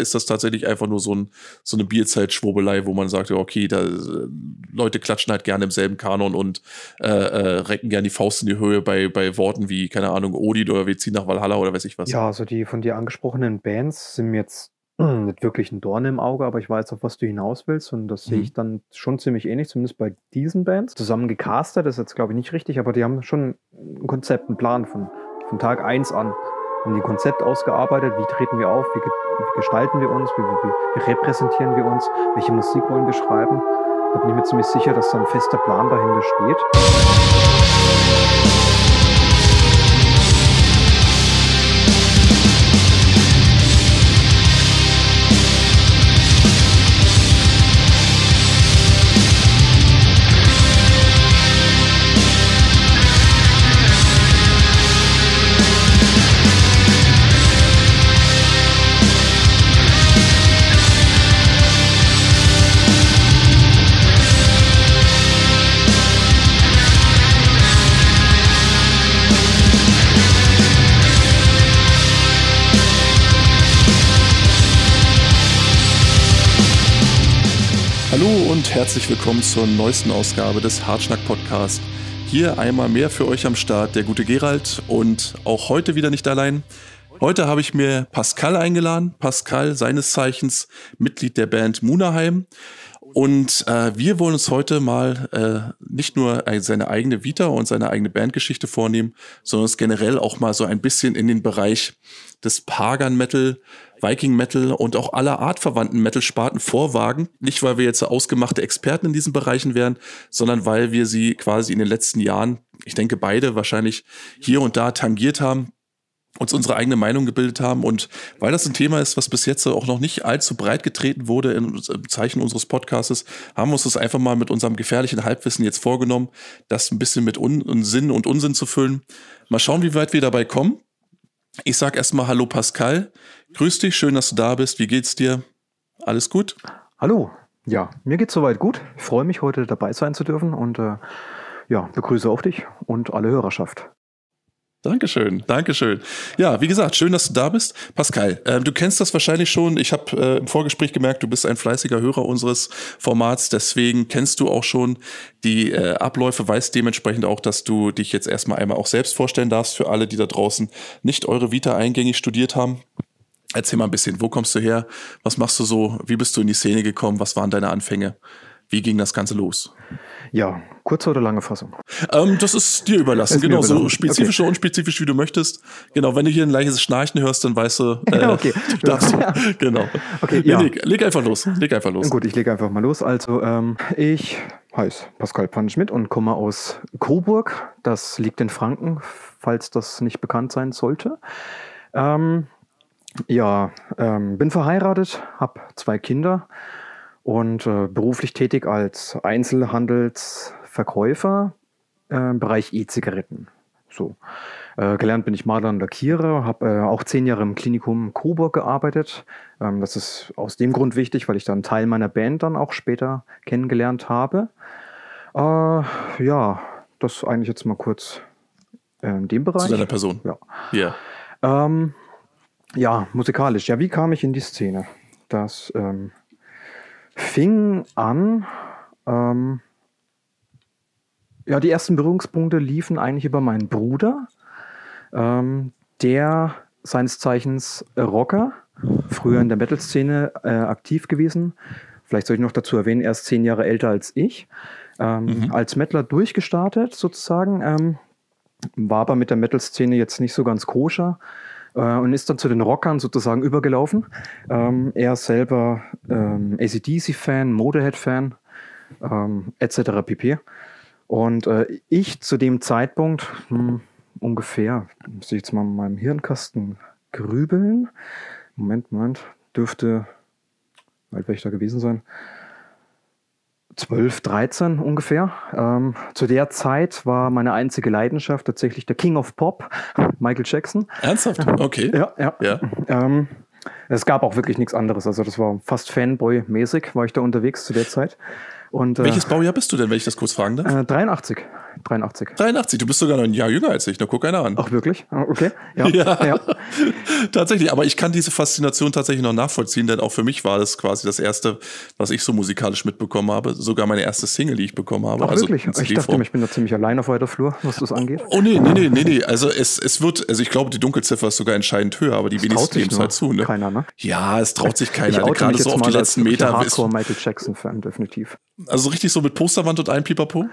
ist das tatsächlich einfach nur so, ein, so eine Bierzeitschwurbelei, wo man sagt, okay, da äh, Leute klatschen halt gerne im selben Kanon und äh, äh, recken gerne die Faust in die Höhe bei, bei Worten wie, keine Ahnung, Odin oder wir ziehen nach Valhalla oder weiß ich was. Ja, also die von dir angesprochenen Bands sind mir jetzt nicht wirklich ein Dorn im Auge, aber ich weiß, auf was du hinaus willst und das mhm. sehe ich dann schon ziemlich ähnlich, zumindest bei diesen Bands. Zusammen gecastet ist jetzt, glaube ich, nicht richtig, aber die haben schon ein Konzept, einen Plan von, von Tag 1 an. Haben die Konzept ausgearbeitet, wie treten wir auf, wie, wie gestalten wir uns, wie, wie, wie, repräsentieren wir uns, welche Musik wollen wir schreiben. Da bin ich mir ziemlich sicher, dass da ein fester Plan dahinter steht. Herzlich willkommen zur neuesten Ausgabe des Hartschnack Podcast. Hier einmal mehr für euch am Start, der gute Gerald und auch heute wieder nicht allein. Heute habe ich mir Pascal eingeladen. Pascal, seines Zeichens Mitglied der Band Munaheim. Und äh, wir wollen uns heute mal äh, nicht nur seine eigene Vita und seine eigene Bandgeschichte vornehmen, sondern es generell auch mal so ein bisschen in den Bereich des Pagan Metal Viking Metal und auch aller artverwandten Metal-Sparten vorwagen. Nicht, weil wir jetzt ausgemachte Experten in diesen Bereichen wären, sondern weil wir sie quasi in den letzten Jahren, ich denke beide wahrscheinlich hier und da tangiert haben uns unsere eigene Meinung gebildet haben und weil das ein Thema ist, was bis jetzt auch noch nicht allzu breit getreten wurde im Zeichen unseres Podcasts, haben wir uns das einfach mal mit unserem gefährlichen Halbwissen jetzt vorgenommen, das ein bisschen mit Un Sinn und Unsinn zu füllen. Mal schauen, wie weit wir dabei kommen. Ich sag erstmal Hallo Pascal. Grüß dich, schön, dass du da bist. Wie geht's dir? Alles gut? Hallo. Ja, mir geht's soweit gut. Ich freue mich, heute dabei sein zu dürfen und äh, ja, begrüße auch dich und alle Hörerschaft. Dankeschön, Dankeschön. Ja, wie gesagt, schön, dass du da bist. Pascal, äh, du kennst das wahrscheinlich schon. Ich habe äh, im Vorgespräch gemerkt, du bist ein fleißiger Hörer unseres Formats. Deswegen kennst du auch schon die äh, Abläufe, weißt dementsprechend auch, dass du dich jetzt erstmal einmal auch selbst vorstellen darfst für alle, die da draußen nicht eure Vita eingängig studiert haben. Erzähl mal ein bisschen, wo kommst du her? Was machst du so? Wie bist du in die Szene gekommen? Was waren deine Anfänge? Wie ging das Ganze los? Ja, kurze oder lange Fassung? Ähm, das ist dir überlassen. Ist genau, so spezifisch okay. oder unspezifisch, wie du möchtest. Genau, wenn du hier ein leichtes Schnarchen hörst, dann weißt du, äh, okay. du darfst ja. Genau. Okay, ja. leg, leg, einfach los. Leg einfach los. Gut, ich lege einfach mal los. Also, ähm, ich heiße Pascal Pannenschmidt und komme aus Coburg. Das liegt in Franken, falls das nicht bekannt sein sollte. Ähm, ja, ähm, bin verheiratet, habe zwei Kinder und äh, beruflich tätig als Einzelhandelsverkäufer äh, im Bereich E-Zigaretten. So. Äh, gelernt bin ich Maler und Lackierer, habe äh, auch zehn Jahre im Klinikum Coburg gearbeitet. Ähm, das ist aus dem Grund wichtig, weil ich dann Teil meiner Band dann auch später kennengelernt habe. Äh, ja, das eigentlich jetzt mal kurz in dem Bereich. Zu deiner Person. Ja. Yeah. Ähm, ja, musikalisch. Ja, wie kam ich in die Szene? Das ähm, fing an, ähm, ja, die ersten Berührungspunkte liefen eigentlich über meinen Bruder, ähm, der seines Zeichens Rocker, früher in der Metal-Szene äh, aktiv gewesen. Vielleicht soll ich noch dazu erwähnen, er ist zehn Jahre älter als ich. Ähm, mhm. Als Mettler durchgestartet sozusagen, ähm, war aber mit der Metal-Szene jetzt nicht so ganz koscher äh, und ist dann zu den Rockern sozusagen übergelaufen. Ähm, er selber ähm, ACDC-Fan, Motorhead-Fan, ähm, etc. pp. Und äh, ich zu dem Zeitpunkt hm, ungefähr, muss ich jetzt mal in meinem Hirnkasten grübeln. Moment, Moment, dürfte, alt werde ich da gewesen sein? 12, 13 ungefähr. Ähm, zu der Zeit war meine einzige Leidenschaft tatsächlich der King of Pop, Michael Jackson. Ernsthaft? Okay. Ja, ja. ja. Ähm, es gab auch wirklich nichts anderes. Also das war fast Fanboy-mäßig, war ich da unterwegs zu der Zeit. Und, äh, Welches Baujahr bist du denn, wenn ich das kurz fragen darf? Äh, 83. 83. 83, du bist sogar noch ein Jahr jünger als ich, na guck einer an. Ach, wirklich? Ah, Okay. Ja. Ja. ja. tatsächlich, aber ich kann diese Faszination tatsächlich noch nachvollziehen, denn auch für mich war das quasi das erste, was ich so musikalisch mitbekommen habe, sogar meine erste Single, die ich bekommen habe. Ach, also wirklich? Ich dachte, ich bin da ziemlich allein auf weiter Flur, was das angeht. Oh nee, nee, nee, nee, nee. Also es, es wird, also ich glaube, die Dunkelziffer ist sogar entscheidend höher, aber die wenigsten geben es halt zu, ne? keiner, ne? Ja, es traut sich Ich keiner. oute Gerade so auf die letzten Meter. Ist, Hardcore Michael Jackson-Fan, definitiv. also richtig so mit Posterwand und allem Pipapo.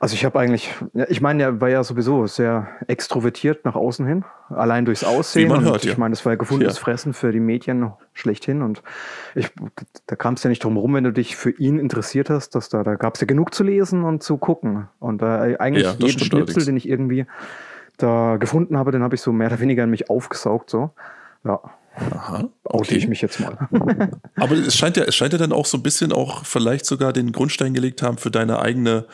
Also ich habe eigentlich, ich meine, er war ja sowieso sehr extrovertiert nach außen hin, allein durchs Aussehen. Wie man und hört, ich ja. meine, das war ja gefundenes Ja. Fressen für die Medien schlechthin. Und ich, da kam es ja nicht drum rum, wenn du dich für ihn interessiert hast, dass da, da gab es ja genug zu lesen und zu gucken. Und äh, eigentlich Ja, jeden Schnipsel, allerdings. den ich irgendwie da gefunden habe, den habe ich so mehr oder weniger in mich aufgesaugt. So. Ja, Aha. Okay. ich mich jetzt mal. Aber es scheint ja, es scheint ja dann auch so ein bisschen auch vielleicht sogar den Grundstein gelegt haben für deine eigene,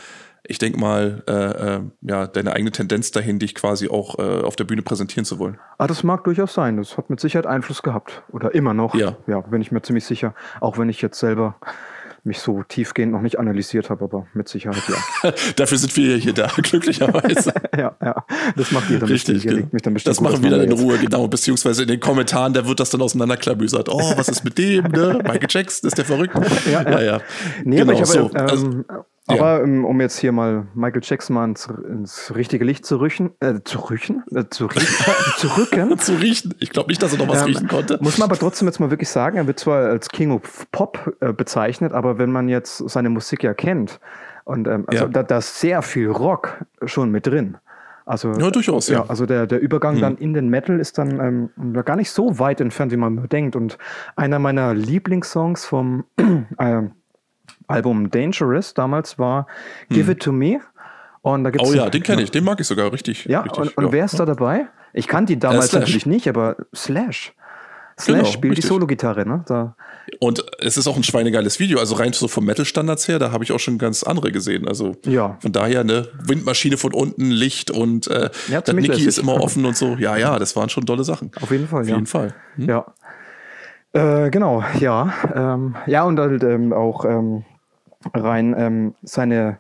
ich denke mal, äh, äh, ja, deine eigene Tendenz dahin, dich quasi auch äh, auf der Bühne präsentieren zu wollen. Ah, das mag durchaus sein. Das hat mit Sicherheit Einfluss gehabt. Oder immer noch. Ja. Ja, bin ich mir ziemlich sicher. Auch wenn ich jetzt selber mich so tiefgehend noch nicht analysiert habe, aber mit Sicherheit ja. Dafür sind wir ja hier da, glücklicherweise. ja, ja. Das macht jeder Richtig, genau. mich dann bestimmt Das machen wir dann in Ruhe, genau. Beziehungsweise in den Kommentaren, da wird das dann auseinanderklabüsert. Oh, was ist mit dem, ne? Michael Jackson, ist der verrückt? Ja, ja. ja. Nee, genau, aber ich habe, so. Also, ähm, aber ähm, um jetzt hier mal Michael Jackson mal ins, ins richtige Licht zu rüchen, äh, zu rüchen, äh, zu, riechen, zu rücken. zu riechen. Ich glaube nicht, dass er noch was Ähm, riechen konnte. Muss man aber trotzdem jetzt mal wirklich sagen, er wird zwar als King of Pop äh, bezeichnet, aber wenn man jetzt seine Musik ja kennt, und ähm, also Ja. da, da ist sehr viel Rock schon mit drin. Also, Ja, durchaus, ja. Also der, der Übergang Hm. dann in den Metal ist dann ähm, gar nicht so weit entfernt, wie man denkt. Und einer meiner Lieblingssongs vom ähm, Album Dangerous damals war Give It To Me. Und da gibt's Hm. Oh ja, den kenne ich, den mag ich sogar richtig. ja, richtig, und, und wer ist da dabei? Ich kannte die damals Slash. natürlich nicht, aber Slash. Slash Genau, spielt die richtig. Solo-Gitarre, ne? Da, Und es ist auch ein schweinegeiles Video. Also rein so vom Metal-Standards her, da habe ich auch schon ganz andere gesehen. Also Ja. von daher eine Windmaschine von unten, Licht und äh, Ja, das Niki ist immer offen und so. Ja, ja, das waren schon tolle Sachen. Auf jeden Fall, Auf ja. jeden Fall. Hm? Ja. Äh, genau, ja. Ähm, ja, und halt ähm, auch ähm, rein ähm, seine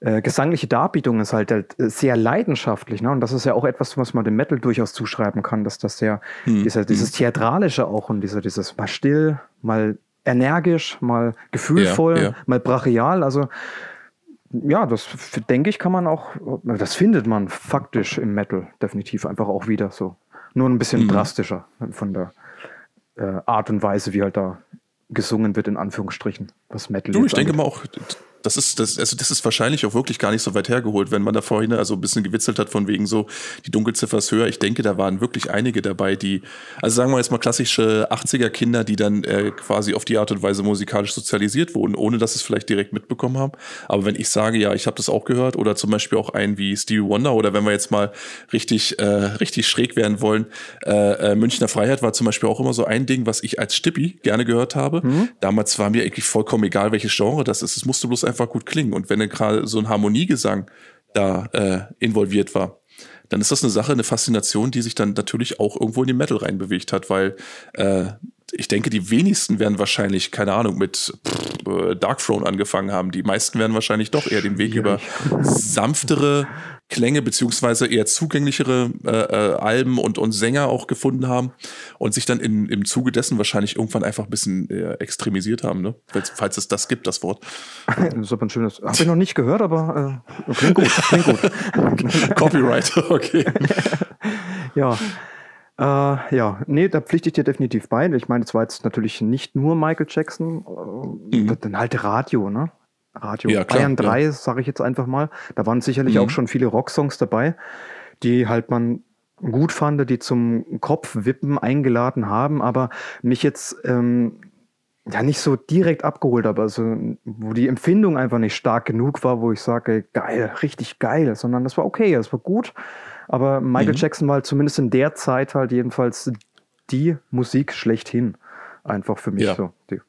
äh, gesangliche Darbietung ist halt, halt äh, sehr leidenschaftlich. Ne? Und das ist ja auch etwas, was man dem Metal durchaus zuschreiben kann, dass das sehr, Hm. dieser, dieses Theatralische auch und dieser, dieses mal still, mal energisch, mal gefühlvoll, Ja, ja. mal brachial. Also ja, das denke ich, kann man auch, das findet man faktisch im Metal definitiv einfach auch wieder so. Nur ein bisschen Mhm. drastischer von der äh, Art und Weise, wie halt da gesungen wird, in Anführungsstrichen, was Metal Du, ich denke mal auch, das ist, das, also das ist wahrscheinlich auch wirklich gar nicht so weit hergeholt, wenn man da vorhin also ein bisschen gewitzelt hat von wegen so, die Dunkelziffer ist höher. Ich denke, da waren wirklich einige dabei, die, also sagen wir jetzt mal klassische 80er Kinder, die dann äh, quasi auf die Art und Weise musikalisch sozialisiert wurden, ohne dass sie es vielleicht direkt mitbekommen haben. Aber wenn ich sage, ja, ich habe das auch gehört, oder zum Beispiel auch einen wie Stevie Wonder, oder wenn wir jetzt mal richtig, äh, richtig schräg werden wollen, äh, äh, Münchner Freiheit war zum Beispiel auch immer so ein Ding, was ich als Stippi gerne gehört habe. Damals war mir eigentlich vollkommen egal, welches Genre das ist. Es musste bloß einfach gut klingen. Und wenn dann gerade so ein Harmoniegesang da äh, involviert war, dann ist das eine Sache, eine Faszination, die sich dann natürlich auch irgendwo in den Metal reinbewegt hat, weil äh, ich denke, die wenigsten werden wahrscheinlich, keine Ahnung, mit pff, äh, Dark Throne angefangen haben. Die meisten werden wahrscheinlich doch eher den Weg über sanftere Klänge beziehungsweise eher zugänglichere äh, äh, Alben und, und Sänger auch gefunden haben und sich dann in, im Zuge dessen wahrscheinlich irgendwann einfach ein bisschen äh, extremisiert haben, ne? falls, falls es das gibt, das Wort. Das ist aber ein schönes. Habe ich noch nicht gehört, aber äh, klingt gut. Klingt gut. Copyright, okay. Ja. Äh, ja, nee, da pflichte ich dir definitiv bei. Ich meine, es war jetzt natürlich nicht nur Michael Jackson, äh, dann halt Radio, ne? Radio. Ja, klar, Bayern 3, sage ich jetzt einfach mal. Da waren sicherlich Mhm. auch schon viele Rocksongs dabei, die halt man gut fand, die zum Kopfwippen eingeladen haben, aber mich jetzt ähm, ja nicht so direkt abgeholt habe, also wo die Empfindung einfach nicht stark genug war, wo ich sage, geil, richtig geil, sondern das war okay, das war gut, aber Michael Mhm. Jackson war halt zumindest in der Zeit halt jedenfalls die Musik schlechthin, einfach für mich Ja. so. Die, ja.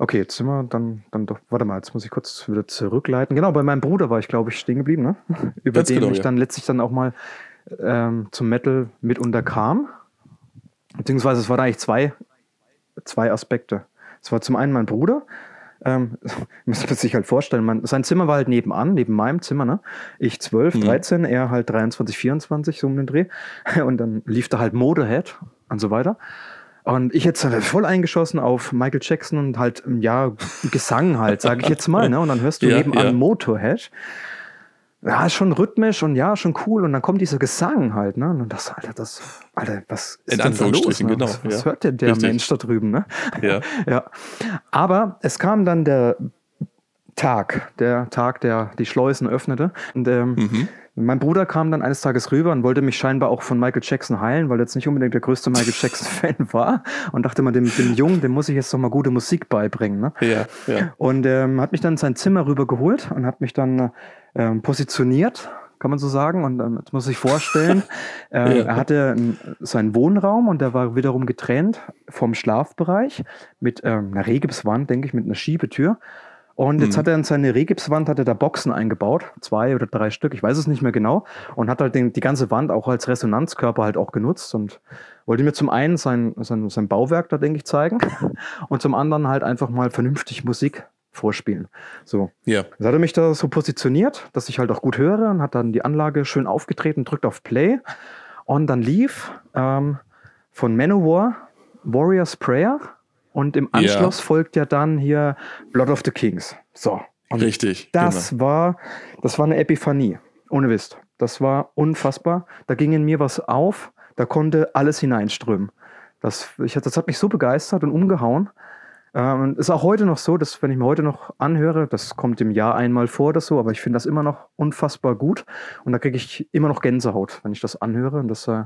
Okay, jetzt sind wir dann, dann doch, warte mal, jetzt muss ich kurz wieder zurückleiten. Genau, bei meinem Bruder war ich, glaube ich, stehen geblieben, ne? Über Ganz den genau, ich ja. dann letztlich dann auch mal ähm, zum Metal mitunter kam. Beziehungsweise es waren eigentlich zwei, zwei Aspekte. Es war zum einen mein Bruder, ähm, muss man sich halt vorstellen, man, sein Zimmer war halt nebenan, neben meinem Zimmer, ne? Ich 12, mhm. 13, er halt 23, 24, so um den Dreh. Und dann lief da halt Motorhead und so weiter. Und ich jetzt halt voll eingeschossen auf Michael Jackson und halt, ja, Gesang halt, sage ich jetzt mal, ne? Und dann hörst du ja, nebenan ja. Motorhead ja, schon rhythmisch und ja, schon cool. Und dann kommt dieser Gesang halt, ne? Und das, Alter, das, Alter, was ist In denn da los? Ne? Genau, was, was hört denn der Richtig. Mensch da drüben, ne? Ja. ja. Aber es kam dann der Tag, der Tag, der die Schleusen öffnete. Und ähm, mhm. Mein Bruder kam dann eines Tages rüber und wollte mich scheinbar auch von Michael Jackson heilen, weil er jetzt nicht unbedingt der größte Michael Jackson-Fan war. Und dachte mal, dem, dem Jungen, dem muss ich jetzt doch mal gute Musik beibringen. Ne? Ja, ja. Und ähm, hat mich dann in sein Zimmer rüber geholt und hat mich dann ähm, positioniert, kann man so sagen. Und ähm, jetzt muss ich vorstellen, äh, ja. er hatte seinen Wohnraum und der war wiederum getrennt vom Schlafbereich mit ähm, einer Regipswand, denke ich, mit einer Schiebetür. Und jetzt mhm. hat er in seine Regipswand hat er da Boxen eingebaut, zwei oder drei Stück, ich weiß es nicht mehr genau, und hat halt den, die ganze Wand auch als Resonanzkörper halt auch genutzt und wollte mir zum einen sein, sein, sein Bauwerk da, denke ich, zeigen und zum anderen halt einfach mal vernünftig Musik vorspielen. So. Ja. Jetzt hat er mich da so positioniert, dass ich halt auch gut höre und hat dann die Anlage schön aufgetreten, drückt auf Play und dann lief ähm, von Manowar Warrior's Prayer und im Anschluss ja. folgt ja dann hier Blood of the Kings. So. Und Richtig. Das genau. war, das war eine Epiphanie. Ohne Wist. Das war unfassbar. Da ging in mir was auf. Da konnte alles hineinströmen. Das, ich, das hat mich so begeistert und umgehauen. Ähm, ist auch heute noch so, dass wenn ich mir heute noch anhöre, das kommt im Jahr einmal vor oder so, aber ich finde das immer noch unfassbar gut und da kriege ich immer noch Gänsehaut, wenn ich das anhöre und das äh,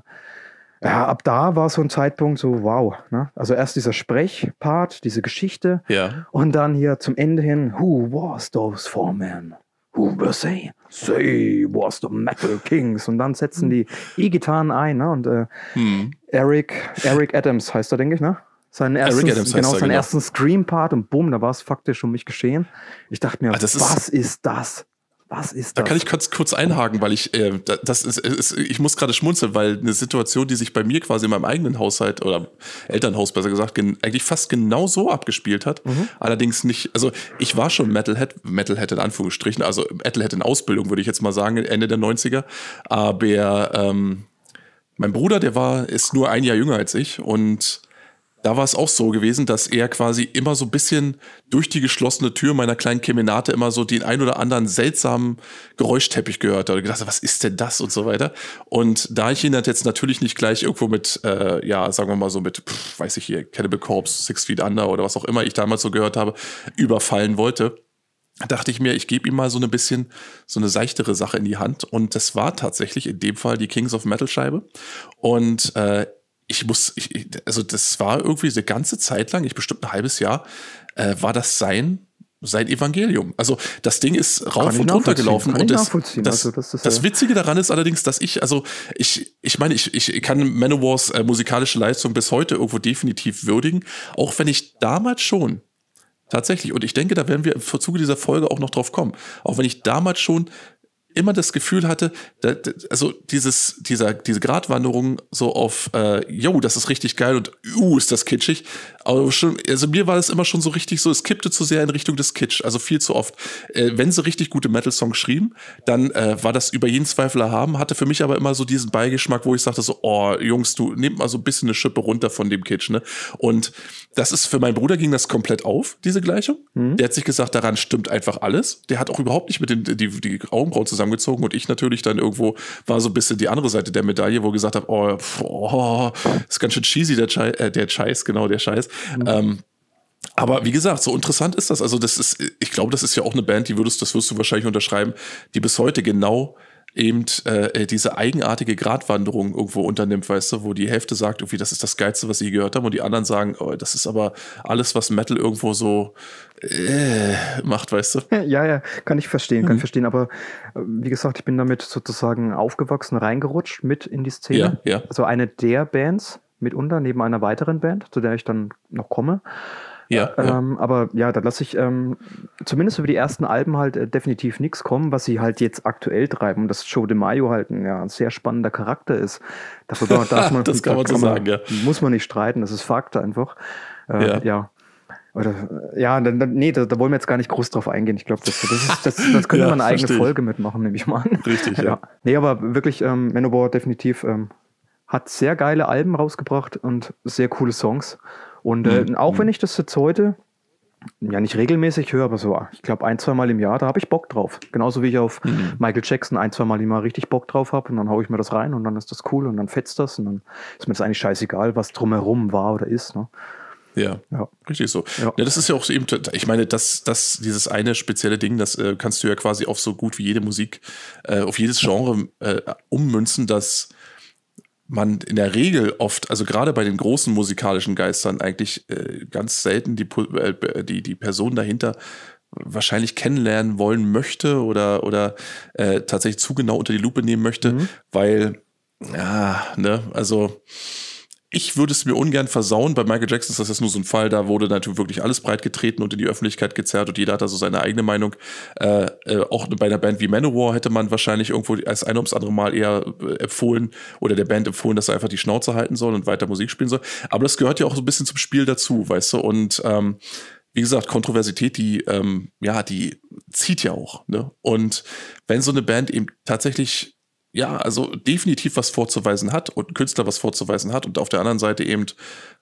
ja, ab da war so ein Zeitpunkt so, wow. Ne? Also erst dieser Sprechpart, diese Geschichte. Ja. Und dann hier zum Ende hin, who was those four men? Who were they? They was the Metal Kings. Und dann setzen die E-Gitarren ein. Ne? Und äh, hm. Eric, Eric Adams heißt er, denke ich, ne? seinen ersten, genau, seinen genau. ersten Scream-Part und bumm, da war es faktisch um mich geschehen. Ich dachte mir, ah, was ist, ist das? Was ist das? Da kann ich kurz, kurz einhaken, weil ich, äh, das ist, ist, ich muss gerade schmunzeln, weil eine Situation, die sich bei mir quasi in meinem eigenen Haushalt oder Elternhaus besser gesagt, eigentlich fast genau so abgespielt hat. Mhm. Allerdings nicht, also ich war schon Metalhead, Metalhead in Anführungsstrichen, also Metalhead in Ausbildung, würde ich jetzt mal sagen, Ende der 90er. Aber ähm, mein Bruder, der war, ist nur ein Jahr jünger als ich und da war es auch so gewesen, dass er quasi immer so ein bisschen durch die geschlossene Tür meiner kleinen Kemenate immer so den ein oder anderen seltsamen Geräuschteppich gehört hat und gedacht, was ist denn das und so weiter. Und da ich ihn halt jetzt natürlich nicht gleich irgendwo mit, äh, ja, sagen wir mal so mit, pff, weiß ich hier, Cannibal Corpse, Six Feet Under oder was auch immer ich damals so gehört habe, überfallen wollte, dachte ich mir, ich gebe ihm mal so ein bisschen so eine seichtere Sache in die Hand. Und das war tatsächlich in dem Fall die Kings of Metal Scheibe. Und äh, ich muss, ich, also das war irgendwie eine ganze Zeit lang, ich bestimmt ein halbes Jahr, äh, war das sein sein Evangelium. Also das Ding ist rauf und runter gelaufen. und das, das, also das, das, Witzige daran ist allerdings, dass ich, also ich, ich meine, ich, ich kann Manowars äh, musikalische Leistung bis heute irgendwo definitiv würdigen, auch wenn ich damals schon tatsächlich, und ich denke, da werden wir im Zuge dieser Folge auch noch drauf kommen, auch wenn ich damals schon immer das Gefühl hatte, da, also dieses, dieser, diese Gratwanderung so auf, äh, yo, das ist richtig geil und uh, ist das kitschig. Aber schon, also mir war es immer schon so richtig so, es kippte zu sehr in Richtung des Kitsch, also viel zu oft. Äh, wenn sie richtig gute Metal-Songs schrieben, dann äh, war das über jeden Zweifel erhaben, hatte für mich aber immer so diesen Beigeschmack, wo ich sagte so, oh, Jungs, du nehmt mal so ein bisschen eine Schippe runter von dem Kitsch, ne? Und das ist, für meinen Bruder ging das komplett auf, diese Gleichung. Mhm. Der hat sich gesagt, daran stimmt einfach alles. Der hat auch überhaupt nicht mit den, die, die Augenbrauen zusammen zusammengezogen und ich natürlich dann irgendwo war so ein bisschen die andere Seite der Medaille, wo gesagt habe, oh, oh, ist ganz schön cheesy, der, Scheiß, äh, der Scheiß, genau, der Scheiß. Mhm. Ähm, aber wie gesagt, so interessant ist das. Also, das ist, ich glaube, das ist ja auch eine Band, die würdest, das wirst du wahrscheinlich unterschreiben, die bis heute genau eben äh, diese eigenartige Gratwanderung irgendwo unternimmt, weißt du, wo die Hälfte sagt, irgendwie, das ist das Geilste, was sie gehört haben, und die anderen sagen, oh, das ist aber alles, was Metal irgendwo so äh, macht, weißt du? Ja, ja, kann ich verstehen, kann mhm. ich verstehen. Aber äh, wie gesagt, ich bin damit sozusagen aufgewachsen, reingerutscht mit in die Szene. Ja, ja. Also eine der Bands mitunter, neben einer weiteren Band, zu der ich dann noch komme. Ja, ähm, Aber ja, da lasse ich ähm, zumindest über die ersten Alben halt äh, definitiv nichts kommen, was sie halt jetzt aktuell treiben. Dass Joe DeMaio halt ein, ja, ein sehr spannender Charakter ist. Darüber darf man, das kann man so sagen, ja. Muss man nicht streiten, das ist Fakt einfach. Äh, ja. ja. Oder, ja, dann, dann, nee, da, da, wollen wir jetzt gar nicht groß drauf eingehen. Ich glaube, das, das, ist, das, das könnte ja, man eine eigene Folge mitmachen, nehme ich mal an. Richtig, ja. ja. Nee, aber wirklich, ähm, Manowar definitiv ähm, hat sehr geile Alben rausgebracht und sehr coole Songs. Und äh, mhm. auch wenn ich das jetzt heute ja nicht regelmäßig höre, aber so, ich glaube, ein, zwei Mal im Jahr, da habe ich Bock drauf. Genauso wie ich auf mhm. Michael Jackson ein, zwei Mal im Jahr richtig Bock drauf habe und dann haue ich mir das rein und dann ist das cool und dann fetzt das und dann ist mir das eigentlich scheißegal, was drumherum war oder ist. Ne? Ja, ja, richtig so. Ja. ja. das ist ja auch eben, ich meine, das, das, dieses eine spezielle Ding, das äh, kannst du ja quasi auf so gut wie jede Musik, äh, auf jedes Genre äh, ummünzen, dass man in der Regel oft, also gerade bei den großen musikalischen Geistern, eigentlich äh, ganz selten die, äh, die, die Person dahinter wahrscheinlich kennenlernen wollen möchte oder, oder äh, tatsächlich zu genau unter die Lupe nehmen möchte, mhm. weil, ja, ne, also ich würde es mir ungern versauen. Bei Michael Jackson ist das jetzt nur so ein Fall, da wurde natürlich wirklich alles breit getreten und in die Öffentlichkeit gezerrt und jeder hat da so seine eigene Meinung. Äh, äh, auch bei einer Band wie Manowar hätte man wahrscheinlich irgendwo als ein ums andere Mal eher äh, empfohlen oder der Band empfohlen, dass er einfach die Schnauze halten soll und weiter Musik spielen soll. Aber das gehört ja auch so ein bisschen zum Spiel dazu, weißt du? Und ähm, wie gesagt, Kontroversität, die, ähm, ja, die zieht ja auch. Ne? Und wenn so eine Band eben tatsächlich ja, also definitiv was vorzuweisen hat und ein Künstler was vorzuweisen hat und auf der anderen Seite eben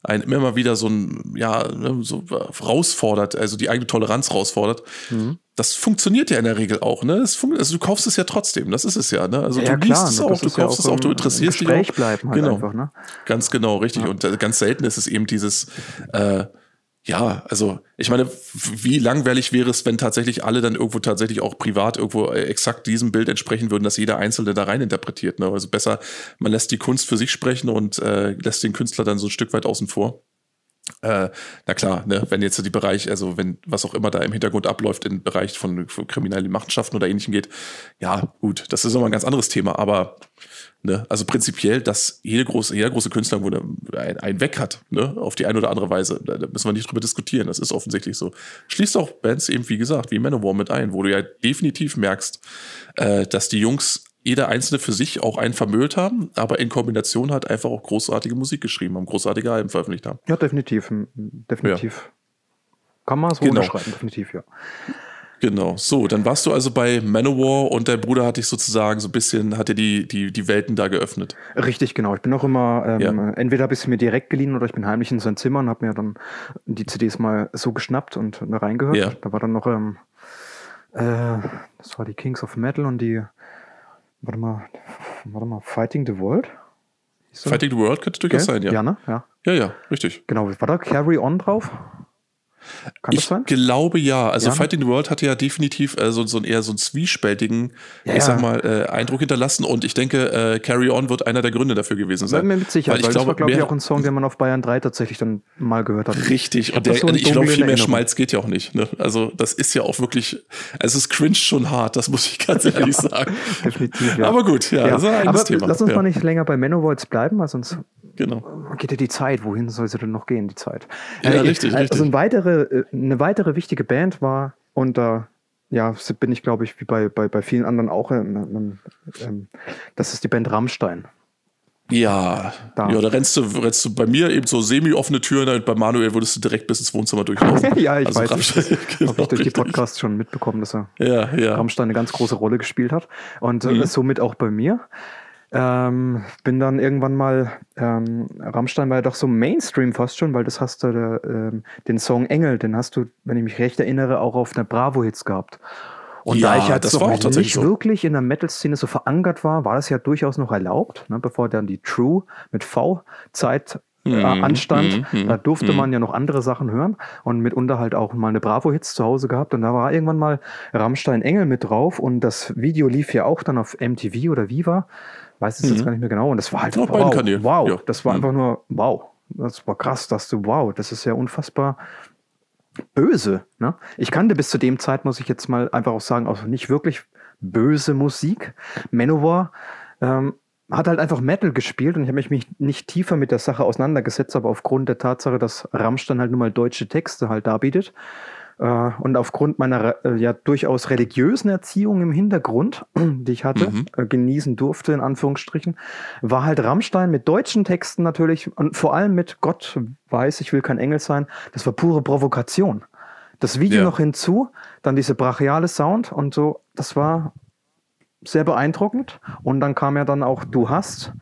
einen immer mal wieder so ein, ja, ne, so herausfordert, also die eigene Toleranz herausfordert. Mhm. Das funktioniert ja in der Regel auch, ne? also du kaufst es ja trotzdem, das ist es ja, ne? Also ja, du liest es auch, du kaufst ja auch es auch, du interessierst dich auch. bleiben halt genau. einfach, ne? Ganz genau, richtig. Ja. Und äh, ganz selten ist es eben dieses, äh, ja, also ich meine, wie langweilig wäre es, wenn tatsächlich alle dann irgendwo tatsächlich auch privat irgendwo äh, exakt diesem Bild entsprechen würden, dass jeder Einzelne da rein interpretiert. Ne? Also besser, man lässt die Kunst für sich sprechen und äh, lässt den Künstler dann so ein Stück weit außen vor. Äh, na klar, ne, wenn jetzt die Bereich, also wenn was auch immer da im Hintergrund abläuft im Bereich von, von kriminellen Machenschaften oder ähnlichem geht, ja, gut, das ist immer ein ganz anderes Thema, aber Ne? Also prinzipiell, dass jede große, jeder große Künstler ein, ein Weg hat, ne? auf die eine oder andere Weise. Da, müssen wir nicht drüber diskutieren. Das ist offensichtlich so. Schließt auch Bands eben, wie gesagt, wie Manowar mit ein, wo du ja definitiv merkst, äh, dass die Jungs jeder einzelne für sich auch einen vermüllt haben, aber in Kombination halt einfach auch großartige Musik geschrieben haben, großartige Alben veröffentlicht haben. Ja, definitiv. Definitiv. Ja. Kann man so genau. unterschreiben, definitiv, ja. Genau. So, dann warst du also bei Manowar und dein Bruder hat dich sozusagen so ein bisschen, hat dir die, die, die Welten da geöffnet. Richtig, genau. Ich bin auch immer, ähm, ja. entweder ich sie mir direkt geliehen oder ich bin heimlich in sein Zimmer und habe mir dann die CDs mal so geschnappt und da reingehört. Ja. Da war dann noch, ähm, äh, das war die Kings of Metal und die, warte mal, warte mal, Fighting the World? Fighting the World könnte durchaus okay. sein, ja. Ja, ne? Ja. Ja, ja, richtig. Genau, war da Carry On drauf? Kann ich glaube ja. Also ja. Fighting the World hatte ja definitiv äh, so, so ein eher so einen zwiespältigen, ja, ich sag mal, äh, Eindruck hinterlassen und ich denke, äh, Carry On wird einer der Gründe dafür gewesen sein. Ja, mit Sicherheit, weil, ich weil glaube, das war, glaube ich, auch ein Song, den man auf Bayern 3 tatsächlich dann mal gehört hat. Richtig, ich und der, so ich glaube, viel mehr Schmalz geht ja auch nicht. Ne? Also das ist ja auch wirklich, also es ist cringe schon hart, das muss ich ganz ehrlich sagen. Definitiv, ja. Aber gut, ja, das ist ein Aber Thema. lass uns mal nicht länger bei Manowar bleiben, weil sonst genau. geht ja die Zeit. Wohin soll sie denn noch gehen, die Zeit? Ja, äh, richtig, also richtig. Eine weitere, äh, eine weitere wichtige Band war, und da ja, bin ich, glaube ich, wie bei, bei, bei vielen anderen auch, ähm, ähm, das ist die Band Rammstein. Ja, da. ja, da rennst du, rennst du bei mir eben so semi-offene Türen, und bei Manuel würdest du direkt bis ins Wohnzimmer durchlaufen. ja, ich also weiß, Rammstein, genau, habe ich durch die Podcasts schon mitbekommen, dass er ja, ja. Rammstein eine ganz große Rolle gespielt hat und äh, mhm. somit auch bei mir. Ähm, bin dann irgendwann mal, ähm, Rammstein war ja doch so Mainstream fast schon, weil das hast du, ähm, den Song Engel, den hast du, wenn ich mich recht erinnere, auch auf einer Bravo-Hits gehabt. Und ja, da ich jetzt noch nicht so. wirklich in der Metal-Szene so verankert war, war das ja durchaus noch erlaubt, ne, bevor dann die True mit V-Zeit äh, mhm, anstand. Mm, da durfte mm. man ja noch andere Sachen hören und mitunter halt auch mal eine Bravo-Hits zu Hause gehabt. Und da war irgendwann mal Rammstein Engel mit drauf und das Video lief ja auch dann auf MTV oder Viva weiß es mhm. jetzt gar nicht mehr genau. Und das war halt Auf wow, wow. Ja. Das war mhm. einfach nur wow. Das war krass, dass du wow, das ist ja unfassbar böse. Ne? Ich kannte bis zu dem Zeit, muss ich jetzt mal einfach auch sagen, auch nicht wirklich böse Musik. Manowar ähm, hat halt einfach Metal gespielt und ich habe mich nicht tiefer mit der Sache auseinandergesetzt, aber aufgrund der Tatsache, dass Rammstein halt nun mal deutsche Texte halt darbietet, und aufgrund meiner äh, ja durchaus religiösen Erziehung im Hintergrund, die ich hatte, Mhm. äh, genießen durfte, in Anführungsstrichen, war halt Rammstein mit deutschen Texten natürlich und vor allem mit Gott weiß, ich will kein Engel sein, das war pure Provokation. Das Video Ja. noch hinzu, dann diese brachiale Sound und so, das war sehr beeindruckend. Und dann kam ja dann auch Du hast.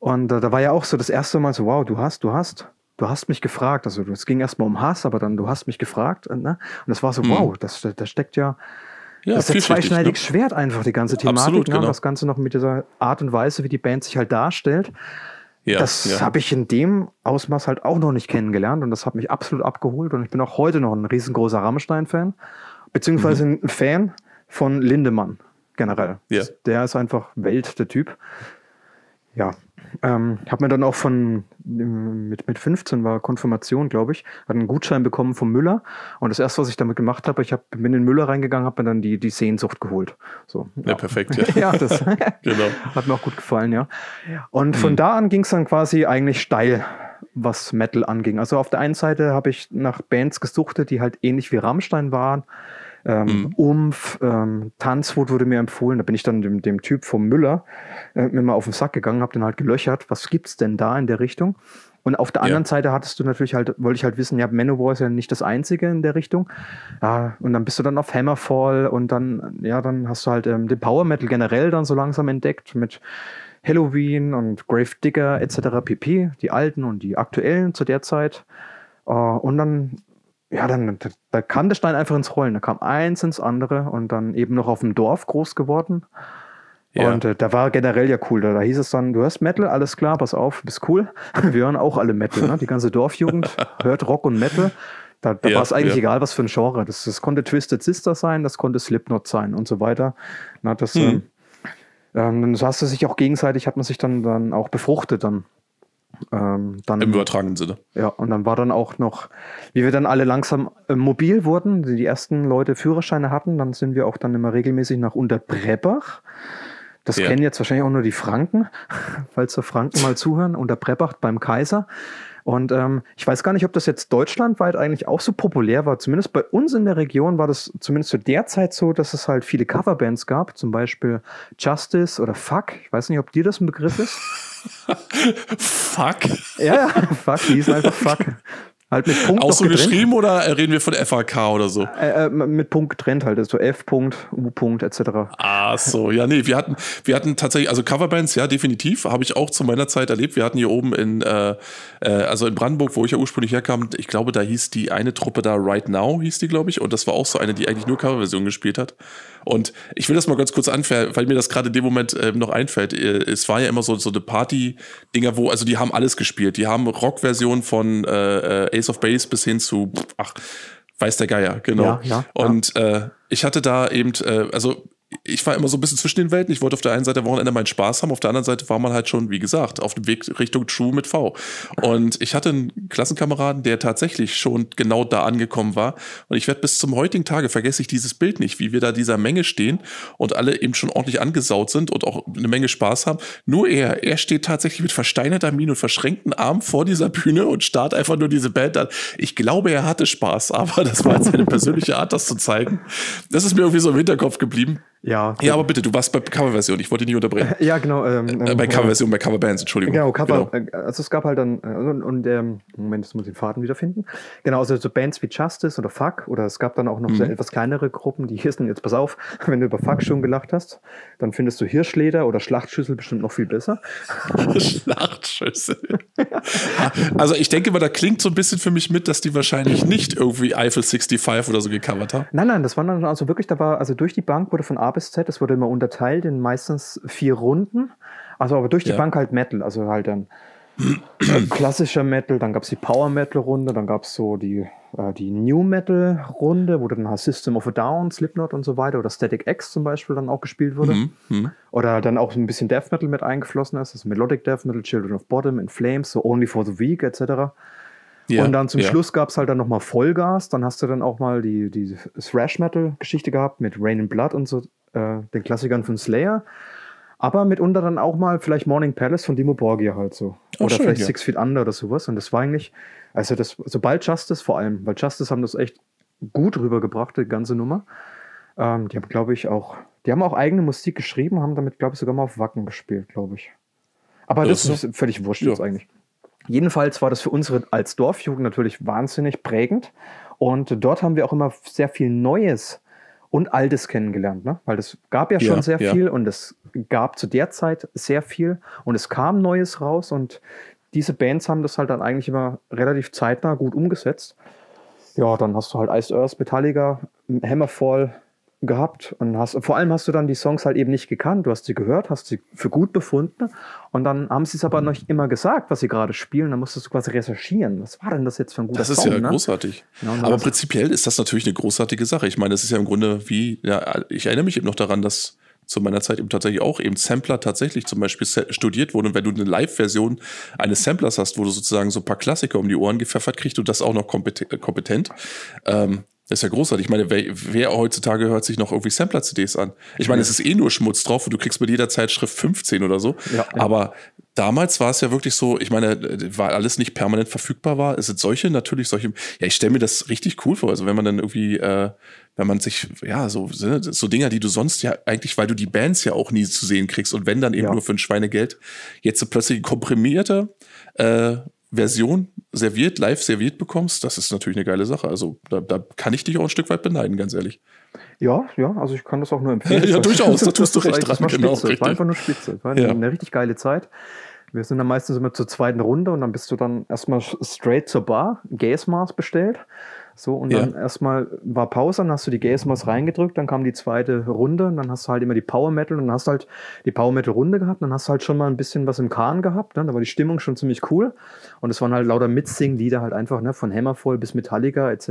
Und äh, da war ja auch so das erste Mal so, wow, du hast, du hast, du hast mich gefragt. Also es ging erstmal um Hass, aber dann du hast mich gefragt. äh, Ne? Und das war so, Mhm. wow, das, da steckt ja, Ja, das ist ein zweischneidiges ne? Schwert einfach, die ganze Thematik. Absolut, ne? genau. Und das Ganze noch mit dieser Art und Weise, wie die Band sich halt darstellt. Ja, das ja. habe ich in dem Ausmaß halt auch noch nicht kennengelernt und das hat mich absolut abgeholt und ich bin auch heute noch ein riesengroßer Rammstein-Fan, beziehungsweise Mhm. ein Fan von Lindemann generell. Ja. Der ist einfach Welt, der Typ. Ja, ähm, habe mir dann auch von ähm, mit, mit 15 war Konfirmation, glaube ich, hat einen Gutschein bekommen vom Müller und das erste, was ich damit gemacht habe, ich hab, bin in den Müller reingegangen, habe mir dann die, die Sehnsucht geholt. So, Ja, perfekt, ja. ja, das Genau. hat mir auch gut gefallen, ja. Und von da an ging es dann quasi eigentlich steil, was Metal anging. Also auf der einen Seite habe ich nach Bands gesuchtet, die halt ähnlich wie Rammstein waren. Ähm, Mhm. Umf, ähm, Tanzwut wurde mir empfohlen. Da bin ich dann dem, dem Typ vom Müller äh, mir mal auf den Sack gegangen, habe den halt gelöchert. Was gibt's denn da in der Richtung? Und auf der Ja. anderen Seite hattest du natürlich halt, wollte ich halt wissen, ja, Manowar ist ja nicht das Einzige in der Richtung. Ja, und dann bist du dann auf Hammerfall und dann, ja, dann hast du halt ähm, den Power Metal generell dann so langsam entdeckt mit Halloween und Grave Digger etc. pp. Die alten und die aktuellen zu der Zeit. Äh, und dann, ja, dann, da, da kam der Stein einfach ins Rollen. Da kam eins ins andere und dann eben noch auf dem Dorf groß geworden. Ja. Und äh, da war generell ja cool. Da, da hieß es dann, du hörst Metal, alles klar, pass auf, bist cool. Wir hören auch alle Metal. Ne? Die ganze Dorfjugend hört Rock und Metal. Da, da Ja, war es eigentlich ja. egal, was für ein Genre. Das, das konnte Twisted Sister sein, das konnte Slipknot sein und so weiter. Na, das, Hm. ähm, ähm, dann hast du sich auch gegenseitig, hat man sich dann, dann auch befruchtet dann. Ähm, dann Im übertragenen Sinne. ja, und dann war dann auch noch, wie wir dann alle langsam äh, mobil wurden, die ersten Leute Führerscheine hatten, dann sind wir auch dann immer regelmäßig nach Unterbrebach. Das Ja. kennen jetzt wahrscheinlich auch nur die Franken, falls so Franken mal zuhören, Unterbrebach beim Kaiser. Und ähm, ich weiß gar nicht, ob das jetzt deutschlandweit eigentlich auch so populär war. Zumindest bei uns in der Region war das zumindest zu der Zeit so, dass es halt viele Coverbands gab, zum Beispiel Justice oder Fuck. Ich weiß nicht, ob dir das ein Begriff ist. Fuck. Ja, ja, Fuck, die hießen einfach Fuck. Halt mit Punkt Auch so getrennt. geschrieben oder reden wir von FAK oder so? Äh, äh, mit Punkt getrennt halt, also F. Punkt, U. Punkt, etc. Ah, so. Ja, nee, wir hatten, wir hatten tatsächlich, also Coverbands, ja, definitiv, habe ich auch zu meiner Zeit erlebt. Wir hatten hier oben in, äh, äh, also in Brandenburg, wo ich ja ursprünglich herkam, ich glaube, da hieß die eine Truppe da Right Now, hieß die, glaube ich. Und das war auch so eine, die eigentlich nur Coverversion gespielt hat. Und ich will das mal ganz kurz anfangen, weil mir das gerade in dem Moment äh, noch einfällt. Äh, Es war ja immer so, so eine Party-Dinger, wo, also die haben alles gespielt. Die haben Rock-Versionen von äh, äh, Ace of Base bis hin zu, ach, weiß der Geier, genau. Ja, ja, Und äh, ich hatte da eben, äh, also ich war immer so ein bisschen zwischen den Welten. Ich wollte auf der einen Seite am Wochenende meinen Spaß haben, auf der anderen Seite war man halt schon, wie gesagt, auf dem Weg Richtung True mit V. Und ich hatte einen Klassenkameraden, der tatsächlich schon genau da angekommen war. Und ich werde bis zum heutigen Tage vergesse ich dieses Bild nicht, wie wir da dieser Menge stehen und alle eben schon ordentlich angesaut sind und auch eine Menge Spaß haben. Nur er, er steht tatsächlich mit versteinerter Miene und verschränkten Armen vor dieser Bühne und starrt einfach nur diese Band an. Ich glaube, er hatte Spaß, aber das war jetzt seine persönliche Art, das zu zeigen. Das ist mir irgendwie so im Hinterkopf geblieben. Ja, Ja, aber bitte, du warst bei Coverversion, ich wollte dich nicht unterbrechen. ja genau. Ähm, Äh, bei ähm, Coverversion, bei Coverbands, Entschuldigung. Genau, Cover, äh, also es gab halt dann, äh, und, und ähm, Moment, jetzt muss ich den Faden wiederfinden. Genau, also so Bands wie Justice oder Fuck, oder es gab dann auch noch so Mhm. etwas kleinere Gruppen, die hießen, jetzt pass auf, wenn du über Fuck schon gelacht hast, dann findest du Hirschleder oder Schlachtschüssel bestimmt noch viel besser. Schlachtschüssel. also ich denke mal, da klingt so ein bisschen für mich mit, dass die wahrscheinlich nicht irgendwie Eiffel 65 oder so gecovert haben. Nein, nein, das waren dann also wirklich, da war, also durch die Bank wurde von A bis Z, das wurde immer unterteilt in meistens vier Runden. Also aber durch die Ja. Bank halt Metal, also halt dann äh, klassischer Metal, dann gab es die Power Metal Runde, dann gab es so die, äh, die New Metal Runde, wo dann halt System of a Down, Slipknot und so weiter oder Static X zum Beispiel dann auch gespielt wurde. Mhm, mhm. Oder dann auch so ein bisschen Death Metal mit eingeflossen ist, also Melodic Death Metal, Children of Bottom, In Flames, so Only for the Weak etc. Ja, und dann zum ja. Schluss gab es halt dann nochmal Vollgas. Dann hast du dann auch mal die, die Thrash-Metal-Geschichte gehabt mit Rain and Blood und so, äh, den Klassikern von Slayer. Aber mitunter dann auch mal vielleicht Morning Palace von Dimo Borgia halt so. Oh, oder schön, vielleicht ja. Six Feet Under oder sowas. Und das war eigentlich, also das, sobald Justice vor allem, weil Justice haben das echt gut rübergebracht, die ganze Nummer. Ähm, die haben, glaube ich, auch, die haben auch eigene Musik geschrieben, haben damit, glaube ich, sogar mal auf Wacken gespielt, glaube ich. Aber das, das ist völlig wurscht ja. jetzt eigentlich. Jedenfalls war das für unsere als Dorfjugend natürlich wahnsinnig prägend. Und dort haben wir auch immer sehr viel Neues und Altes kennengelernt, ne? weil es gab ja schon ja, sehr ja. viel und es gab zu der Zeit sehr viel und es kam Neues raus und diese Bands haben das halt dann eigentlich immer relativ zeitnah gut umgesetzt. Ja, dann hast du halt Ice Earth, Metallica, Hammerfall, gehabt und hast vor allem hast du dann die Songs halt eben nicht gekannt. Du hast sie gehört, hast sie für gut befunden und dann haben sie es aber noch immer gesagt, was sie gerade spielen. Dann musstest du quasi recherchieren. Was war denn das jetzt für ein guter Song? Das ist Song, ja ne? großartig. Ja, aber prinzipiell ist das natürlich eine großartige Sache. Ich meine, das ist ja im Grunde wie, ja, ich erinnere mich eben noch daran, dass zu meiner Zeit eben tatsächlich auch eben Sampler tatsächlich zum Beispiel studiert wurden. Und wenn du eine Live-Version eines Samplers hast, wo du sozusagen so ein paar Klassiker um die Ohren gepfeffert kriegst und das auch noch kompetent, kompetent ähm, das ist ja großartig. Ich meine, wer, wer heutzutage hört sich noch irgendwie Sampler-CDs an? Ich meine, es ist eh nur Schmutz drauf und du kriegst mit jeder Zeitschrift 15 oder so. Ja, ja. Aber damals war es ja wirklich so, ich meine, weil alles nicht permanent verfügbar war, es sind solche natürlich solche, ja, ich stelle mir das richtig cool vor. Also wenn man dann irgendwie, äh, wenn man sich, ja, so, so Dinger, die du sonst ja eigentlich, weil du die Bands ja auch nie zu sehen kriegst und wenn dann eben ja. nur für ein Schweinegeld, jetzt so plötzlich komprimierte äh, Version serviert, live serviert bekommst, das ist natürlich eine geile Sache. Also da, da kann ich dich auch ein Stück weit beneiden, ganz ehrlich. Ja, ja, also ich kann das auch nur empfehlen. ja, durchaus, da tust du recht dran. Genau, spitze. war einfach nur spitze. War eine, ja. eine richtig geile Zeit. Wir sind dann meistens immer zur zweiten Runde und dann bist du dann erstmal straight zur Bar, Gasmaß bestellt. So, und dann ja. erstmal war Pause, dann hast du die Gasmas reingedrückt, dann kam die zweite Runde, und dann hast du halt immer die Power Metal und dann hast du halt die Power Metal Runde gehabt, dann hast du halt schon mal ein bisschen was im Kahn gehabt, ne? da war die Stimmung schon ziemlich cool. Und es waren halt lauter Mitsing-Lieder halt einfach, ne, von Hammerfall bis Metallica etc.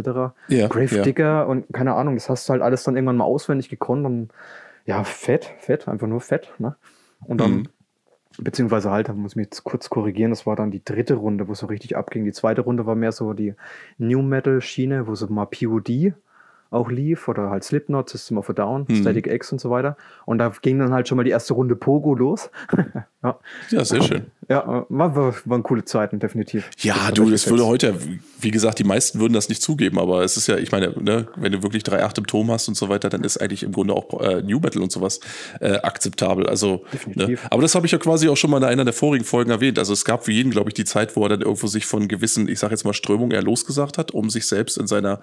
Ja, Grave ja. Digger und keine Ahnung, das hast du halt alles dann irgendwann mal auswendig gekonnt und ja, fett, fett, einfach nur fett, ne? Und dann mhm. Beziehungsweise halt, da muss ich mich jetzt kurz korrigieren, das war dann die dritte Runde, wo es so richtig abging. Die zweite Runde war mehr so die New Metal Schiene, wo so mal POD auch lief oder halt Slipknot, System of a Down, mhm. Static X und so weiter. Und da ging dann halt schon mal die erste Runde Pogo los. ja. ja. sehr schön. Ja, war, war, waren coole Zeiten, definitiv. Ja, das du, das würde heute, wie gesagt, die meisten würden das nicht zugeben, aber es ist ja, ich meine, ne, wenn du wirklich drei Acht im Tom hast und so weiter, dann ist eigentlich im Grunde auch äh, New Metal und sowas äh, akzeptabel. Also, ne? aber das habe ich ja quasi auch schon mal in einer der vorigen Folgen erwähnt. Also es gab für jeden, glaube ich, die Zeit, wo er dann irgendwo sich von gewissen, ich sage jetzt mal Strömungen eher losgesagt hat, um sich selbst in seiner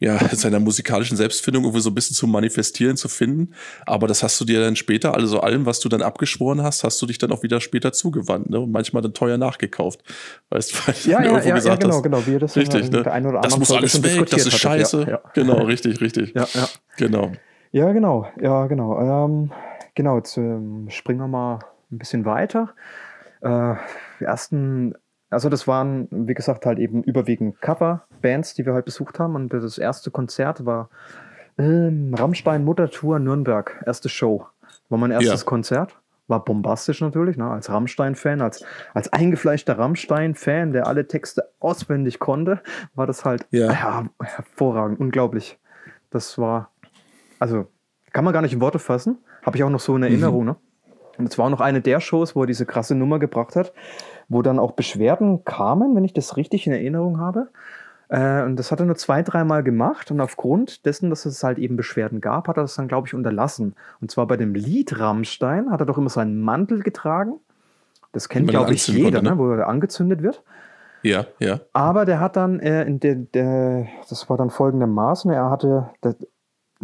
ja, seiner musikalischen Selbstfindung irgendwie so ein bisschen zu manifestieren, zu finden. Aber das hast du dir dann später, also allem, was du dann abgeschworen hast, hast du dich dann auch wieder später zugewandt, ne? Und manchmal dann teuer nachgekauft. Weißt du, weil ja, ja, ja, ja, genau, hast, genau, wie das richtig, ne? Das muss alles weg, das ist scheiße. Ja, ja. Genau, richtig, richtig. Ja, ja. Genau. Ja, genau, ja, genau. Ähm, genau, jetzt ähm, springen wir mal ein bisschen weiter. Äh, die ersten also das waren, wie gesagt, halt eben überwiegend Cover-Bands, die wir halt besucht haben. Und das erste Konzert war ähm, Rammstein Muttertour Nürnberg, erste Show. War mein erstes ja. Konzert. War bombastisch natürlich, ne? als Rammstein-Fan, als, als eingefleischter Rammstein-Fan, der alle Texte auswendig konnte, war das halt ja. ja. hervorragend, unglaublich. Das war, also kann man gar nicht in Worte fassen. Habe ich auch noch so in Erinnerung. Mhm. Ne? Und es war auch noch eine der Shows, wo er diese krasse Nummer gebracht hat wo dann auch Beschwerden kamen, wenn ich das richtig in Erinnerung habe. Äh, und das hat er nur zwei, dreimal gemacht und aufgrund dessen, dass es halt eben Beschwerden gab, hat er das dann, glaube ich, unterlassen. Und zwar bei dem Lied Rammstein hat er doch immer seinen Mantel getragen. Das kennt, glaube ich, jeder, ne? wo er angezündet wird. Ja, ja. Aber der hat dann, äh, in der, der, das war dann folgendermaßen, er hatte, das,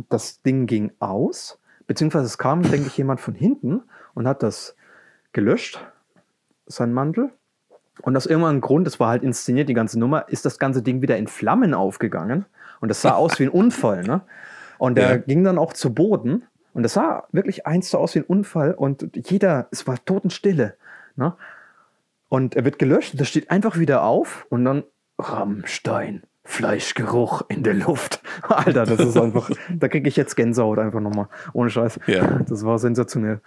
das Ding ging aus, beziehungsweise es kam, denke ich, jemand von hinten und hat das gelöscht sein Mantel. Und aus irgendeinem Grund, das war halt inszeniert, die ganze Nummer, ist das ganze Ding wieder in Flammen aufgegangen. Und das sah aus wie ein Unfall, ne? Und der ja. ging dann auch zu Boden. Und das sah wirklich eins so aus wie ein Unfall. Und jeder, es war Totenstille. Ne? Und er wird gelöscht, das steht einfach wieder auf und dann Rammstein, Fleischgeruch in der Luft. Alter, das ist einfach, da kriege ich jetzt Gänsehaut einfach nochmal. Ohne Scheiß. Ja. Das war sensationell.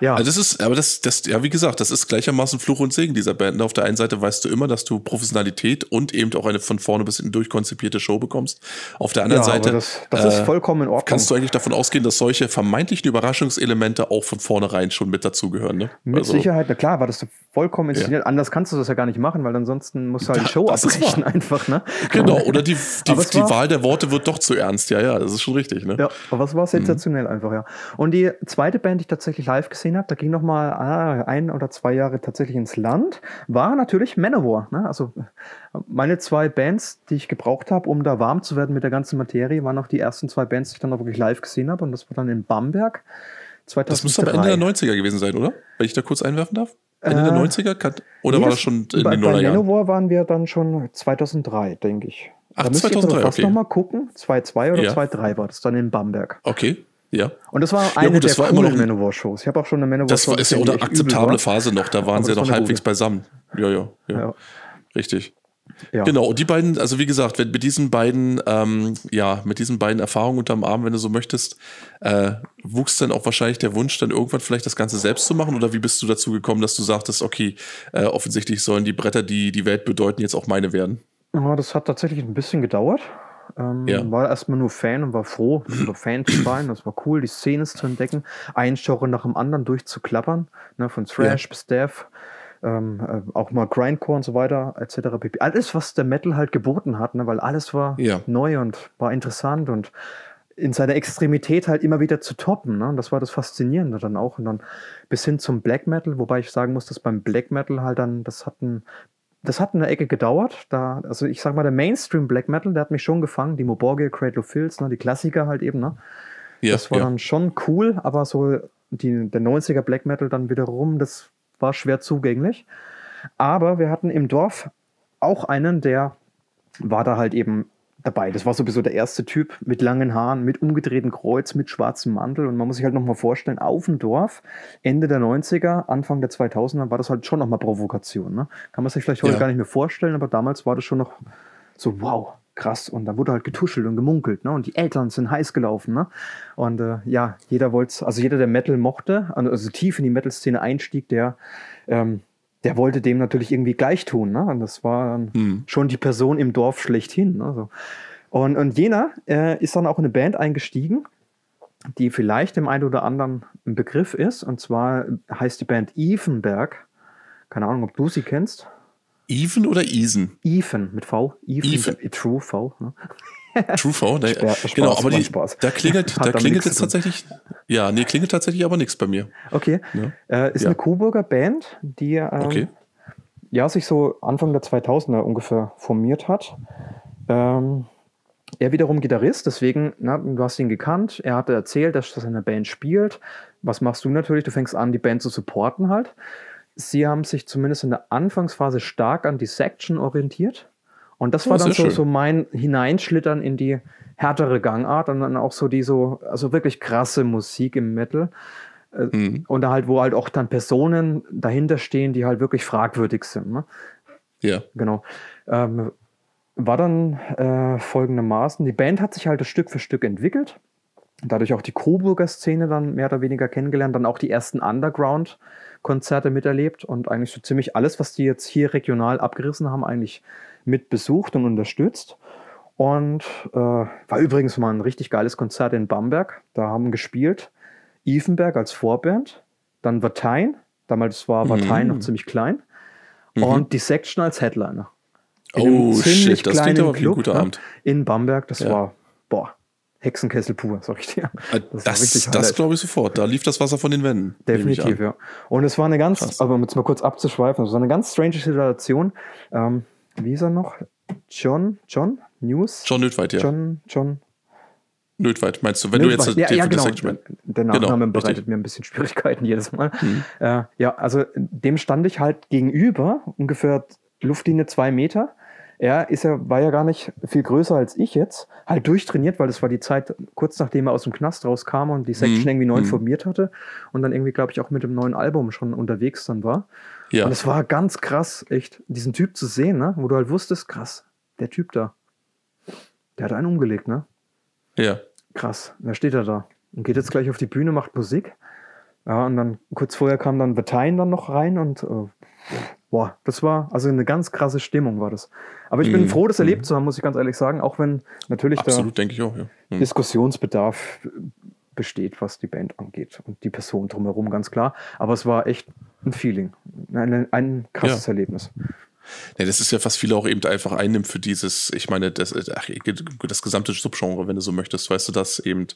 Ja. Also das ist, aber das, das, ja, wie gesagt, das ist gleichermaßen Fluch und Segen dieser Band. Auf der einen Seite weißt du immer, dass du Professionalität und eben auch eine von vorne bis hinten durchkonzipierte Show bekommst. Auf der anderen ja, Seite. Das, das äh, ist vollkommen in Ordnung. Kannst du eigentlich davon ausgehen, dass solche vermeintlichen Überraschungselemente auch von vornherein schon mit dazugehören, ne? Mit also, Sicherheit, na klar, war das vollkommen inszeniert. Ja. Anders kannst du das ja gar nicht machen, weil ansonsten musst du halt die Show abbrechen einfach, ne? Genau, oder die, die, die Wahl der Worte wird doch zu ernst. Ja, ja, das ist schon richtig, ne? Ja, aber es war sensationell mhm. einfach, ja. Und die zweite Band, die ich tatsächlich live gesehen habe, da ging noch mal ah, ein oder zwei Jahre tatsächlich ins Land, war natürlich Manowar. Ne? Also meine zwei Bands, die ich gebraucht habe, um da warm zu werden mit der ganzen Materie, waren auch die ersten zwei Bands, die ich dann auch wirklich live gesehen habe. Und das war dann in Bamberg. 2003. Das muss aber Ende der 90er gewesen sein, oder? Wenn ich da kurz einwerfen darf? Ende äh, der 90er? Oder nee, war das schon in bei, den Bei Manowar waren wir dann schon 2003, denke ich. Ach, da 2003, ich jetzt okay. nochmal gucken. 2.2 oder ja. 2.3 war das dann in Bamberg. Okay. Ja. Und das war eine ja, gut, der war coolen Manowar-Shows. Ich habe auch schon eine Manowar-Show Das war, ist ja auch eine akzeptable Phase noch. Da waren sie ja noch halbwegs gute. beisammen. Ja, ja, ja, ja. Richtig. Ja. Genau, und die beiden, also wie gesagt, wenn mit diesen beiden, ähm, ja, mit diesen beiden Erfahrungen unterm Arm, wenn du so möchtest, äh, wuchs dann auch wahrscheinlich der Wunsch, dann irgendwann vielleicht das Ganze selbst zu machen? Oder wie bist du dazu gekommen, dass du sagtest, okay, äh, offensichtlich sollen die Bretter, die die Welt bedeuten, jetzt auch meine werden? Ja, das hat tatsächlich ein bisschen gedauert. Ähm, ja. War erstmal nur Fan und war froh, über Fan zu sein. Das war cool, die Szene zu entdecken, ein Genre nach dem anderen durchzuklappern, ne, von Thrash ja. bis Death, ähm, äh, auch mal Grindcore und so weiter, etc. pp. Alles, was der Metal halt geboten hat, ne, weil alles war ja. neu und war interessant und in seiner Extremität halt immer wieder zu toppen. Ne? Und das war das Faszinierende dann auch. Und dann bis hin zum Black Metal, wobei ich sagen muss, dass beim Black Metal halt dann, das hat ein das hat eine Ecke gedauert. Da, also ich sag mal, der Mainstream Black Metal, der hat mich schon gefangen. Die Moborgia, Cradle of Filth, ne, die Klassiker halt eben, ne? Ja, das war ja. dann schon cool, aber so die, der 90er Black Metal dann wiederum, das war schwer zugänglich. Aber wir hatten im Dorf auch einen, der war da halt eben dabei. Das war sowieso der erste Typ mit langen Haaren, mit umgedrehtem Kreuz, mit schwarzem Mantel. Und man muss sich halt nochmal vorstellen, auf dem Dorf, Ende der 90er, Anfang der 2000er, war das halt schon nochmal Provokation. Ne? Kann man sich vielleicht heute ja. gar nicht mehr vorstellen, aber damals war das schon noch so, wow, krass. Und da wurde halt getuschelt und gemunkelt. Ne? Und die Eltern sind heiß gelaufen. Ne? Und äh, ja, jeder wollte, also jeder, der Metal mochte, also tief in die Metal-Szene einstieg, der ähm, der wollte dem natürlich irgendwie gleich tun. Ne? Und das war mhm. schon die Person im Dorf schlechthin. Ne? So. Und, und jener äh, ist dann auch in eine Band eingestiegen, die vielleicht dem einen oder anderen ein Begriff ist. Und zwar heißt die Band Evenberg. Keine Ahnung, ob du sie kennst. Even oder Isen? Even mit V. Even, Even. True V. Ne? True V, ne, Spaß, genau, aber die, da klingelt, da klingelt jetzt tatsächlich, ja, nee, klingelt tatsächlich aber nichts bei mir. Okay, ja. äh, ist ja. eine Coburger Band, die ähm, okay. ja, sich so Anfang der 2000er ungefähr formiert hat. Ähm, er wiederum Gitarrist, deswegen, na, du hast ihn gekannt, er hatte erzählt, dass er seine Band spielt. Was machst du natürlich? Du fängst an, die Band zu supporten halt. Sie haben sich zumindest in der Anfangsphase stark an die Section orientiert. Und das oh, war dann so, so mein Hineinschlittern in die härtere Gangart und dann auch so die so, also wirklich krasse Musik im Metal. Äh, mhm. Und da halt, wo halt auch dann Personen dahinter stehen, die halt wirklich fragwürdig sind. Ne? Ja. Genau. Ähm, war dann äh, folgendermaßen: Die Band hat sich halt Stück für Stück entwickelt. Dadurch auch die Coburger Szene dann mehr oder weniger kennengelernt, dann auch die ersten Underground-Konzerte miterlebt und eigentlich so ziemlich alles, was die jetzt hier regional abgerissen haben, eigentlich mit besucht und unterstützt. Und äh, war übrigens mal ein richtig geiles Konzert in Bamberg. Da haben gespielt Ivenberg als Vorband, dann Vatein, damals war Vatein mhm. noch ziemlich klein, mhm. und die Section als Headliner. In oh shit, das klingt aber wie ein guter ne? Abend. In Bamberg, das ja. war, boah, Hexenkessel pur, sag ich dir. Äh, das, das, das glaube ich sofort. Da lief das Wasser von den Wänden. Definitiv, ja. Und es war eine ganz, Krass. aber um jetzt mal kurz abzuschweifen, es war eine ganz strange Situation. Ähm, wie ist er noch? John, John News? John Nödweit, ja. John, John. Nödweit, meinst du, wenn Nödweit. du jetzt ja, ja, genau. Der Nachname genau, bereitet richtig. mir ein bisschen Schwierigkeiten jedes Mal. Mhm. Äh, ja, also dem stand ich halt gegenüber, ungefähr Luftlinie zwei Meter. Er ist ja, war ja gar nicht viel größer als ich jetzt, halt durchtrainiert, weil das war die Zeit kurz nachdem er aus dem Knast rauskam und die Section mhm. irgendwie neu mhm. formiert hatte und dann irgendwie, glaube ich, auch mit dem neuen Album schon unterwegs dann war. Ja. Und es war ganz krass, echt, diesen Typ zu sehen, ne? wo du halt wusstest, krass, der Typ da, der hat einen umgelegt, ne? Ja. Krass, da steht er da und geht jetzt gleich auf die Bühne, macht Musik. Ja, und dann kurz vorher kam dann Time dann noch rein und äh, boah, das war also eine ganz krasse Stimmung war das. Aber ich bin Mhm. froh, das erlebt Mhm. zu haben, muss ich ganz ehrlich sagen, auch wenn natürlich Absolut, denke ich auch, ja. da Mhm. Diskussionsbedarf besteht, was die Band angeht und die Person drumherum, ganz klar. Aber es war echt ein Feeling, ein, ein krasses Erlebnis. Ja, das ist ja, was viele auch eben einfach einnimmt für dieses, ich meine, das, ach, das gesamte Subgenre, wenn du so möchtest, weißt du, dass eben,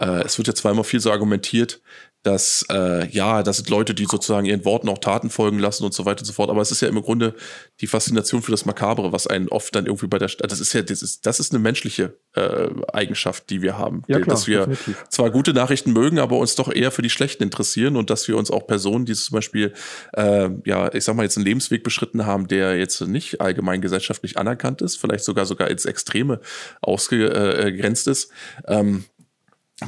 äh, es wird ja zweimal viel so argumentiert, dass, äh, ja, das sind Leute, die sozusagen ihren Worten auch Taten folgen lassen und so weiter und so fort. Aber es ist ja im Grunde die Faszination für das Makabre, was einen oft dann irgendwie bei der, St- das ist ja, das ist, das ist eine menschliche äh, Eigenschaft, die wir haben. Ja, klar, dass wir definitiv. zwar gute Nachrichten mögen, aber uns doch eher für die schlechten interessieren und dass wir uns auch Personen, die zum Beispiel, äh, ja, ich sag mal, jetzt einen Lebensweg beschritten haben, der jetzt nicht allgemein gesellschaftlich anerkannt ist, vielleicht sogar sogar ins Extreme ausgegrenzt ist, ähm,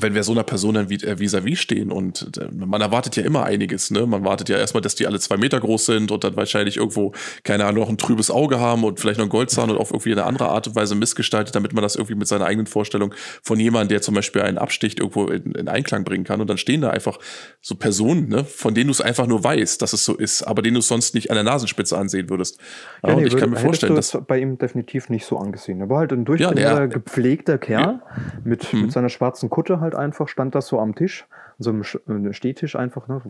wenn wir so einer Person dann vis- äh, vis-à-vis stehen und äh, man erwartet ja immer einiges, ne? Man wartet ja erstmal, dass die alle zwei Meter groß sind und dann wahrscheinlich irgendwo, keine Ahnung, noch ein trübes Auge haben und vielleicht noch einen Goldzahn und auf irgendwie eine andere Art und Weise missgestaltet, damit man das irgendwie mit seiner eigenen Vorstellung von jemandem, der zum Beispiel einen absticht, irgendwo in, in Einklang bringen kann. Und dann stehen da einfach so Personen, ne, von denen du es einfach nur weißt, dass es so ist, aber denen du es sonst nicht an der Nasenspitze ansehen würdest. Ja, und nee, ich kann mir vorstellen, dass. bei ihm definitiv nicht so angesehen. Er war halt ein Ja, durchtrainierter, der- gepflegter Kerl mit, Mhm. mit seiner schwarzen Kutte halt einfach, stand das so am Tisch, so einem Sch- äh, Stehtisch einfach, ne?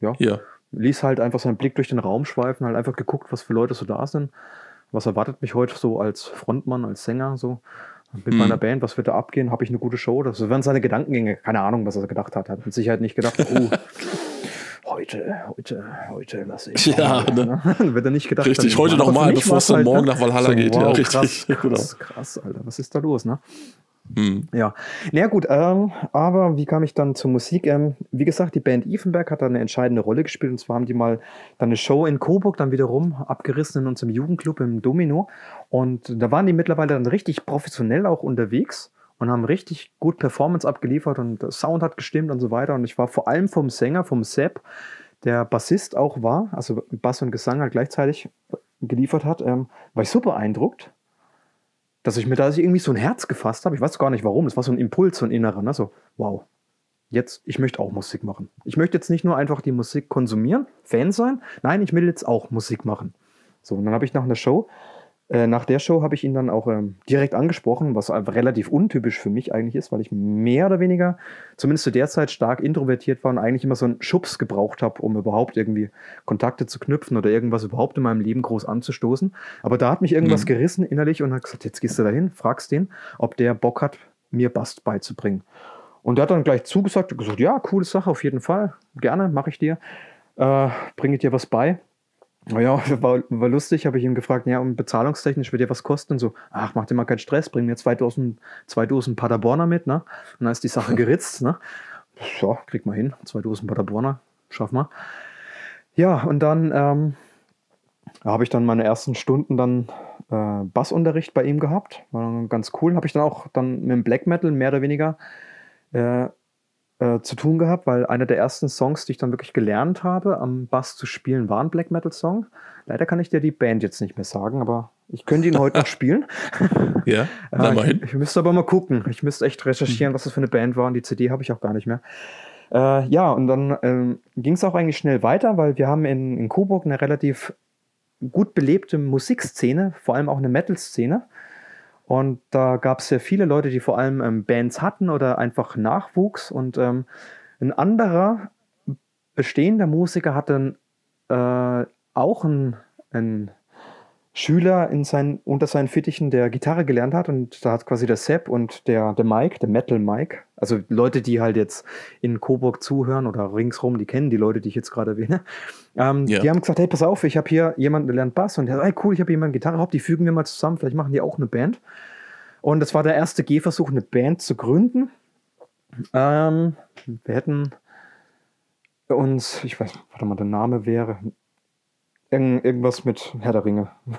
Ja. Hier. Ließ halt einfach seinen Blick durch den Raum schweifen, halt einfach geguckt, was für Leute so da sind. Was erwartet mich heute so als Frontmann, als Sänger, so mit Mhm. meiner Band, was wird da abgehen? Habe ich eine gute Show? Das waren seine Gedankengänge, keine Ahnung, was er gedacht hat. Hat mit Sicherheit nicht gedacht, oh, heute, heute, heute lasse ich. Ja, mal, ne? ne? Wird er nicht gedacht Richtig, heute Aber noch für mal, mich bevor es dann halt, morgen ne? nach Valhalla geht. Ja, wow, richtig, Krass, genau. krass, krass, Alter, was ist da los, ne? Hm. Ja, na gut, ähm, aber wie kam ich dann zur Musik? Ähm, wie gesagt, die Band Ivenberg hat da eine entscheidende Rolle gespielt. Und zwar haben die mal dann eine Show in Coburg dann wiederum abgerissen in unserem Jugendclub im Domino. Und da waren die mittlerweile dann richtig professionell auch unterwegs und haben richtig gut Performance abgeliefert und der Sound hat gestimmt und so weiter. Und ich war vor allem vom Sänger, vom Sepp, der Bassist auch war, also Bass und Gesang halt gleichzeitig geliefert hat, ähm, war ich so beeindruckt, dass ich mir da irgendwie so ein Herz gefasst habe. Ich weiß gar nicht warum. Es war so ein Impuls, so ein innerer. Ne? So, wow, jetzt, ich möchte auch Musik machen. Ich möchte jetzt nicht nur einfach die Musik konsumieren, Fan sein. Nein, ich will jetzt auch Musik machen. So, und dann habe ich nach einer Show, äh, nach der Show habe ich ihn dann auch ähm, direkt angesprochen, was relativ untypisch für mich eigentlich ist, weil ich mehr oder weniger, zumindest zu der Zeit, stark introvertiert war und eigentlich immer so einen Schubs gebraucht habe, um überhaupt irgendwie Kontakte zu knüpfen oder irgendwas überhaupt in meinem Leben groß anzustoßen. Aber da hat mich irgendwas Mhm. gerissen innerlich und hat gesagt, jetzt gehst du dahin, fragst den, ob der Bock hat, mir Bass beizubringen. Und der hat dann gleich zugesagt, gesagt, ja, coole Sache, auf jeden Fall, gerne, mache ich dir, äh, bringe dir was bei. Naja, war, war lustig, habe ich ihm gefragt, ja, und bezahlungstechnisch wird dir was kosten? Und so, ach, mach dir mal keinen Stress, bring mir zwei Dosen, zwei Dosen Paderborner mit, ne? Und dann ist die Sache geritzt, ne? Ja, krieg mal hin, zwei Dosen Paderborner, schaff mal. Ja, und dann ähm, habe ich dann meine ersten Stunden dann äh, Bassunterricht bei ihm gehabt. War ganz cool. Habe ich dann auch dann mit dem Black Metal mehr oder weniger äh, äh, zu tun gehabt, weil einer der ersten Songs, die ich dann wirklich gelernt habe, am Bass zu spielen, war ein Black Metal Song. Leider kann ich dir die Band jetzt nicht mehr sagen, aber ich könnte ihn heute noch spielen. Ja, Äh, na mal hin. ich, ich müsste aber mal gucken. Ich müsste echt recherchieren, was das für eine Band war. Und die CD habe ich auch gar nicht mehr. Äh, ja, und dann ähm, ging es auch eigentlich schnell weiter, weil wir haben in, in Coburg eine relativ gut belebte Musikszene, vor allem auch eine Metal-Szene. Und da gab es sehr viele Leute, die vor allem ähm, Bands hatten oder einfach Nachwuchs. Und ähm, ein anderer bestehender Musiker hatte äh, auch einen, einen Schüler in sein, unter seinen Fittichen, der Gitarre gelernt hat. Und da hat quasi der Sepp und der, der Mike, der Metal Mike, also Leute, die halt jetzt in Coburg zuhören oder ringsrum, die kennen die Leute, die ich jetzt gerade erwähne. Ähm, Ja. Die haben gesagt, hey, pass auf, ich habe hier jemanden, der lernt Bass. Und der sagt, hey, cool, ich habe jemanden Gitarre, hopp, die fügen wir mal zusammen, vielleicht machen die auch eine Band. Und das war der erste Gehversuch, eine Band zu gründen. Ähm, wir hätten uns, ich weiß, warte mal, der Name wäre irgend, irgendwas mit Herr der Ringe.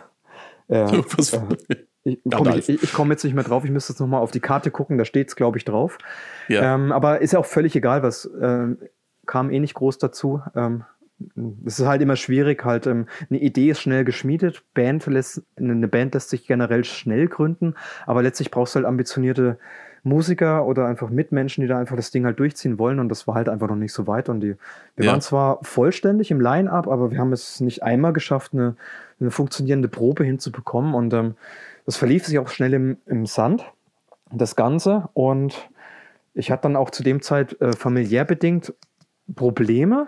Äh, Was- äh, ich komme komm jetzt nicht mehr drauf, ich müsste jetzt nochmal auf die Karte gucken, da steht es, glaube ich, drauf. ja. Ähm, aber ist ja auch völlig egal, was ähm, kam eh nicht groß dazu. Ähm, es ist halt immer schwierig, halt ähm, eine Idee ist schnell geschmiedet, Band lässt, eine Band lässt sich generell schnell gründen, aber letztlich brauchst du halt ambitionierte Musiker oder einfach Mitmenschen, die da einfach das Ding halt durchziehen wollen und das war halt einfach noch nicht so weit und die, wir ja. waren zwar vollständig im Line-Up, aber wir haben es nicht einmal geschafft, eine, eine funktionierende Probe hinzubekommen und ähm, das verlief sich auch schnell im, im Sand, das Ganze und ich hatte dann auch zu dem Zeit äh, familiär bedingt Probleme,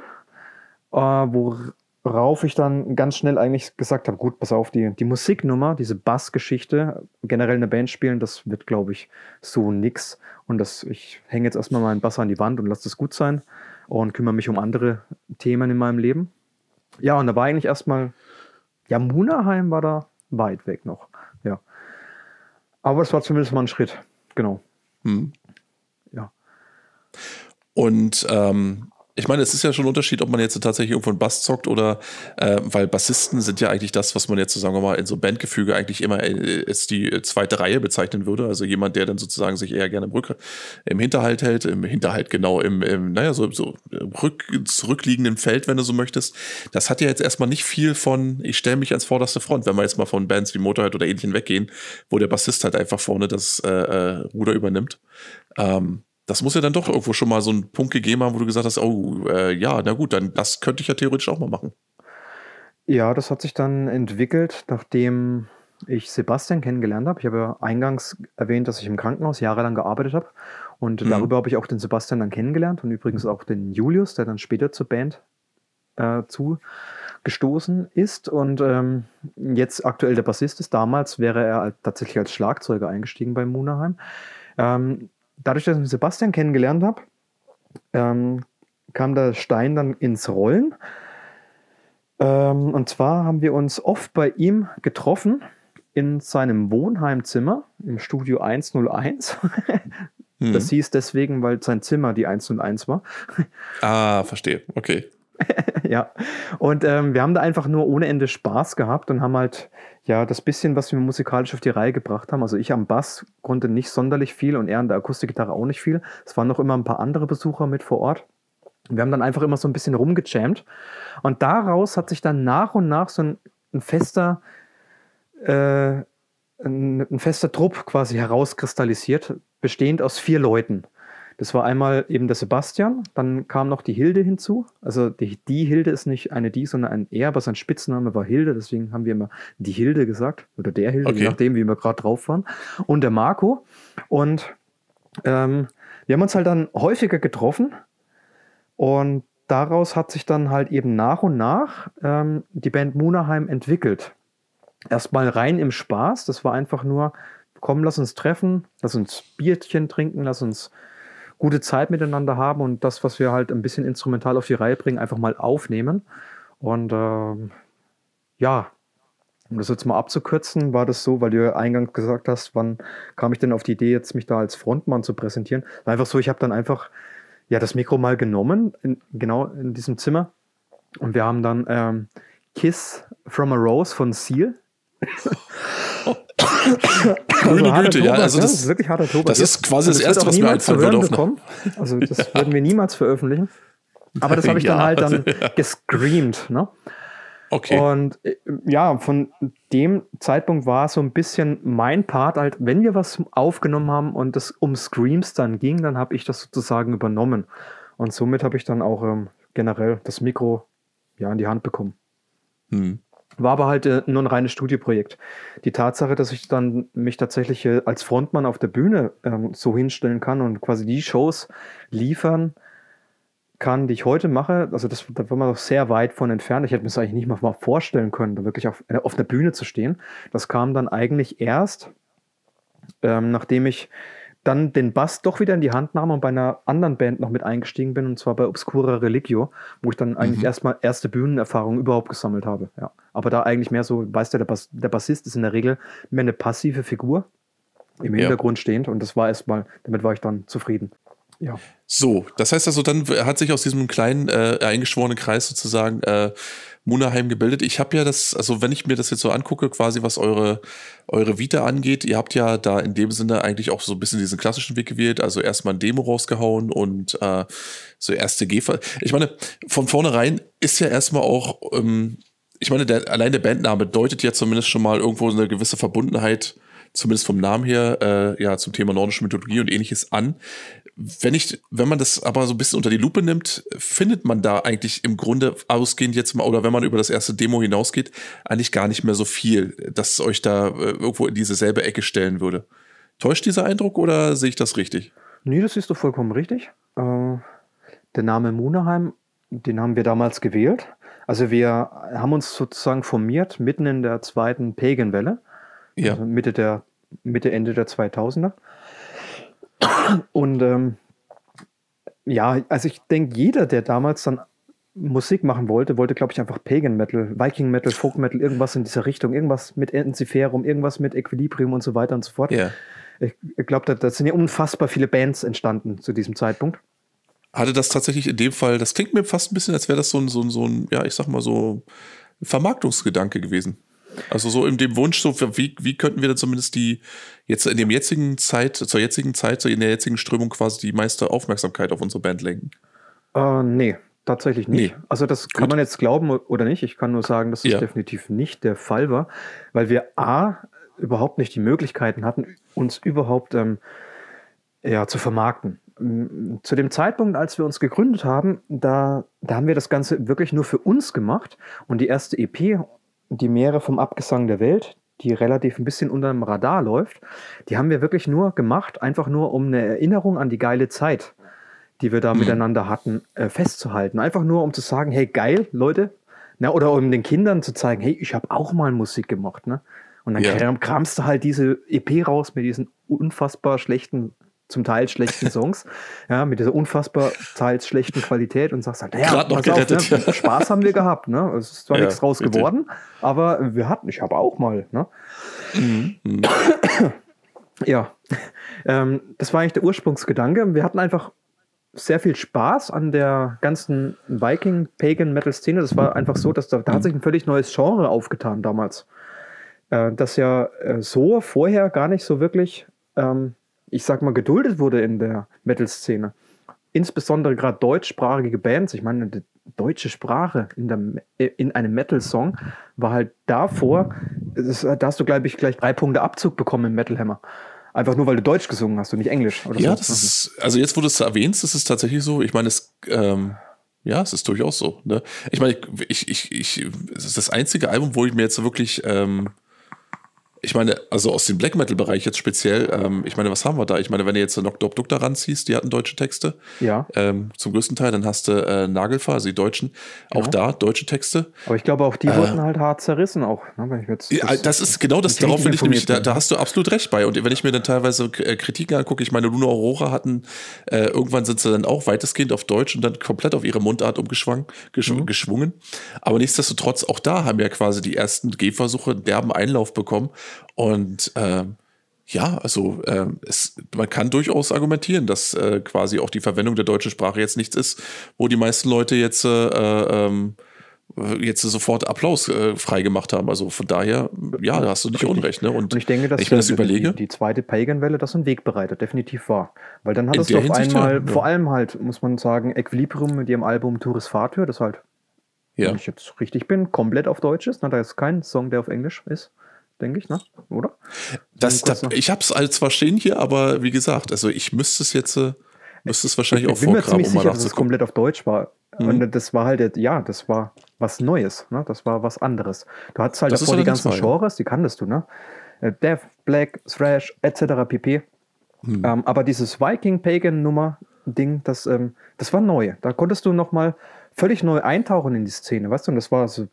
äh, wo Worauf ich dann ganz schnell eigentlich gesagt habe, gut, pass auf, die, die Musiknummer, diese Bassgeschichte, generell eine Band spielen, das wird, glaube ich, so nix. Und das, ich hänge jetzt erstmal meinen Bass an die Wand und lasse das gut sein und kümmere mich um andere Themen in meinem Leben. Ja, und da war eigentlich erstmal, ja, Munaheim war da weit weg noch, ja. Aber es war zumindest mal ein Schritt, genau. Hm. Ja. Und ähm, ich meine, es ist ja schon ein Unterschied, ob man jetzt tatsächlich irgendwo einen Bass zockt oder, äh, weil Bassisten sind ja eigentlich das, was man jetzt, so, sagen wir mal, in so Bandgefüge eigentlich immer äh, als die zweite Reihe bezeichnen würde. Also jemand, der dann sozusagen sich eher gerne im, Rück im Hinterhalt hält, im Hinterhalt genau, im, im naja, so, so rück, zurückliegenden Feld, wenn du so möchtest. Das hat ja jetzt erstmal nicht viel von, ich stelle mich ans vorderste Front, wenn wir jetzt mal von Bands wie Motorhead oder ähnlichen weggehen, wo der Bassist halt einfach vorne das äh, äh, Ruder übernimmt. Ähm, das muss ja dann doch irgendwo schon mal so einen Punkt gegeben haben, wo du gesagt hast, oh, äh, ja, na gut, dann das könnte ich ja theoretisch auch mal machen. Ja, das hat sich dann entwickelt, nachdem ich Sebastian kennengelernt habe. Ich habe ja eingangs erwähnt, dass ich im Krankenhaus jahrelang gearbeitet habe. Und mhm. darüber habe ich auch den Sebastian dann kennengelernt und übrigens auch den Julius, der dann später zur Band äh, zugestoßen ist. Und ähm, jetzt aktuell der Bassist ist. Damals wäre er tatsächlich als Schlagzeuger eingestiegen bei Munaheim. Ähm, dadurch, dass ich Sebastian kennengelernt habe, ähm, kam der Stein dann ins Rollen. Ähm, und zwar haben wir uns oft bei ihm getroffen in seinem Wohnheimzimmer im Studio 101. hm. Das hieß deswegen, weil sein Zimmer die 101 war. Ah, verstehe. Okay. ja. Und ähm, wir haben da einfach nur ohne Ende Spaß gehabt und haben halt, ja, das bisschen, was wir musikalisch auf die Reihe gebracht haben. Also ich am Bass konnte nicht sonderlich viel und er an der Akustikgitarre auch nicht viel. Es waren noch immer ein paar andere Besucher mit vor Ort. Wir haben dann einfach immer so ein bisschen rumgejammt. Und daraus hat sich dann nach und nach so ein, ein fester, äh, ein, ein fester Trupp quasi herauskristallisiert, bestehend aus vier Leuten. Das war einmal eben der Sebastian, dann kam noch die Hilde hinzu. Also die, die Hilde ist nicht eine die, sondern ein er, aber sein Spitzname war Hilde, deswegen haben wir immer die Hilde gesagt. Oder der Hilde, okay. je nachdem, wie wir gerade drauf waren. Und der Marco. Und ähm, wir haben uns halt dann häufiger getroffen und daraus hat sich dann halt eben nach und nach ähm, die Band Munaheim entwickelt. Erstmal rein im Spaß, das war einfach nur, komm, lass uns treffen, lass uns Bierchen trinken, lass uns gute Zeit miteinander haben und das, was wir halt ein bisschen instrumental auf die Reihe bringen, einfach mal aufnehmen. Und ähm, ja, um das jetzt mal abzukürzen, war das so, weil du eingangs gesagt hast, wann kam ich denn auf die Idee, jetzt mich da als Frontmann zu präsentieren? Einfach so, ich habe dann einfach ja das Mikro mal genommen, in, genau in diesem Zimmer. Und wir haben dann ähm, Kiss from a Rose von Seal Grüne also Güte, ja. Also das, ja, ist wirklich harter Tobak. Das ist quasi das, das Erste, was mir einfallen würde. Bekommen. Also das würden wir niemals veröffentlichen. Aber das habe ich ja, dann halt dann ja. gescreamt. Ne? Okay. Und äh, ja, von dem Zeitpunkt war so ein bisschen mein Part halt, wenn wir was aufgenommen haben und es um Screams dann ging, dann habe ich das sozusagen übernommen. Und somit habe ich dann auch ähm, generell das Mikro ja in die Hand bekommen. Hm. War aber halt äh, nur ein reines Studioprojekt. Die Tatsache, dass ich dann mich tatsächlich äh, als Frontmann auf der Bühne ähm, so hinstellen kann und quasi die Shows liefern kann, die ich heute mache, also das, da war man noch sehr weit von entfernt. Ich hätte mir das eigentlich nicht mal vorstellen können, da wirklich auf, äh, auf der Bühne zu stehen. Das kam dann eigentlich erst, ähm, nachdem ich dann den Bass doch wieder in die Hand nahm und bei einer anderen Band noch mit eingestiegen bin, und zwar bei Obscura Religio, wo ich dann eigentlich mhm. erstmal erste Bühnenerfahrung überhaupt gesammelt habe. Ja. Aber da eigentlich mehr so, weißt du, der, Bass, der Bassist ist in der Regel mehr eine passive Figur, im Hintergrund ja. stehend, und das war erstmal, damit war ich dann zufrieden. Ja. So, das heißt also, dann hat sich aus diesem kleinen äh, eingeschworenen Kreis sozusagen äh, Munaheim gebildet. Ich habe ja das, also wenn ich mir das jetzt so angucke, quasi was eure, eure Vita angeht, ihr habt ja da in dem Sinne eigentlich auch so ein bisschen diesen klassischen Weg gewählt, also erstmal ein Demo rausgehauen und äh, so erste g Ich meine, von vornherein ist ja erstmal auch, ähm, ich meine, der, allein der Bandname deutet ja zumindest schon mal irgendwo eine gewisse Verbundenheit zumindest vom Namen her, äh, ja, zum Thema nordische Mythologie und ähnliches an. Wenn ich, wenn man das aber so ein bisschen unter die Lupe nimmt, findet man da eigentlich im Grunde ausgehend jetzt mal, oder wenn man über das erste Demo hinausgeht, eigentlich gar nicht mehr so viel, dass euch da äh, irgendwo in diese selbe Ecke stellen würde. Täuscht dieser Eindruck oder sehe ich das richtig? Nee, das siehst du vollkommen richtig. Äh, der Name Munaheim, den haben wir damals gewählt. Also wir haben uns sozusagen formiert mitten in der zweiten Pagan-Welle. Ja. Also Mitte, der, Mitte, Ende der 2000er. Und ähm, ja, also ich denke, jeder, der damals dann Musik machen wollte, wollte, glaube ich, einfach Pagan Metal, Viking Metal, Folk Metal, irgendwas in dieser Richtung, irgendwas mit Enziferum, irgendwas mit Equilibrium und so weiter und so fort. Ja. Ich, ich glaube, da, da, sind ja unfassbar viele Bands entstanden zu diesem Zeitpunkt. Hatte das tatsächlich in dem Fall, das klingt mir fast ein bisschen, als wäre das so ein, so ein, so ein, ja, ich sag mal so, Vermarktungsgedanke gewesen. Also so in dem Wunsch, so wie, wie könnten wir denn zumindest die jetzt in dem jetzigen Zeit, zur jetzigen Zeit, in der jetzigen Strömung quasi die meiste Aufmerksamkeit auf unsere Band lenken? Äh, nee, tatsächlich nicht. Nee. Also das kann Gut. man jetzt glauben oder nicht. Ich kann nur sagen, dass das ja. definitiv nicht der Fall war, weil wir A, überhaupt nicht die Möglichkeiten hatten, uns überhaupt ähm, ja, zu vermarkten. Zu dem Zeitpunkt, als wir uns gegründet haben, da, da haben wir das Ganze wirklich nur für uns gemacht. Und die erste EP die Meere vom Abgesang der Welt, die relativ ein bisschen unter dem Radar läuft, die haben wir wirklich nur gemacht, einfach nur um eine Erinnerung an die geile Zeit, die wir da mhm. miteinander hatten, äh, festzuhalten. Einfach nur um zu sagen, hey, geil, Leute. Na, oder um den Kindern zu zeigen, hey, ich habe auch mal Musik gemacht. Ne? Und dann ja. kramst du halt diese EP raus mit diesen unfassbar schlechten zum Teil schlechten Songs, ja, mit dieser unfassbar teils schlechten Qualität und sagst halt, naja, pass gerettet, auf, ne? Spaß haben wir gehabt, ne? Es ist zwar ja, nichts draus geworden, aber wir hatten, ich habe auch mal, ne? Mhm. ja, ähm, das war eigentlich der Ursprungsgedanke. Wir hatten einfach sehr viel Spaß an der ganzen Viking Pagan Metal Szene. Das war einfach so, dass da, da hat sich ein völlig neues Genre aufgetan damals, äh, das ja äh, so vorher gar nicht so wirklich ähm, ich sag mal, geduldet wurde in der Metal-Szene. Insbesondere gerade deutschsprachige Bands. Ich meine, die deutsche Sprache in, der, in einem Metal-Song war halt davor, das, da hast du, glaube ich, gleich drei Punkte Abzug bekommen im Metal Hammer. Einfach nur, weil du Deutsch gesungen hast und nicht Englisch. ja, so. das ist, also jetzt, wo du es erwähnst, ist es tatsächlich so. Ich meine, es, ähm, ja, es ist durchaus so. Ne? Ich meine, ich, ich, ich, es ist das einzige Album, wo ich mir jetzt wirklich ähm, ich meine, also aus dem Black Metal-Bereich jetzt speziell, ähm, ich meine, was haben wir da? Ich meine, wenn du jetzt Knock Dop Duck da ranziehst, die hatten deutsche Texte. Ja. Ähm, zum größten Teil, dann hast du äh, Nagelfahr, also die Deutschen, auch ja. da deutsche Texte. Aber ich glaube, auch die äh, wurden halt hart zerrissen auch. Ne, wenn ich jetzt, das, ja, das ist genau das, darauf will ich nämlich, da, da, hast du absolut recht bei. Und wenn ich mir dann teilweise äh, Kritiken angucke, ich meine, Luna Aurora hatten, äh, irgendwann sind sie dann auch weitestgehend auf Deutsch und dann komplett auf ihre Mundart umgeschwungen, geschw mhm. geschwungen. Aber nichtsdestotrotz, auch da haben ja quasi die ersten Gehversuche derben Einlauf bekommen. Und ähm, ja, also äh, es, man kann durchaus argumentieren, dass äh, quasi auch die Verwendung der deutschen Sprache jetzt nichts ist, wo die meisten Leute jetzt äh, ähm, jetzt sofort Applaus äh, freigemacht haben. Also von daher, ja, da hast du nicht Richtig. Unrecht. Ne? Und, Und, ich denge, dass ich das überlege, die, die zweite Pagan-Welle das ein Wegbereiter definitiv war. Weil dann du auf Hinsicht, einmal, ja. vor allem halt, muss man sagen, Equilibrium mit ihrem Album Tourist Fahrtür, das halt, ja. wenn ich jetzt richtig bin, komplett auf Deutsch ist. Ne? Da ist kein Song, der auf Englisch ist denke ich, ne? oder? Das, das, ich habe es als zwar stehen hier, aber wie gesagt, also ich müsste es jetzt, äh, müsste es wahrscheinlich ich, auch vorgraben. Ich bin mir ziemlich sicher, dass es komplett auf Deutsch war. Mhm. Und das war halt, ja, das war was Neues, ne? das war was anderes. Du hattest halt das davor die ganzen Fall. Genres, die kanntest du, ne? Äh, Death, Black, Thrash, etc. pp. Mhm. Ähm, aber dieses Viking-Pagan-Nummer-Ding, das, ähm, das war neu. Da konntest du nochmal völlig neu eintauchen in die Szene, weißt du? Und das war so,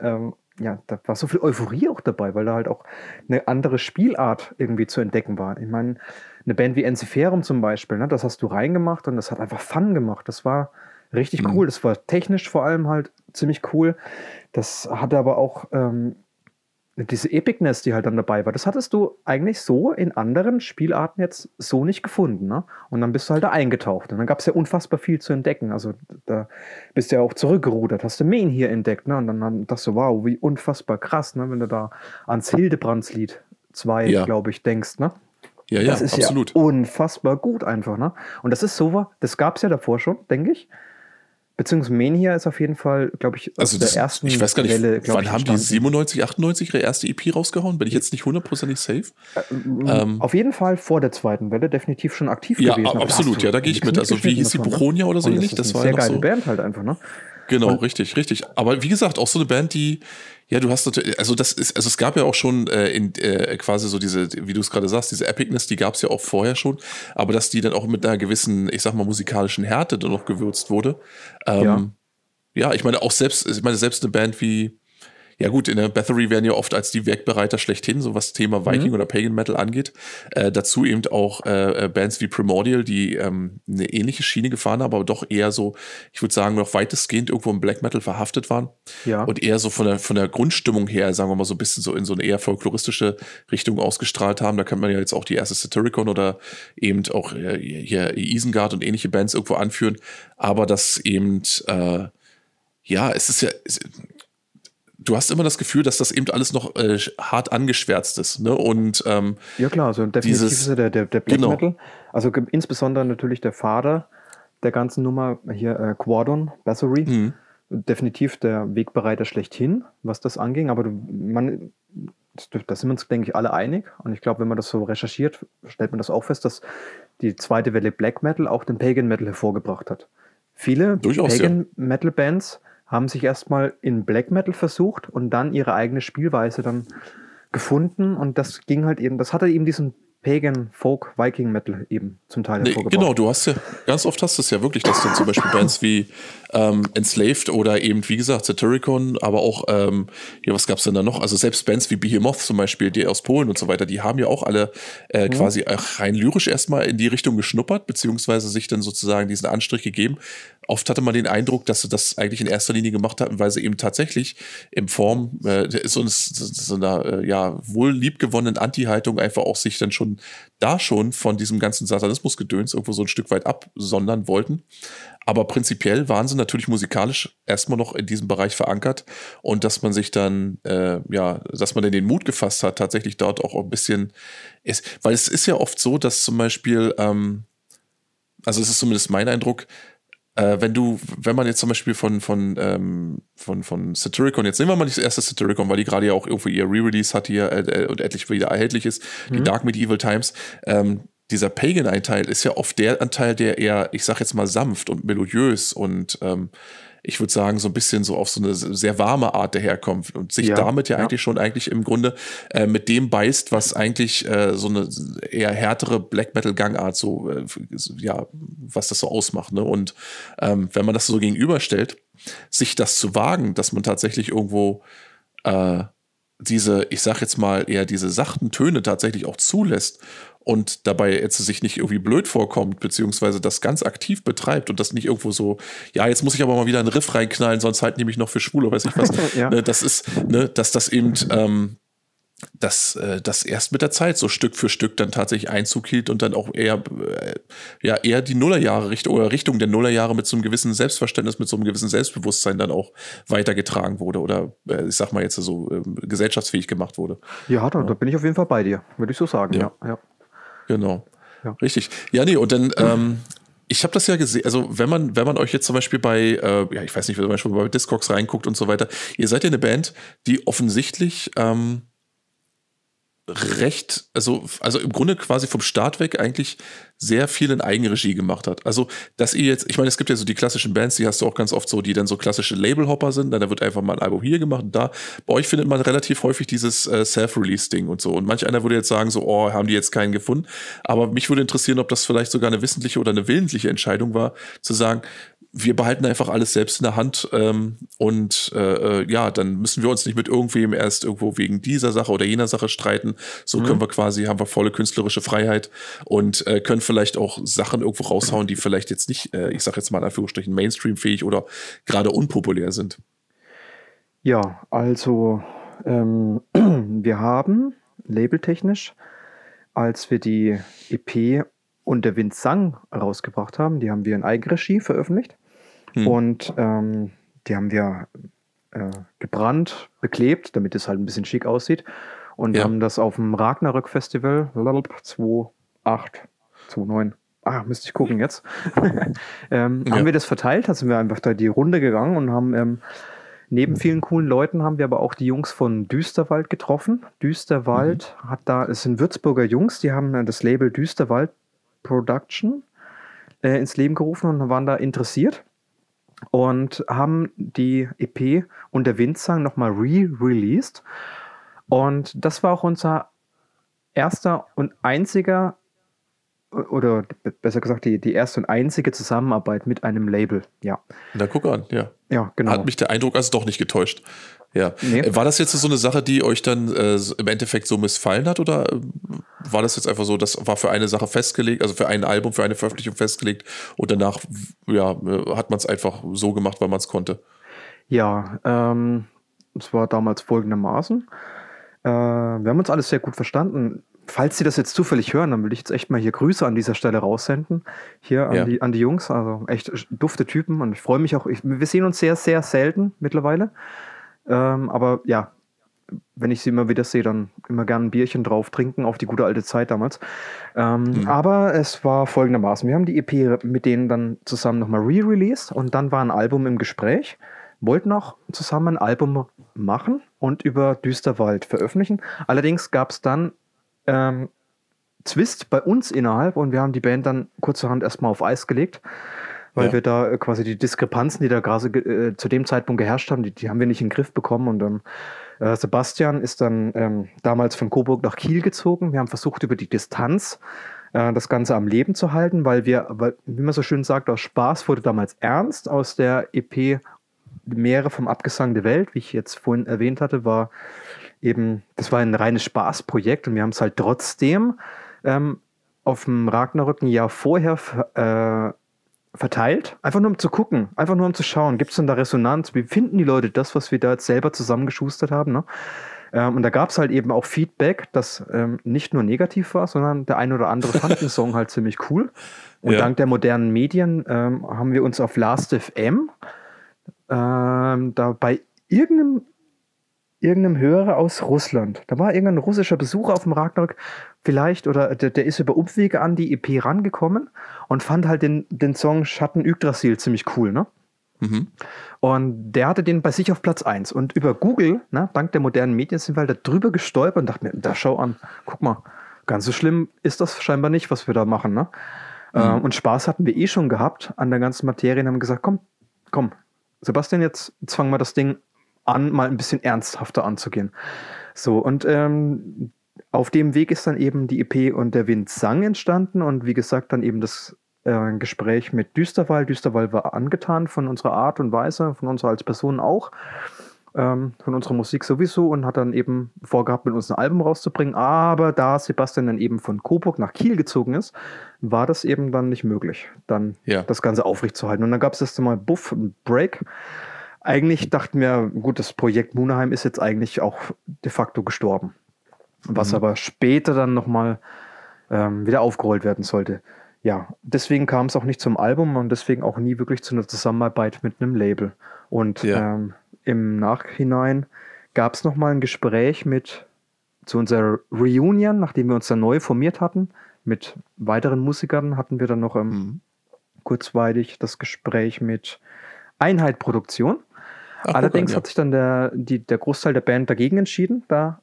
ähm, ja, da war so viel Euphorie auch dabei, weil da halt auch eine andere Spielart irgendwie zu entdecken war. Ich meine, eine Band wie Enziferum zum Beispiel, ne, das hast du reingemacht und das hat einfach Fun gemacht. Das war richtig mhm. cool. Das war technisch vor allem halt ziemlich cool. Das hatte aber auch ähm, diese Epicness, die halt dann dabei war, das hattest du eigentlich so in anderen Spielarten jetzt so nicht gefunden. Ne? Und dann bist du halt da eingetaucht. Und dann gab es ja unfassbar viel zu entdecken. Also da bist du ja auch zurückgerudert, hast du Main hier entdeckt. Ne? Und dann, dann dachtest du, wow, wie unfassbar krass, ne? wenn du da ans Hildebrandslied 2, ja. glaube ich, denkst. Ne? Ja, ja, das ist absolut. ja unfassbar gut einfach. Ne? Und das ist so, das gab es ja davor schon, denke ich. Beziehungsweise Mania ist auf jeden Fall, glaube ich, also das, der ersten Ich weiß gar nicht, Welle, wann ich, haben die 97, 98 ihre erste EP rausgehauen? Bin ich jetzt nicht hundertprozentig safe? Äh, ähm, auf jeden Fall vor der zweiten Welle definitiv schon aktiv ja, gewesen. Ja, absolut, ja, da gehe ich mit. Also wie hieß die Buchonia oder so ähnlich? Das, das war eine sehr geile so. Band halt einfach, ne? Genau, und, richtig, richtig. Aber wie gesagt, auch so eine Band, die, ja, du hast natürlich, also das ist, also es gab ja auch schon äh, in, äh, quasi so diese, wie du es gerade sagst, diese Epicness, die gab es ja auch vorher schon, aber dass die dann auch mit einer gewissen, ich sag mal, musikalischen Härte dann noch gewürzt wurde. Ähm, ja. ja, ich meine, auch selbst, ich meine, selbst eine Band wie, ja gut, in der Bathory werden ja oft als die Wegbereiter schlechthin, so was Thema Viking mhm. oder Pagan Metal angeht. Äh, dazu eben auch äh, äh, Bands wie Primordial, die ähm, eine ähnliche Schiene gefahren haben, aber doch eher so, ich würde sagen, noch weitestgehend irgendwo im Black Metal verhaftet waren. Ja. Und eher so von der, von der Grundstimmung her, sagen wir mal, so ein bisschen so in so eine eher folkloristische Richtung ausgestrahlt haben. Da kann man ja jetzt auch die erste Satyricon oder eben auch äh, hier Isengard und ähnliche Bands irgendwo anführen. Aber das eben, äh, ja, es ist ja, du hast immer das Gefühl, dass das eben alles noch äh, hart angeschwärzt ist. Ne? Und, ähm, ja klar, also definitiv dieses, ist ja der, der, der Black genau. Metal. Also insbesondere natürlich der Vater der ganzen Nummer, hier äh, Quadon, Bassory. Mhm. Definitiv der Wegbereiter schlechthin, was das anging. Aber du, man, da sind wir uns, denke ich, alle einig. Und ich glaube, wenn man das so recherchiert, stellt man das auch fest, dass die zweite Welle Black Metal auch den Pagan Metal hervorgebracht hat. Viele Durchaus, Pagan ja. Metal Bands haben sich erstmal in Black Metal versucht und dann ihre eigene Spielweise dann gefunden und das ging halt eben, das hatte eben diesen Pagan, Folk, Viking Metal eben zum Teil nee, Genau, du hast ja, ganz oft hast du es ja wirklich, dass dann zum Beispiel Bands wie ähm, Enslaved oder eben, wie gesagt, Satyricon, aber auch, ähm, ja, was gab's denn da noch? Also selbst Bands wie Behemoth zum Beispiel, die aus Polen und so weiter, die haben ja auch alle äh, mhm. quasi rein lyrisch erstmal in die Richtung geschnuppert, beziehungsweise sich dann sozusagen diesen Anstrich gegeben. Oft hatte man den Eindruck, dass sie das eigentlich in erster Linie gemacht hatten, weil sie eben tatsächlich in Form äh, so, so einer äh, ja, wohl liebgewonnenen Anti-Haltung einfach auch sich dann schon da schon von diesem ganzen Satanismus-Gedöns irgendwo so ein Stück weit absondern wollten. Aber prinzipiell waren sie natürlich musikalisch erstmal noch in diesem Bereich verankert und dass man sich dann, äh, ja, dass man dann den Mut gefasst hat, tatsächlich dort auch ein bisschen ist, weil es ist ja oft so, dass zum Beispiel, ähm, also es ist zumindest mein Eindruck, äh, wenn du, wenn man jetzt zum Beispiel von, von, ähm, von, von Satyricon, jetzt nehmen wir mal nicht das erste Satyricon, weil die gerade ja auch irgendwie ihr Re-Release hat hier äh, äh, und endlich wieder erhältlich ist, mhm. die Dark Medieval Times, ähm, dieser Pagan-Anteil ist ja oft der Anteil, der eher, ich sag jetzt mal, sanft und melodiös und ähm, ich würde sagen, so ein bisschen so auf so eine sehr warme Art daherkommt und sich ja, damit ja, ja, eigentlich schon eigentlich im Grunde äh, mit dem beißt, was eigentlich äh, so eine eher härtere Black Metal Gangart so, äh, ja, was das so ausmacht. Ne? Und ähm, wenn man das so gegenüberstellt, sich das zu wagen, dass man tatsächlich irgendwo äh, diese, ich sag jetzt mal, eher diese sachten Töne tatsächlich auch zulässt und dabei jetzt sich nicht irgendwie blöd vorkommt, beziehungsweise das ganz aktiv betreibt und das nicht irgendwo so, ja, jetzt muss ich aber mal wieder einen Riff reinknallen, sonst halt nehme ich noch für schwul oder weiß ich was. ja. ne, das ist, ne, dass das eben, ähm, dass äh, das erst mit der Zeit so Stück für Stück dann tatsächlich Einzug hielt und dann auch eher, äh, ja, eher die Nullerjahre Richtung oder Richtung der Nullerjahre mit so einem gewissen Selbstverständnis, mit so einem gewissen Selbstbewusstsein dann auch weitergetragen wurde oder äh, ich sag mal jetzt so äh, gesellschaftsfähig gemacht wurde. Ja, da, ja. da bin ich auf jeden Fall bei dir, würde ich so sagen, ja. ja. ja. Genau. Ja. Richtig. Ja, nee, und dann, ähm, ich habe das ja gesehen, also wenn man, wenn man euch jetzt zum Beispiel bei, äh, ja, ich weiß nicht, man schon bei Discogs reinguckt und so weiter, ihr seid ja eine Band, die offensichtlich ähm, recht, also, also im Grunde quasi vom Start weg eigentlich sehr viel in Eigenregie gemacht hat. Also, dass ihr jetzt, ich meine, es gibt ja so die klassischen Bands, die hast du auch ganz oft so, die dann so klassische Labelhopper sind, dann da wird einfach mal ein Album hier gemacht und da. Bei euch findet man relativ häufig dieses äh, Self-Release-Ding und so. Und manch einer würde jetzt sagen, so, oh, haben die jetzt keinen gefunden. Aber mich würde interessieren, ob das vielleicht sogar eine wissentliche oder eine willentliche Entscheidung war, zu sagen, wir behalten einfach alles selbst in der Hand ähm, und äh, äh, ja, dann müssen wir uns nicht mit irgendwem erst irgendwo wegen dieser Sache oder jener Sache streiten. So mhm. können wir quasi, haben wir volle künstlerische Freiheit und äh, können vielleicht auch Sachen irgendwo raushauen, die vielleicht jetzt nicht, äh, ich sage jetzt mal in Anführungsstrichen, Mainstream-fähig oder gerade unpopulär sind. Ja, also ähm, wir haben labeltechnisch, als wir die EP und der Wind sang rausgebracht haben, die haben wir in Eigenregie veröffentlicht. Hm. Und ähm, die haben wir äh, gebrannt, beklebt, damit es halt ein bisschen schick aussieht. Und ja. haben das auf dem Ragnarök Festival 2008, 2009 ah, müsste ich gucken jetzt, ähm, Ja. haben wir das verteilt, also sind wir einfach da die Runde gegangen und haben ähm, neben vielen coolen Leuten haben wir aber auch die Jungs von Düsterwald getroffen. Düsterwald hat da, es sind Würzburger Jungs, die haben äh, das Label Düsterwald Production äh, ins Leben gerufen und waren da interessiert und haben die EP und der Windsang nochmal re-released. Und das war auch unser erster und einziger, oder besser gesagt, die, die erste und einzige Zusammenarbeit mit einem Label. Ja, Na, guck an, ja. ja genau. Hat mich der Eindruck also doch nicht getäuscht. Ja. Nee. Äh, War das jetzt so eine Sache, die euch dann äh, im Endeffekt so missfallen hat oder äh, war das jetzt einfach so, das war für eine Sache festgelegt, also für ein Album, für eine Veröffentlichung festgelegt und danach ja, äh, hat man es einfach so gemacht, weil man es konnte? Ja, ähm, es war damals folgendermaßen. Äh, wir haben uns alles sehr gut verstanden. Falls Sie das jetzt zufällig hören, dann will ich jetzt echt mal hier Grüße an dieser Stelle raussenden. Hier an, Ja. die, an die Jungs, also echt dufte Typen und ich freue mich auch. Ich, wir sehen uns sehr, sehr selten mittlerweile. Ähm, aber ja, wenn ich sie immer wieder sehe, dann immer gerne ein Bierchen drauf trinken auf die gute alte Zeit damals. Ähm, Aber es war folgendermaßen: Wir haben die EP mit denen dann zusammen nochmal re-released und dann war ein Album im Gespräch. Wollten auch zusammen ein Album machen und über Düsterwald veröffentlichen. Allerdings gab es dann ähm, Zwist bei uns innerhalb und wir haben die Band dann kurzerhand erstmal auf Eis gelegt, weil Ja. wir da äh, quasi die Diskrepanzen, die da gerade äh, zu dem Zeitpunkt geherrscht haben, die, die haben wir nicht in den Griff bekommen und ähm, äh, Sebastian ist dann ähm, damals von Coburg nach Kiel gezogen. Wir haben versucht, über die Distanz äh, das Ganze am Leben zu halten, weil wir, weil, wie man so schön sagt, aus Spaß wurde damals ernst. Aus der EP Meere vom Abgesang der Welt, wie ich jetzt vorhin erwähnt hatte, war eben, das war ein reines Spaßprojekt und wir haben es halt trotzdem ähm, auf dem Ragnarök ein Jahr vorher äh, verteilt. Einfach nur um zu gucken, einfach nur um zu schauen, gibt es denn da Resonanz? Wie finden die Leute das, was wir da jetzt selber zusammengeschustert haben? Ne? Ähm, und da gab es halt eben auch Feedback, das ähm, nicht nur negativ war, sondern der eine oder andere fand den Song halt ziemlich cool. Und Ja. dank der modernen Medien ähm, haben wir uns auf Last.fm ähm, da bei irgendeinem, irgendeinem Hörer aus Russland, da war irgendein russischer Besucher auf dem Ragnarök vielleicht, oder der, der ist über Umwege an die EP rangekommen und fand halt den, den Song Schatten Yggdrasil ziemlich cool, ne? Mhm. Und der hatte den bei sich auf Platz 1. Und über Google, ne, dank der modernen Medien, sind wir halt da drüber gestolpert und dachten mir, da schau an, guck mal, ganz so schlimm ist das scheinbar nicht, was wir da machen. Ne? Ähm, und Spaß hatten wir eh schon gehabt an der ganzen Materie und haben gesagt, komm, komm, Sebastian, jetzt, jetzt fangen wir das Ding an, mal ein bisschen ernsthafter anzugehen. So, und ähm, auf dem Weg ist dann eben die EP und der Wind sang entstanden und wie gesagt, dann eben das äh, Gespräch mit Düsterwald. Düsterwald war angetan von unserer Art und Weise, von uns als Person auch, ähm, von unserer Musik sowieso und hat dann eben vorgehabt, mit uns ein Album rauszubringen. Aber da Sebastian dann eben von Coburg nach Kiel gezogen ist, war das eben dann nicht möglich, dann Ja. das Ganze aufrechtzuerhalten. Und dann gab es erst einmal Buff, einen Break. Eigentlich dachten wir, gut, das Projekt Munaheim ist jetzt eigentlich auch de facto gestorben. Was Mhm. aber später dann nochmal ähm, wieder aufgerollt werden sollte. Ja, deswegen kam es auch nicht zum Album und deswegen auch nie wirklich zu einer Zusammenarbeit mit einem Label. Und Ja. ähm, im Nachhinein gab es nochmal ein Gespräch mit zu unserer Reunion, nachdem wir uns dann neu formiert hatten, mit weiteren Musikern hatten wir dann noch ähm, Mhm. kurzweilig das Gespräch mit Einheit Produktion. Ach, Allerdings ja. hat sich dann der, die, der Großteil der Band dagegen entschieden, da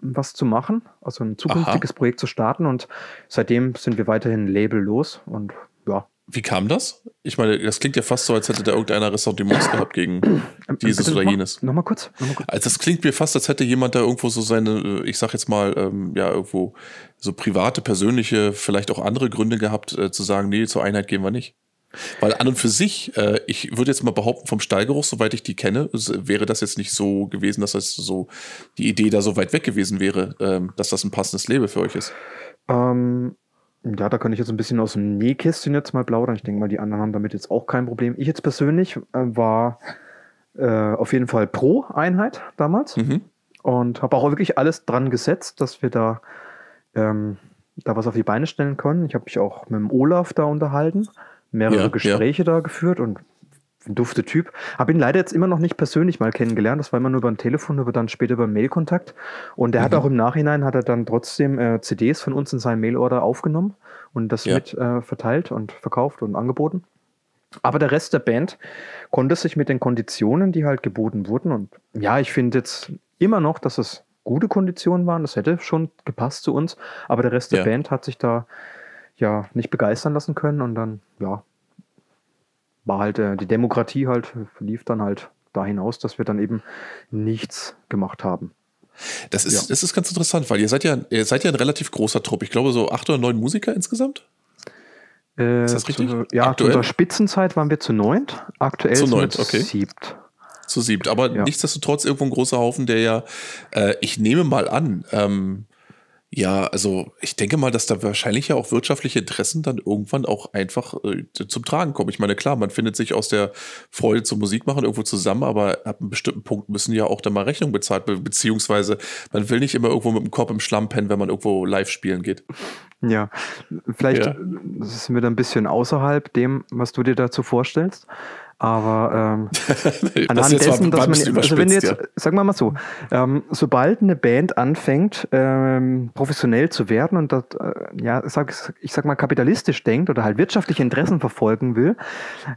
was zu machen, also ein zukünftiges Projekt zu starten und seitdem sind wir weiterhin labellos und ja. Wie kam das? Ich meine, das klingt ja fast so, als hätte da irgendeiner Ressentiments gehabt gegen Ähm, dieses bitte oder jenes. Nochmal kurz. Noch mal kurz. Also das klingt mir fast, als hätte jemand da irgendwo so seine, äh, ich sag jetzt mal, ähm, ja, irgendwo so private, persönliche, vielleicht auch andere Gründe gehabt, äh, zu sagen, nee, zur Einheit gehen wir nicht. Weil an und für sich, äh, ich würde jetzt mal behaupten, vom Stallgeruch, soweit ich die kenne, wäre das jetzt nicht so gewesen, dass das so die Idee da so weit weg gewesen wäre, ähm, dass das ein passendes Label für euch ist. Ähm, ja, da kann ich jetzt ein bisschen aus dem Nähkästchen jetzt mal plaudern. Ich denke mal, die anderen haben damit jetzt auch kein Problem. Ich jetzt persönlich äh, war äh, auf jeden Fall pro Einheit damals. Mhm. und habe auch wirklich alles dran gesetzt, dass wir da, ähm, da was auf die Beine stellen können. Ich habe mich auch mit dem Olaf da unterhalten, mehrere Ja, ja. Gespräche da geführt und ein dufte Typ. Habe ihn leider jetzt immer noch nicht persönlich mal kennengelernt. Das war immer nur über ein Telefon, aber dann später über Mailkontakt. Und er mhm. hat auch im Nachhinein hat er dann trotzdem äh, CDs von uns in seinen Mailorder aufgenommen und das ja. mit äh, verteilt und verkauft und angeboten. Aber der Rest der Band konnte sich mit den Konditionen, die halt geboten wurden, und ja, ich finde jetzt immer noch, dass es gute Konditionen waren. Das hätte schon gepasst zu uns. Aber der Rest ja. der Band hat sich da ja nicht begeistern lassen können und dann, ja, war halt äh, die Demokratie halt, lief dann halt da hinaus, dass wir dann eben nichts gemacht haben. Das ist, ja. das ist ganz interessant, weil ihr seid ja, ihr seid ja ein relativ großer Trupp. Ich glaube, so acht oder neun Musiker insgesamt. Äh, ist das richtig? Zu, ja, Aktuell? zu unserer Spitzenzeit waren wir zu neunt. Aktuell zu neunt, okay. siebt. Zu siebt. Aber ja. nichtsdestotrotz irgendwo ein großer Haufen, der ja, äh, ich nehme mal an, ähm, ja, also ich denke mal, dass da wahrscheinlich ja auch wirtschaftliche Interessen dann irgendwann auch einfach äh, zum Tragen kommen. Ich meine, klar, man findet sich aus der Freude zum Musikmachen irgendwo zusammen, aber ab einem bestimmten Punkt müssen ja auch dann mal Rechnungen bezahlt, be beziehungsweise man will nicht immer irgendwo mit dem Kopf im Schlamm pennen, wenn man irgendwo live spielen geht. Ja, vielleicht ja. sind wir da ein bisschen außerhalb dem, was du dir dazu vorstellst. Aber ähm, anhand dessen, dass man, also wenn jetzt, ja. sagen wir mal so, ähm, sobald eine Band anfängt, ähm, professionell zu werden und das, äh, ja, sag, ich sag mal, kapitalistisch denkt oder halt wirtschaftliche Interessen verfolgen will,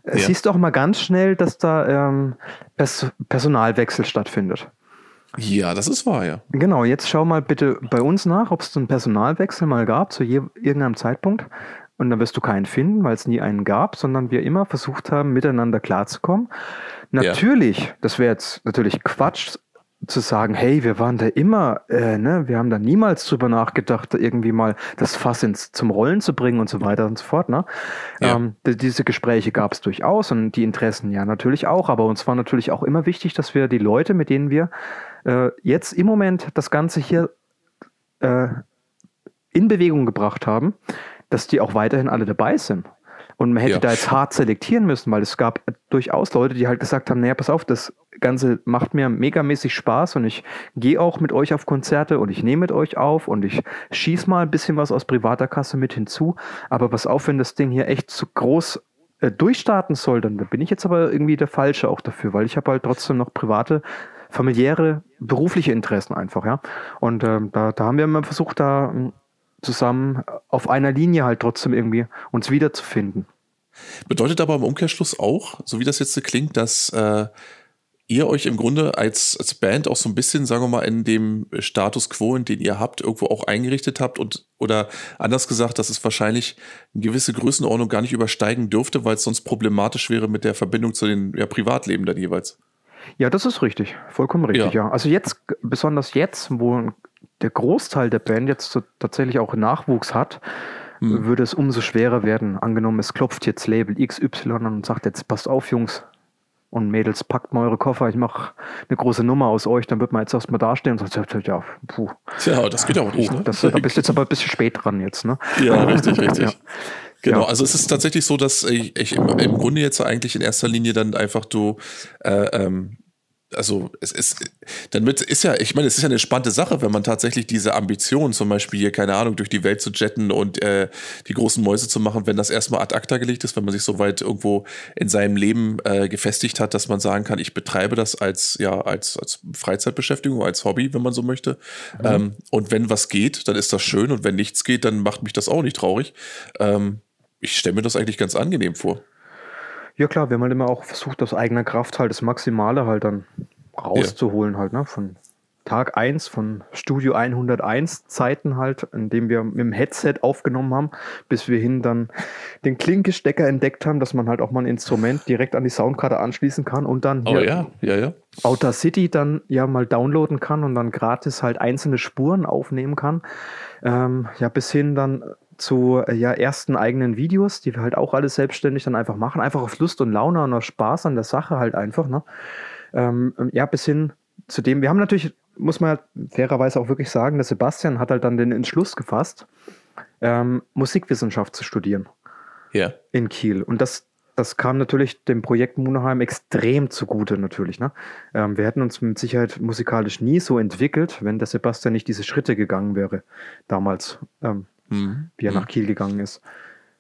äh, ja. siehst du auch mal ganz schnell, dass da ähm, Pers Personalwechsel stattfindet. Ja, das ist wahr, ja. Genau, jetzt schau mal bitte bei uns nach, ob es einen Personalwechsel mal gab zu irgendeinem Zeitpunkt. Und dann wirst du keinen finden, weil es nie einen gab, sondern wir immer versucht haben, miteinander klarzukommen. Natürlich, ja. das wäre jetzt natürlich Quatsch zu sagen, hey, wir waren da immer, äh, ne, wir haben da niemals drüber nachgedacht, irgendwie mal das Fass ins, zum Rollen zu bringen und so weiter und so fort. Ne? Ja. Ähm, diese Gespräche gab es durchaus und die Interessen ja natürlich auch, aber uns war natürlich auch immer wichtig, dass wir die Leute, mit denen wir äh, jetzt im Moment das Ganze hier äh, in Bewegung gebracht haben, dass die auch weiterhin alle dabei sind. Und man hätte ja. da jetzt hart selektieren müssen, weil es gab durchaus Leute, die halt gesagt haben, naja, pass auf, das Ganze macht mir megamäßig Spaß und ich gehe auch mit euch auf Konzerte und ich nehme mit euch auf und ich schieße mal ein bisschen was aus privater Kasse mit hinzu. Aber pass auf, wenn das Ding hier echt zu groß äh, durchstarten soll, dann bin ich jetzt aber irgendwie der Falsche auch dafür, weil ich habe halt trotzdem noch private familiäre, berufliche Interessen einfach, ja. Und ähm, da, da haben wir immer versucht, da hm, zusammen auf einer Linie halt trotzdem irgendwie uns wiederzufinden. Bedeutet aber im Umkehrschluss auch, so wie das jetzt klingt, dass äh, ihr euch im Grunde als, als Band auch so ein bisschen, sagen wir mal, in dem Status quo, in den ihr habt, irgendwo auch eingerichtet habt und oder anders gesagt, dass es wahrscheinlich eine gewisse Größenordnung gar nicht übersteigen dürfte, weil es sonst problematisch wäre mit der Verbindung zu den ja, Privatleben dann jeweils. Ja, das ist richtig. Vollkommen richtig, ja. ja. Also jetzt, besonders jetzt, wo der Großteil der Band jetzt so tatsächlich auch Nachwuchs hat, hm. würde es umso schwerer werden. Angenommen, es klopft jetzt Label XY und sagt jetzt, passt auf, Jungs und Mädels, packt mal eure Koffer, ich mache eine große Nummer aus euch, dann wird man jetzt erstmal dastehen und sagt, ja, puh. Ja, das geht auch nicht. Ne? Das, da bist du jetzt aber ein bisschen spät dran jetzt, ne? Ja, richtig, richtig. Ja. Genau, ja. also es ist tatsächlich so, dass ich, ich im, im, Grunde jetzt eigentlich in erster Linie dann einfach du äh, ähm, also es ist, damit ist ja, ich meine, es ist ja eine spannende Sache, wenn man tatsächlich diese Ambition, zum Beispiel hier, keine Ahnung, durch die Welt zu jetten und äh, die großen Mäuse zu machen, wenn das erstmal ad acta gelegt ist, wenn man sich so weit irgendwo in seinem Leben äh, gefestigt hat, dass man sagen kann, ich betreibe das als, ja, als, als Freizeitbeschäftigung, als Hobby, wenn man so möchte. Mhm. Ähm, und wenn was geht, dann ist das schön und wenn nichts geht, dann macht mich das auch nicht traurig. Ähm, ich stelle mir das eigentlich ganz angenehm vor. Ja klar, wir haben halt immer auch versucht, aus eigener Kraft halt das Maximale halt dann rauszuholen ja. halt, ne? Von Tag 1 von Studio 101 Zeiten halt, in dem wir mit dem Headset aufgenommen haben, bis wir hin dann den Klinkestecker entdeckt haben, dass man halt auch mal ein Instrument direkt an die Soundkarte anschließen kann und dann oh, ja, ja, ja. Outer City dann ja mal downloaden kann und dann gratis halt einzelne Spuren aufnehmen kann. Ähm, ja, bis hin dann zu äh, ja, ersten eigenen Videos, die wir halt auch alles selbstständig dann einfach machen. Einfach auf Lust und Laune und auf Spaß an der Sache halt einfach. Ne? Ähm, ja, bis hin zu dem, wir haben natürlich, muss man halt fairerweise auch wirklich sagen, der Sebastian hat halt dann den Entschluss gefasst, ähm, Musikwissenschaft zu studieren. Ja. In Kiel. Und das, das kam natürlich dem Projekt Muneheim extrem zugute natürlich. Ne? Ähm, wir hätten uns mit Sicherheit musikalisch nie so entwickelt, wenn der Sebastian nicht diese Schritte gegangen wäre damals. Ähm, mhm. wie er nach mhm. Kiel gegangen ist.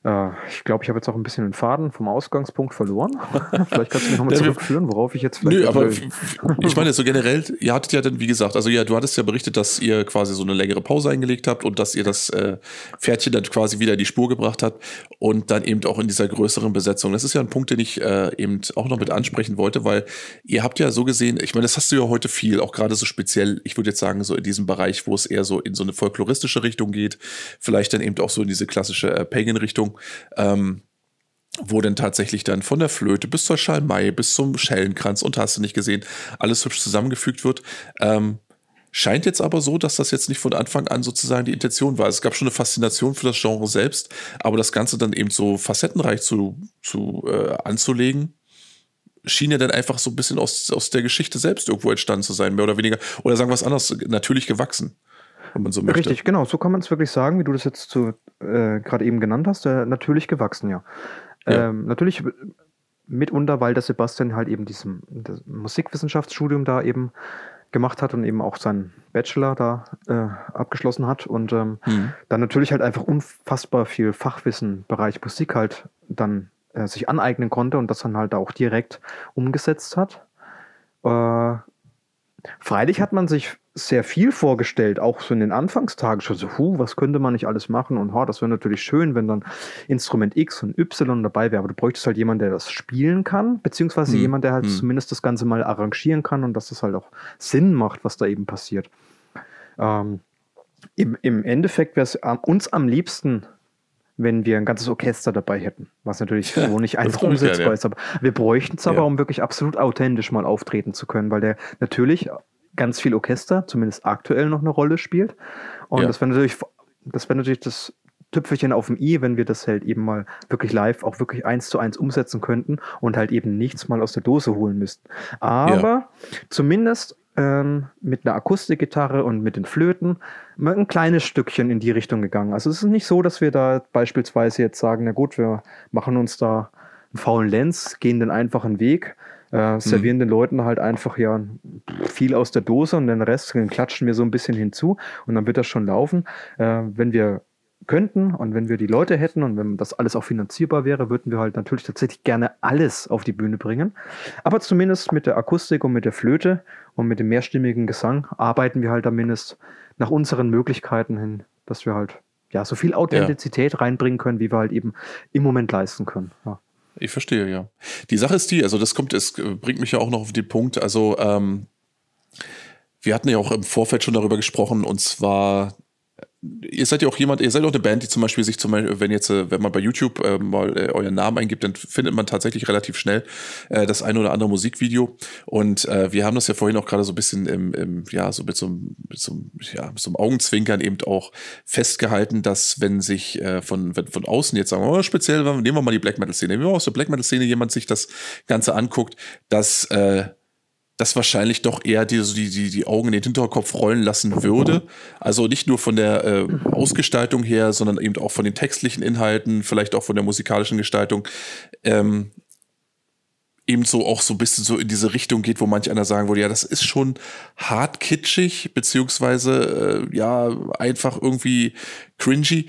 Äh, ich glaube, ich habe jetzt auch ein bisschen den Faden vom Ausgangspunkt verloren. vielleicht kannst du mich nochmal zurückführen, worauf ich jetzt vielleicht. Nö, aber ich meine, so generell, ihr hattet ja dann, wie gesagt, also ja, du hattest ja berichtet, dass ihr quasi so eine längere Pause eingelegt habt und dass ihr das äh, Pferdchen dann quasi wieder in die Spur gebracht habt und dann eben auch in dieser größeren Besetzung. Das ist ja ein Punkt, den ich äh, eben auch noch mit ansprechen wollte, weil ihr habt ja so gesehen, ich meine, das hast du ja heute viel, auch gerade so speziell, ich würde jetzt sagen, so in diesem Bereich, wo es eher so in so eine folkloristische Richtung geht, vielleicht dann eben auch so in diese klassische äh, Pagan-Richtung Richtung, ähm, wo dann tatsächlich dann von der Flöte bis zur Schalmei bis zum Schellenkranz und hast du nicht gesehen, alles hübsch zusammengefügt wird. Ähm, scheint jetzt aber so, dass das jetzt nicht von Anfang an sozusagen die Intention war. Es gab schon eine Faszination für das Genre selbst, aber das Ganze dann eben so facettenreich zu, zu äh, anzulegen, schien ja dann einfach so ein bisschen aus, aus der Geschichte selbst irgendwo entstanden zu sein, mehr oder weniger. Oder sagen wir es anders, natürlich gewachsen wenn man so möchte. Richtig, genau, so kann man es wirklich sagen, wie du das jetzt äh, gerade eben genannt hast, äh, natürlich gewachsen, ja. ja. Ähm, natürlich mitunter, weil der Sebastian halt eben diesem Musikwissenschaftsstudium da eben gemacht hat und eben auch seinen Bachelor da äh, abgeschlossen hat und ähm, mhm. dann natürlich halt einfach unfassbar viel Fachwissen im Bereich Musik halt dann äh, sich aneignen konnte und das dann halt auch direkt umgesetzt hat. Äh, freilich hat man sich sehr viel vorgestellt, auch so in den Anfangstagen schon so, hu, was könnte man nicht alles machen und ha, das wäre natürlich schön, wenn dann Instrument X und Y dabei wäre, aber du bräuchtest halt jemanden, der das spielen kann, beziehungsweise hm. jemand, der halt hm. zumindest das Ganze mal arrangieren kann und dass das halt auch Sinn macht, was da eben passiert. Ähm, im, Im Endeffekt wäre es uns am liebsten, wenn wir ein ganzes Orchester dabei hätten, was natürlich so nicht einfach umsetzbar ja. ist, aber wir bräuchten es aber, ja. um wirklich absolut authentisch mal auftreten zu können, weil der natürlich ganz viel Orchester, zumindest aktuell noch eine Rolle spielt. Und ja. das wäre natürlich, das wäre natürlich das Tüpfelchen auf dem i, wenn wir das halt eben mal wirklich live auch wirklich eins zu eins umsetzen könnten und halt eben nichts mal aus der Dose holen müssten. Aber ja. zumindest ähm, mit einer Akustikgitarre und mit den Flöten ein kleines Stückchen in die Richtung gegangen. Also es ist nicht so, dass wir da beispielsweise jetzt sagen, na gut, wir machen uns da einen faulen Lenz, gehen den einfachen Weg, äh, servieren mhm. den Leuten halt einfach ja viel aus der Dose und den Rest den klatschen wir so ein bisschen hinzu und dann wird das schon laufen. Äh, wenn wir könnten und wenn wir die Leute hätten und wenn das alles auch finanzierbar wäre, würden wir halt natürlich tatsächlich gerne alles auf die Bühne bringen. Aber zumindest mit der Akustik und mit der Flöte und mit dem mehrstimmigen Gesang arbeiten wir halt zumindest nach unseren Möglichkeiten hin, dass wir halt ja so viel Authentizität ja. reinbringen können, wie wir halt eben im Moment leisten können. Ja. Ich verstehe, ja. Die Sache ist die, also das kommt, es bringt mich ja auch noch auf den Punkt, also ähm, wir hatten ja auch im Vorfeld schon darüber gesprochen, und zwar ihr seid ja auch jemand, ihr seid auch eine Band, die zum Beispiel sich zum Beispiel, wenn jetzt, äh, wenn man bei YouTube äh, mal äh, euren Namen eingibt, dann findet man tatsächlich relativ schnell äh, das ein oder andere Musikvideo. Und äh, wir haben das ja vorhin auch gerade so ein bisschen im, im ja, so mit so, einem, mit so, einem, ja, mit so einem Augenzwinkern eben auch festgehalten, dass wenn sich äh, von, wenn von außen jetzt sagen, oh, speziell, nehmen wir mal die Black Metal Szene, nehmen wir mal aus der Black Metal Szene jemand sich das Ganze anguckt, dass äh, das wahrscheinlich doch eher die, die, die, Augen in den Hinterkopf rollen lassen würde. Also nicht nur von der äh, Ausgestaltung her, sondern eben auch von den textlichen Inhalten, vielleicht auch von der musikalischen Gestaltung. Ähm, eben so auch so ein bisschen so in diese Richtung geht, wo manch einer sagen würde, ja, das ist schon hart kitschig, beziehungsweise äh, ja, einfach irgendwie cringy.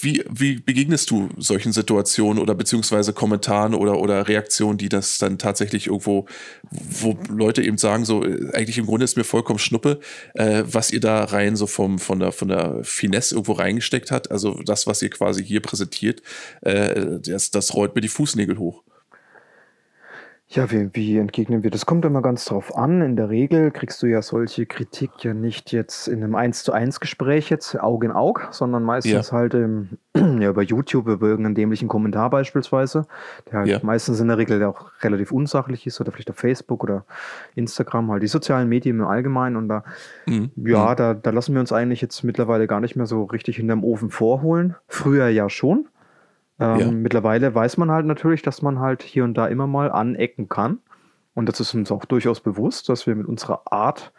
Wie, wie begegnest du solchen Situationen oder beziehungsweise Kommentaren oder, oder Reaktionen, die das dann tatsächlich irgendwo, wo Leute eben sagen, so, äh, eigentlich im Grunde ist mir vollkommen Schnuppe, äh, was ihr da rein so vom, von der, von der Finesse irgendwo reingesteckt hat. Also das, was ihr quasi hier präsentiert, äh, das, das rollt mir die Fußnägel hoch. Ja, wie, wie entgegnen wir? Das kommt immer ganz drauf an. In der Regel kriegst du ja solche Kritik ja nicht jetzt in einem 1 zu 1 Gespräch jetzt Auge in Auge, sondern meistens ja. halt im, ja, über YouTube, über irgendeinen dämlichen Kommentar beispielsweise, der halt ja. meistens in der Regel auch relativ unsachlich ist oder vielleicht auf Facebook oder Instagram, halt die sozialen Medien im Allgemeinen und da, mhm. ja, mhm. da, da lassen wir uns eigentlich jetzt mittlerweile gar nicht mehr so richtig hinterm Ofen vorholen. Früher ja schon. Ähm, ja. Mittlerweile weiß man halt natürlich, dass man halt hier und da immer mal anecken kann. Und das ist uns auch durchaus bewusst, dass wir mit unserer Art,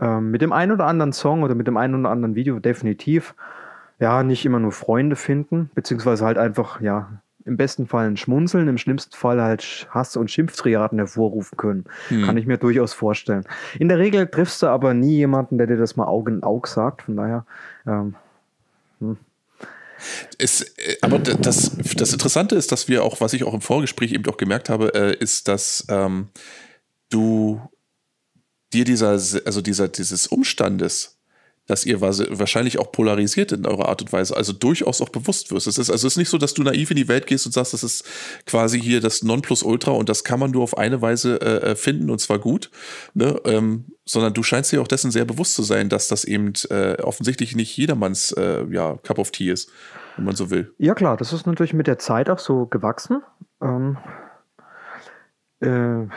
ähm, mit dem einen oder anderen Song oder mit dem einen oder anderen Video definitiv ja nicht immer nur Freunde finden, beziehungsweise halt einfach, ja, im besten Fall ein Schmunzeln, im schlimmsten Fall halt Hass- und Schimpftriaden hervorrufen können. Hm. Kann ich mir durchaus vorstellen. In der Regel triffst du aber nie jemanden, der dir das mal Auge in Auge sagt. Von daher, ähm, hm. Es, äh, aber das, das Interessante ist, dass wir auch, was ich auch im Vorgespräch eben auch gemerkt habe, äh, ist, dass ähm, du dir dieser, also dieser, dieses Umstandes, dass ihr wahrscheinlich auch polarisiert in eurer Art und Weise, also durchaus auch bewusst wirst. Es ist also es ist nicht so, dass du naiv in die Welt gehst und sagst, das ist quasi hier das Nonplusultra und das kann man nur auf eine Weise äh, äh, finden und zwar gut, ne? ähm, sondern du scheinst dir auch dessen sehr bewusst zu sein, dass das eben äh, offensichtlich nicht jedermanns äh, ja, Cup of Tea ist, wenn man so will. Ja klar, das ist natürlich mit der Zeit auch so gewachsen. Ähm, äh,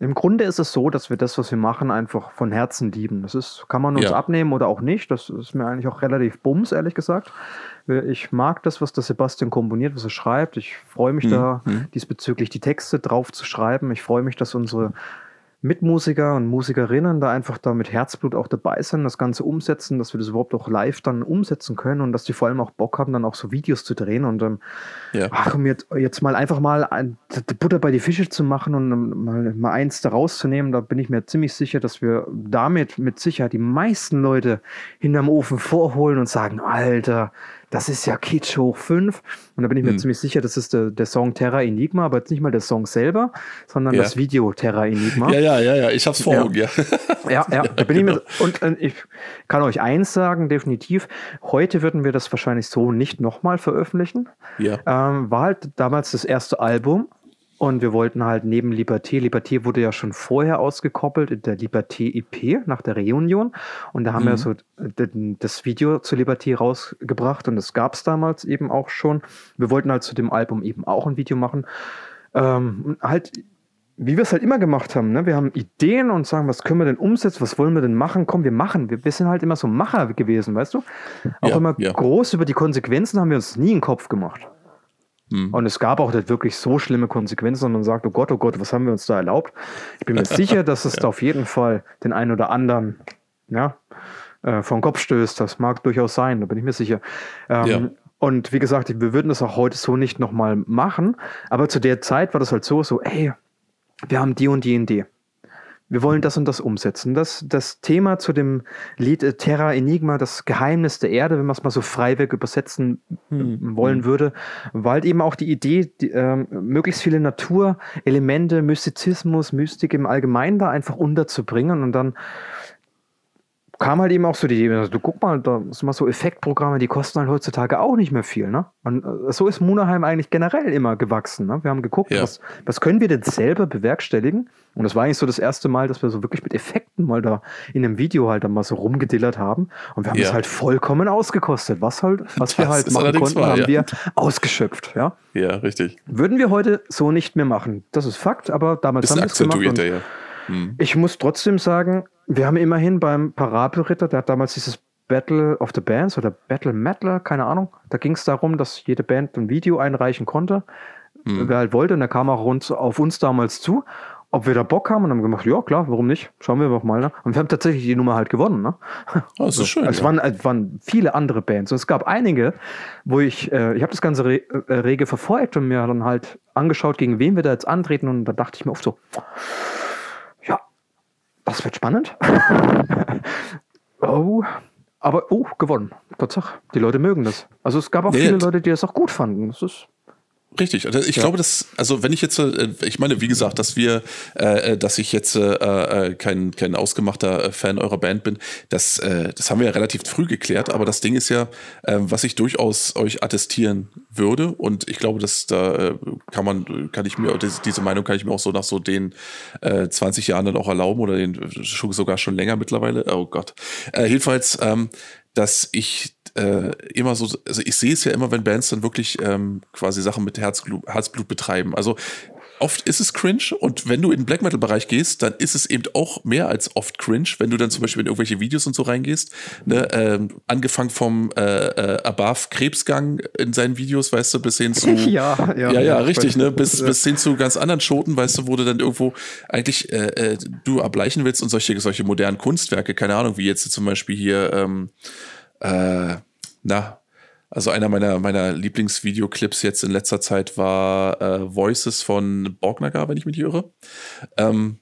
im Grunde ist es so, dass wir das, was wir machen, einfach von Herzen lieben. Das ist, kann man uns ja. abnehmen oder auch nicht. Das ist mir eigentlich auch relativ bums, ehrlich gesagt. Ich mag das, was der Sebastian komponiert, was er schreibt. Ich freue mich mhm. da mhm. diesbezüglich die Texte drauf zu schreiben. Ich freue mich, dass unsere Mitmusiker und Musikerinnen da einfach da mit Herzblut auch dabei sind, das Ganze umsetzen, dass wir das überhaupt auch live dann umsetzen können und dass die vor allem auch Bock haben, dann auch so Videos zu drehen und ähm, ja. ach, um jetzt, jetzt mal einfach mal ein, die Butter bei die Fische zu machen und mal, mal eins da rauszunehmen, da bin ich mir ziemlich sicher, dass wir damit mit Sicherheit die meisten Leute hinterm Ofen vorholen und sagen, Alter, das ist ja Kitsch hoch 5. Und da bin ich mir hm. ziemlich sicher, das ist der, der Song Terra Enigma, aber jetzt nicht mal der Song selber, sondern ja. das Video Terra Enigma. Ja, ja, ja, ja, ich hab's vor Augen, ja. Ja, ja, da bin ich mir, und äh, ich kann euch eins sagen, definitiv, heute würden wir das wahrscheinlich so nicht nochmal veröffentlichen. Ja. Ähm, war halt damals das erste Album und wir wollten halt neben Liberté, Liberté wurde ja schon vorher ausgekoppelt in der Liberté EP nach der Reunion. Und da haben mhm. wir so das Video zu Liberté rausgebracht und das gab es damals eben auch schon. Wir wollten halt zu dem Album eben auch ein Video machen. Ähm, halt, wie wir es halt immer gemacht haben, ne? wir haben Ideen und sagen, was können wir denn umsetzen, was wollen wir denn machen? Komm, wir machen. Wir, wir sind halt immer so Macher gewesen, weißt du? Auch ja, immer ja. groß über die Konsequenzen haben wir uns nie in den Kopf gemacht. Hm. Und es gab auch nicht wirklich so schlimme Konsequenzen, sondern man sagt, oh Gott, oh Gott, was haben wir uns da erlaubt? Ich bin mir sicher, dass es ja. da auf jeden Fall den einen oder anderen ja, äh, vom Kopf stößt. Das mag durchaus sein, da bin ich mir sicher. Ähm, ja. Und wie gesagt, wir würden das auch heute so nicht nochmal machen. Aber zu der Zeit war das halt so, so, ey, wir haben die und die Idee wir wollen das und das umsetzen. Das, das Thema zu dem Lied äh, Terra Enigma, das Geheimnis der Erde, wenn man es mal so freiweg übersetzen hm. wollen hm. würde, war halt eben auch die Idee, die, äh, möglichst viele Naturelemente, Mystizismus, Mystik im Allgemeinen da einfach unterzubringen und dann kam halt eben auch so die Idee, also, du guck mal, da sind mal so Effektprogramme, die kosten halt heutzutage auch nicht mehr viel. Ne? Und äh, so ist Munaheim eigentlich generell immer gewachsen. Ne? Wir haben geguckt, ja. was, was können wir denn selber bewerkstelligen? Und das war eigentlich so das erste Mal, dass wir so wirklich mit Effekten mal da in einem Video halt dann mal so rumgedillert haben. Und wir haben es ja. halt vollkommen ausgekostet. Was halt, was das wir halt machen konnten, haben ja. wir ausgeschöpft. Ja? ja, richtig. Würden wir heute so nicht mehr machen. Das ist Fakt, aber damals Bisschen haben wir es gemacht. Hm. Ich muss trotzdem sagen, wir haben immerhin beim Parabelritter, der hat damals dieses Battle of the Bands oder Battle Metal, keine Ahnung. Da ging es darum, dass jede Band ein Video einreichen konnte, hm. wer halt wollte. Und der kam auch rund auf uns damals zu, ob wir da Bock haben. Und haben gemacht, ja klar, warum nicht? Schauen wir doch mal. Ne? Und wir haben tatsächlich die Nummer halt gewonnen. Ne? Oh, das ist schön. Es, ja. waren, es waren viele andere Bands. Und es gab einige, wo ich, äh, ich habe das Ganze re äh, rege verfolgt und mir dann halt angeschaut, gegen wen wir da jetzt antreten. Und da dachte ich mir oft so, das wird spannend. oh, aber oh, gewonnen. Tatsache. Die Leute mögen das. Also es gab auch nee, viele Leute, die das auch gut fanden. Das ist Richtig. Also ich ja. glaube, dass, also wenn ich jetzt, äh, ich meine, wie gesagt, dass wir, äh, äh dass ich jetzt äh, äh, kein, kein ausgemachter Fan eurer Band bin, das, äh, das haben wir ja relativ früh geklärt, aber das Ding ist ja, was ich durchaus euch attestieren würde, und ich glaube, dass da äh, kann man, kann ich mir, diese Meinung kann ich mir auch so nach so den äh, 20 Jahren dann auch erlauben oder den sogar schon länger mittlerweile. Oh Gott. Äh, jedenfalls, ähm, dass ich äh, immer so, also ich sehe es ja immer, wenn Bands dann wirklich ähm, quasi Sachen mit Herzblut, Herzblut betreiben. Also oft ist es cringe und wenn du in den Black Metal Bereich gehst, dann ist es eben auch mehr als oft cringe, wenn du dann zum Beispiel in irgendwelche Videos und so reingehst, ne, ähm, angefangen vom äh, äh, Above Krebsgang in seinen Videos, weißt du, bis hin zu ja, ja, ja, ja, ja richtig, ne, bis, bis hin zu ganz anderen Schoten, weißt du, wo du dann irgendwo eigentlich äh, äh, du ableichen willst und solche solche modernen Kunstwerke, keine Ahnung, wie jetzt zum Beispiel hier ähm, äh, na, also einer meiner, meiner Lieblingsvideoclips jetzt in letzter Zeit war äh, Voices von Borgnagar, wenn ich mich irre. Ähm,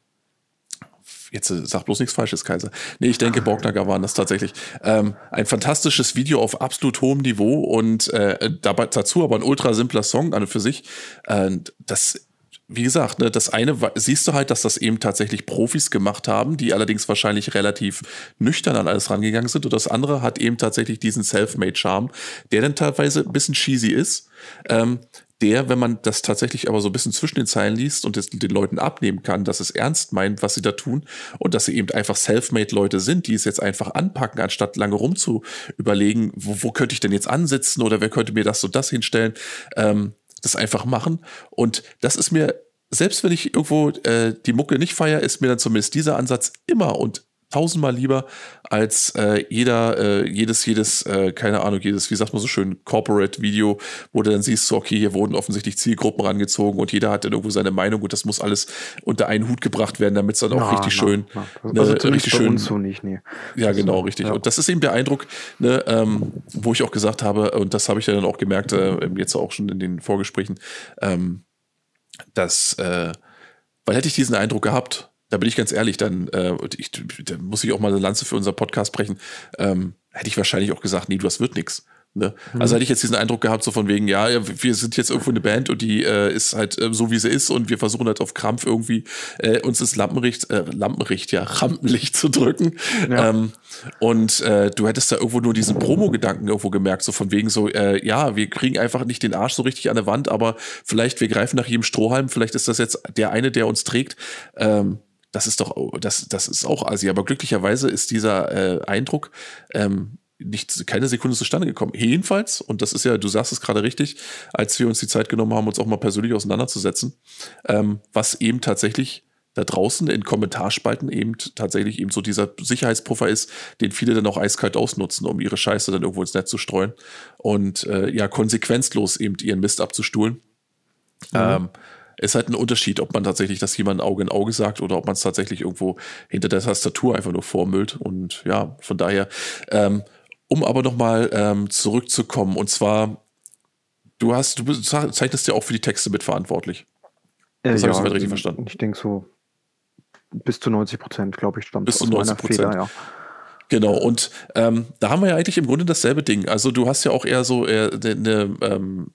jetzt äh, sag bloß nichts Falsches, Kaiser. Nee, ich denke, Borgnagar waren das tatsächlich. Ähm, ein fantastisches Video auf absolut hohem Niveau und äh, dabei, dazu aber ein ultra simpler Song an und für sich. Äh, das wie gesagt, ne, das eine siehst du halt, dass das eben tatsächlich Profis gemacht haben, die allerdings wahrscheinlich relativ nüchtern an alles rangegangen sind. Und das andere hat eben tatsächlich diesen Self-Made-Charme, der dann teilweise ein bisschen cheesy ist. Ähm, der, wenn man das tatsächlich aber so ein bisschen zwischen den Zeilen liest und es den Leuten abnehmen kann, dass es ernst meint, was sie da tun und dass sie eben einfach self-made Leute sind, die es jetzt einfach anpacken, anstatt lange rum zu überlegen, wo, wo könnte ich denn jetzt ansitzen oder wer könnte mir das so das hinstellen, ähm, das einfach machen. Und das ist mir, selbst wenn ich irgendwo äh, die Mucke nicht feiere, ist mir dann zumindest dieser Ansatz immer und tausendmal lieber als äh, jeder, äh, jedes, jedes, äh, keine Ahnung, jedes, wie sagt man so schön, Corporate-Video, wo du dann siehst, so, okay, hier wurden offensichtlich Zielgruppen rangezogen und jeder hat dann irgendwo seine Meinung und das muss alles unter einen Hut gebracht werden, damit es dann auch na, richtig na, schön, na. Ne, also richtig schön. So nicht, nee. Ja, genau, richtig. Ja. Und das ist eben der Eindruck, ne, ähm, wo ich auch gesagt habe, und das habe ich ja dann auch gemerkt, äh, jetzt auch schon in den Vorgesprächen, ähm, dass, äh, weil hätte ich diesen Eindruck gehabt, da bin ich ganz ehrlich, dann, äh, ich, da muss ich auch mal eine Lanze für unser Podcast brechen, ähm, hätte ich wahrscheinlich auch gesagt, nee, du, das wird nichts. Ne? Mhm. Also hätte ich jetzt diesen Eindruck gehabt, so von wegen, ja, wir sind jetzt irgendwo eine Band und die äh, ist halt äh, so, wie sie ist und wir versuchen halt auf Krampf irgendwie äh, uns das Lampenlicht, äh, Lampenlicht, ja, Rampenlicht zu drücken. Ja. Ähm, und äh, du hättest da irgendwo nur diesen Promo-Gedanken irgendwo gemerkt, so von wegen so, äh, ja, wir kriegen einfach nicht den Arsch so richtig an der Wand, aber vielleicht, wir greifen nach jedem Strohhalm, vielleicht ist das jetzt der eine, der uns trägt. Ähm, das ist doch, das, das ist auch Asi. Aber glücklicherweise ist dieser äh, Eindruck ähm, nicht keine Sekunde zustande gekommen. Jedenfalls, und das ist ja, du sagst es gerade richtig, als wir uns die Zeit genommen haben, uns auch mal persönlich auseinanderzusetzen, ähm, was eben tatsächlich da draußen in Kommentarspalten eben tatsächlich eben so dieser Sicherheitspuffer ist, den viele dann auch eiskalt ausnutzen, um ihre Scheiße dann irgendwo ins Netz zu streuen und äh, ja konsequenzlos eben ihren Mist abzustuhlen. Mhm. Ähm, ist halt ein Unterschied, ob man tatsächlich das jemand Auge in Auge sagt oder ob man es tatsächlich irgendwo hinter der Tastatur einfach nur vormüllt. Und ja, von daher, ähm, um aber nochmal ähm, zurückzukommen, und zwar, du hast, du zeichnest ja auch für die Texte mitverantwortlich. Äh, das äh, habe ich so richtig verstanden. Ich denke so bis zu 90 Prozent, glaube ich, stammt bis zu 90 Prozent. Ja. Genau, und ähm, da haben wir ja eigentlich im Grunde dasselbe Ding. Also du hast ja auch eher so eine, ähm,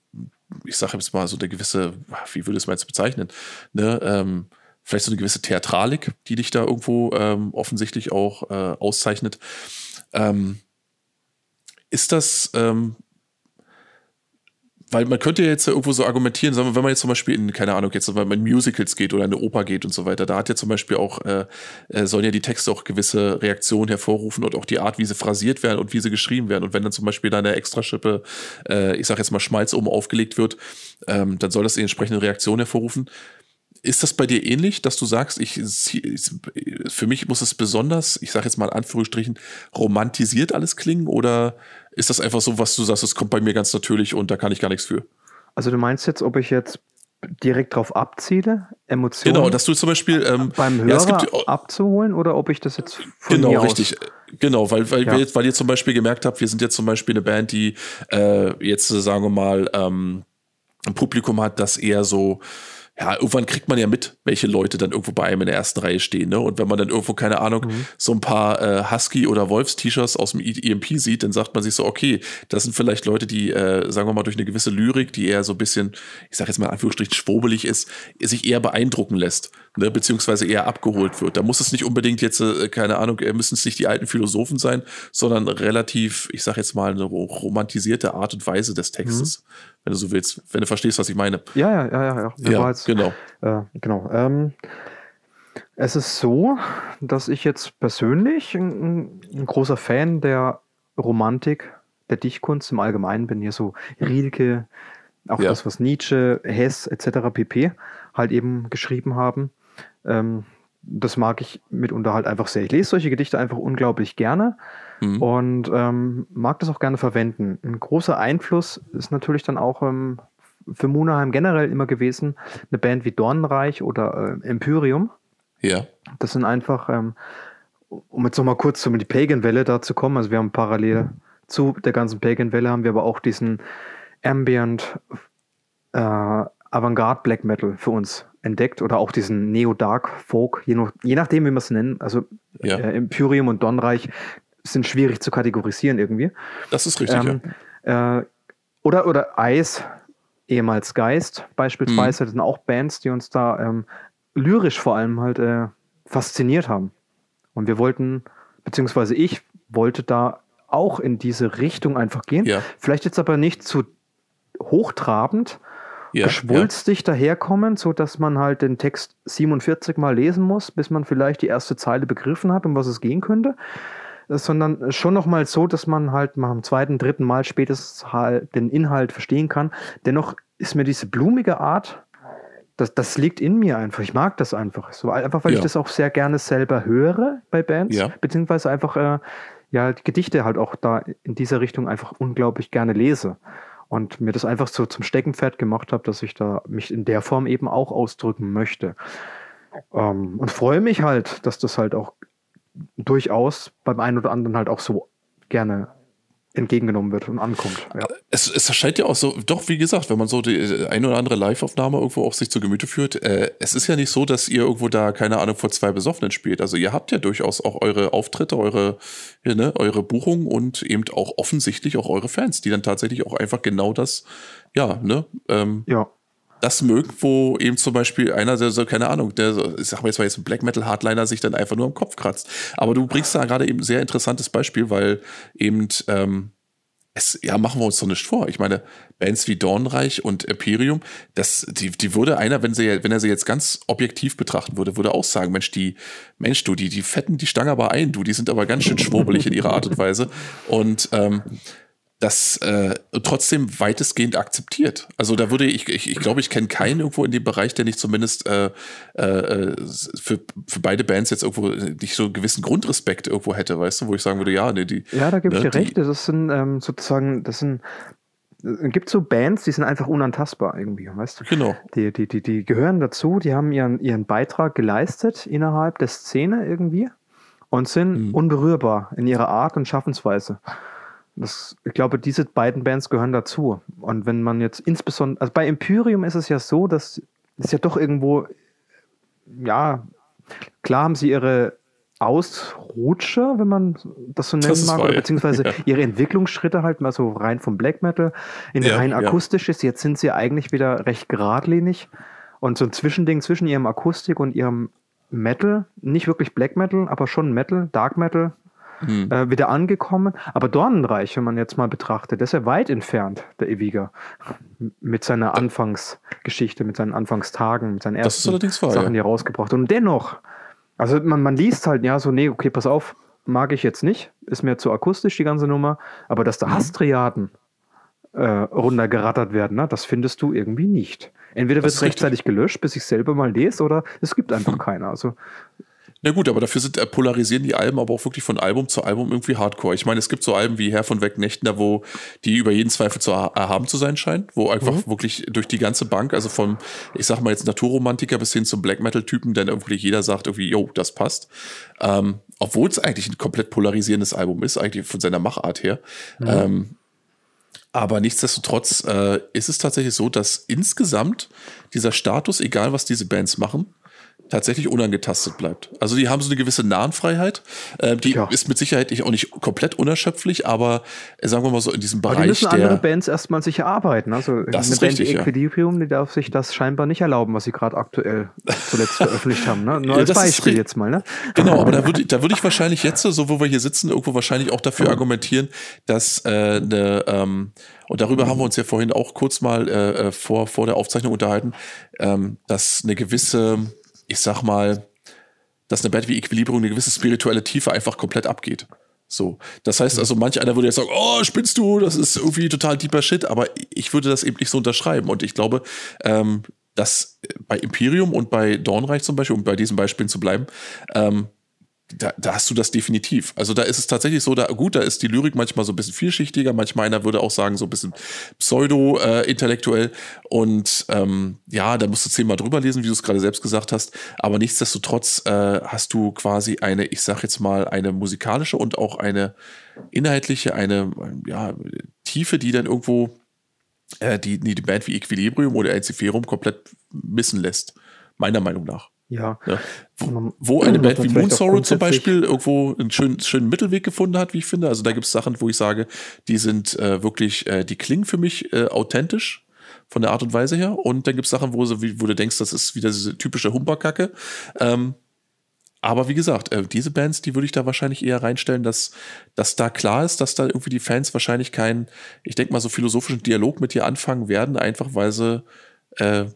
ich sage jetzt mal so eine gewisse, wie würde es mal jetzt bezeichnen, ne, ähm, vielleicht so eine gewisse Theatralik, die dich da irgendwo ähm, offensichtlich auch äh, auszeichnet. Ähm, ist das, ähm, weil man könnte ja jetzt irgendwo so argumentieren, sagen wir, wenn man jetzt zum Beispiel in, keine Ahnung, jetzt wenn man in Musicals geht oder in eine Oper geht und so weiter, da hat ja zum Beispiel auch, äh, äh, sollen ja die Texte auch gewisse Reaktionen hervorrufen und auch die Art, wie sie phrasiert werden und wie sie geschrieben werden. Und wenn dann zum Beispiel da eine Extraschippe, äh, ich sag jetzt mal Schmalz oben aufgelegt wird, ähm, dann soll das die entsprechende Reaktion hervorrufen. Ist das bei dir ähnlich, dass du sagst, ich, für mich muss es besonders, ich sage jetzt mal in Anführungsstrichen, romantisiert alles klingen oder ist das einfach so, was du sagst, es kommt bei mir ganz natürlich und da kann ich gar nichts für? Also du meinst jetzt, ob ich jetzt direkt drauf abziele, Emotionen genau, dass du zum Beispiel ähm, beim Hörer ja, gibt, abzuholen oder ob ich das jetzt von genau richtig genau weil weil, ja. wir, weil ihr zum Beispiel gemerkt habt, wir sind jetzt zum Beispiel eine Band, die äh, jetzt sagen wir mal ähm, ein Publikum hat, das eher so ja, irgendwann kriegt man ja mit, welche Leute dann irgendwo bei einem in der ersten Reihe stehen. Ne? Und wenn man dann irgendwo, keine Ahnung, mhm. so ein paar äh, Husky- oder Wolfs-T-Shirts aus dem EMP sieht, dann sagt man sich so, okay, das sind vielleicht Leute, die, äh, sagen wir mal, durch eine gewisse Lyrik, die eher so ein bisschen, ich sag jetzt mal in Anführungsstrichen, schwobelig ist, sich eher beeindrucken lässt ne, beziehungsweise eher abgeholt wird. Da muss es nicht unbedingt jetzt, äh, keine Ahnung, äh, müssen es nicht die alten Philosophen sein, sondern relativ, ich sag jetzt mal, eine romantisierte Art und Weise des Textes, mhm. wenn du so willst, wenn du verstehst, was ich meine. Ja, ja, ja, ja. Ja, ja jetzt, genau. Äh, genau. Ähm, es ist so, dass ich jetzt persönlich ein, ein großer Fan der Romantik, der Dichtkunst im Allgemeinen bin. Hier so Rilke, auch ja. das, was Nietzsche, Hess etc. pp. halt eben geschrieben haben. Ähm, das mag ich mitunter halt einfach sehr. Ich lese solche Gedichte einfach unglaublich gerne mhm. und ähm, mag das auch gerne verwenden. Ein großer Einfluss ist natürlich dann auch ähm, für Munaheim generell immer gewesen, eine Band wie Dornenreich oder äh, Empyrium. Ja. Das sind einfach, ähm, um jetzt nochmal kurz um die Pagan-Welle da zu kommen, also wir haben parallel zu der ganzen Pagan-Welle haben wir aber auch diesen Ambient äh, Avantgarde Black Metal für uns entdeckt oder auch diesen Neo-Dark-Folk, je, je, nachdem, wie man es nennen. Also ja. äh, Imperium und Donreich sind schwierig zu kategorisieren irgendwie. Das ist richtig, ähm, ja. Äh, oder, oder Eis, ehemals Geist beispielsweise, mhm. das sind auch Bands, die uns da ähm, lyrisch vor allem halt äh, fasziniert haben. Und wir wollten, beziehungsweise ich wollte da auch in diese Richtung einfach gehen. Ja. Vielleicht jetzt aber nicht zu hochtrabend, ja, geschwulstig ja. daherkommen, so dass man halt den Text 47 mal lesen muss, bis man vielleicht die erste Zeile begriffen hat, um was es gehen könnte, sondern schon noch mal so, dass man halt mal am zweiten, dritten Mal spätestens halt den Inhalt verstehen kann. Dennoch ist mir diese blumige Art, das, das liegt in mir einfach. Ich mag das einfach. So einfach, weil ja. ich das auch sehr gerne selber höre bei Bands, beziehungsweise einfach äh, ja die Gedichte halt auch da in dieser Richtung einfach unglaublich gerne lese und mir das einfach so zum Steckenpferd gemacht habe, dass ich da mich in der Form eben auch ausdrücken möchte. Ähm, und freue mich halt, dass das halt auch durchaus beim einen oder anderen halt auch so gerne entgegengenommen wird und ankommt. Ja. Es, es erscheint ja auch so, doch wie gesagt, wenn man so die äh, ein oder andere Live-Aufnahme irgendwo auch sich zu Gemüte führt, äh, es ist ja nicht so, dass ihr irgendwo da, keine Ahnung, vor zwei Besoffenen spielt. Also ihr habt ja durchaus auch eure Auftritte, eure, ne, eure Buchungen und eben auch offensichtlich auch eure Fans, die dann tatsächlich auch einfach genau das, ja, ne, ähm, ja das mögen, wo eben zum Beispiel einer, der so, keine Ahnung, der, ich sag mal jetzt mal jetzt ein Black Metal Hardliner sich dann einfach nur am Kopf kratzt. Aber du bringst da gerade eben ein sehr interessantes Beispiel, weil eben, ähm, es, ja, machen wir uns doch nicht vor. Ich meine, Bands wie Dornreich und Imperium, das, die, die würde einer, wenn sie, wenn er sie jetzt ganz objektiv betrachten würde, würde auch sagen, Mensch, die, Mensch, du, die, die fetten die Stange aber ein, du, die sind aber ganz schön schwurbelig in ihrer Art und Weise. Und ähm, das äh, trotzdem weitestgehend akzeptiert. Also da würde ich, ich, ich glaube, ich kenne keinen irgendwo in dem Bereich, der nicht zumindest äh, äh, für, für beide Bands jetzt irgendwo nicht so einen gewissen Grundrespekt irgendwo hätte, weißt du, wo ich sagen würde, ja, nee, die. Ja, da gebe ich ne, dir recht. Das sind ähm, sozusagen, das sind es gibt so Bands, die sind einfach unantastbar irgendwie, weißt du? Genau. Die, die, die, die gehören dazu, die haben ihren, ihren Beitrag geleistet innerhalb der Szene irgendwie und sind mhm. unberührbar in ihrer Art und Schaffensweise. Das, ich glaube, diese beiden Bands gehören dazu. Und wenn man jetzt insbesondere, also bei Imperium ist es ja so, dass es ja doch irgendwo, ja, klar haben sie ihre Ausrutscher, wenn man das so nennen mag, oder beziehungsweise ja. ihre Entwicklungsschritte halt mal so rein vom Black Metal in ja, rein akustisches. Ja. Jetzt sind sie eigentlich wieder recht geradlinig und so ein Zwischending zwischen ihrem Akustik und ihrem Metal, nicht wirklich Black Metal, aber schon Metal, Dark Metal, hm. äh, wieder angekommen. Aber Dornenreich, wenn man jetzt mal betrachtet, ist ja weit entfernt, der Ewiger. Mit seiner Anfangsgeschichte, mit seinen Anfangstagen, mit seinen ersten wahr, Sachen, die er rausgebracht Und dennoch, also man, man liest halt, ja, so, nee, okay, pass auf, mag ich jetzt nicht, ist mir zu akustisch die ganze Nummer, aber dass da mhm. Hastriaden äh, runtergerattert werden, ne, das findest du irgendwie nicht. Entweder wird es rechtzeitig gelöscht, bis ich selber mal lese, oder es gibt einfach mhm. keiner. Also na gut, aber dafür sind, äh, polarisieren die Alben aber auch wirklich von Album zu Album irgendwie hardcore. Ich meine, es gibt so Alben wie Herr von Wegnächtner, wo die über jeden Zweifel zu erhaben zu sein scheinen, wo einfach mhm. wirklich durch die ganze Bank, also von, ich sag mal jetzt Naturromantiker bis hin zum Black Metal-Typen, dann irgendwie jeder sagt irgendwie, yo, das passt. Ähm, obwohl es eigentlich ein komplett polarisierendes Album ist, eigentlich von seiner Machart her. Mhm. Ähm, aber nichtsdestotrotz äh, ist es tatsächlich so, dass insgesamt dieser Status, egal was diese Bands machen, tatsächlich unangetastet bleibt. Also die haben so eine gewisse Nahenfreiheit. Äh, die ja. ist mit Sicherheit auch nicht komplett unerschöpflich, aber äh, sagen wir mal so in diesem Bereich. Aber die müssen andere Bands erstmal sich erarbeiten. Also das eine ist Band richtig, Equilibrium, die darf sich das scheinbar nicht erlauben, was sie gerade aktuell zuletzt veröffentlicht haben. Ne? Nur als Beispiel jetzt mal. Ne? Genau, aber da würde da würd ich wahrscheinlich jetzt, so wo wir hier sitzen, irgendwo wahrscheinlich auch dafür argumentieren, dass äh, eine ähm, und darüber haben wir uns ja vorhin auch kurz mal äh, äh vor, vor der Aufzeichnung unterhalten, ähm, dass eine gewisse ich sag mal, dass eine Band wie Equilibrium eine gewisse spirituelle Tiefe einfach komplett abgeht. So. Das heißt also, manch einer würde jetzt sagen, oh, spinnst du, das ist irgendwie total deeper Shit, aber ich würde das eben nicht so unterschreiben. Und ich glaube, ähm, dass bei Imperium und bei Dornreich zum Beispiel, um bei diesen Beispielen zu bleiben, ähm, da, da hast du das definitiv. Also da ist es tatsächlich so, da gut, da ist die Lyrik manchmal so ein bisschen vielschichtiger, manchmal einer würde auch sagen, so ein bisschen pseudo-intellektuell. Äh, und ähm, ja, da musst du zehnmal drüber lesen, wie du es gerade selbst gesagt hast. Aber nichtsdestotrotz äh, hast du quasi eine, ich sag jetzt mal, eine musikalische und auch eine inhaltliche, eine ja, Tiefe, die dann irgendwo äh, die, die Band wie Equilibrium oder Enciferum komplett missen lässt Meiner Meinung nach. Ja. ja. Wo, wo, eine Band wie Moon Sorrow zum Beispiel irgendwo einen schönen, schönen Mittelweg gefunden hat, wie ich finde. Also da gibt es Sachen, wo ich sage, die sind äh, wirklich, äh, die klingen für mich äh, authentisch von der Art und Weise her. Und dann gibt es Sachen, wo, wo, du denkst, das ist wieder diese typische Humperkacke. Ähm, aber wie gesagt, äh, diese Bands, die würde ich da wahrscheinlich eher reinstellen, dass, dass da klar ist, dass da irgendwie die Fans wahrscheinlich keinen, ich denke mal, so philosophischen Dialog mit dir anfangen werden, einfach weil sie äh,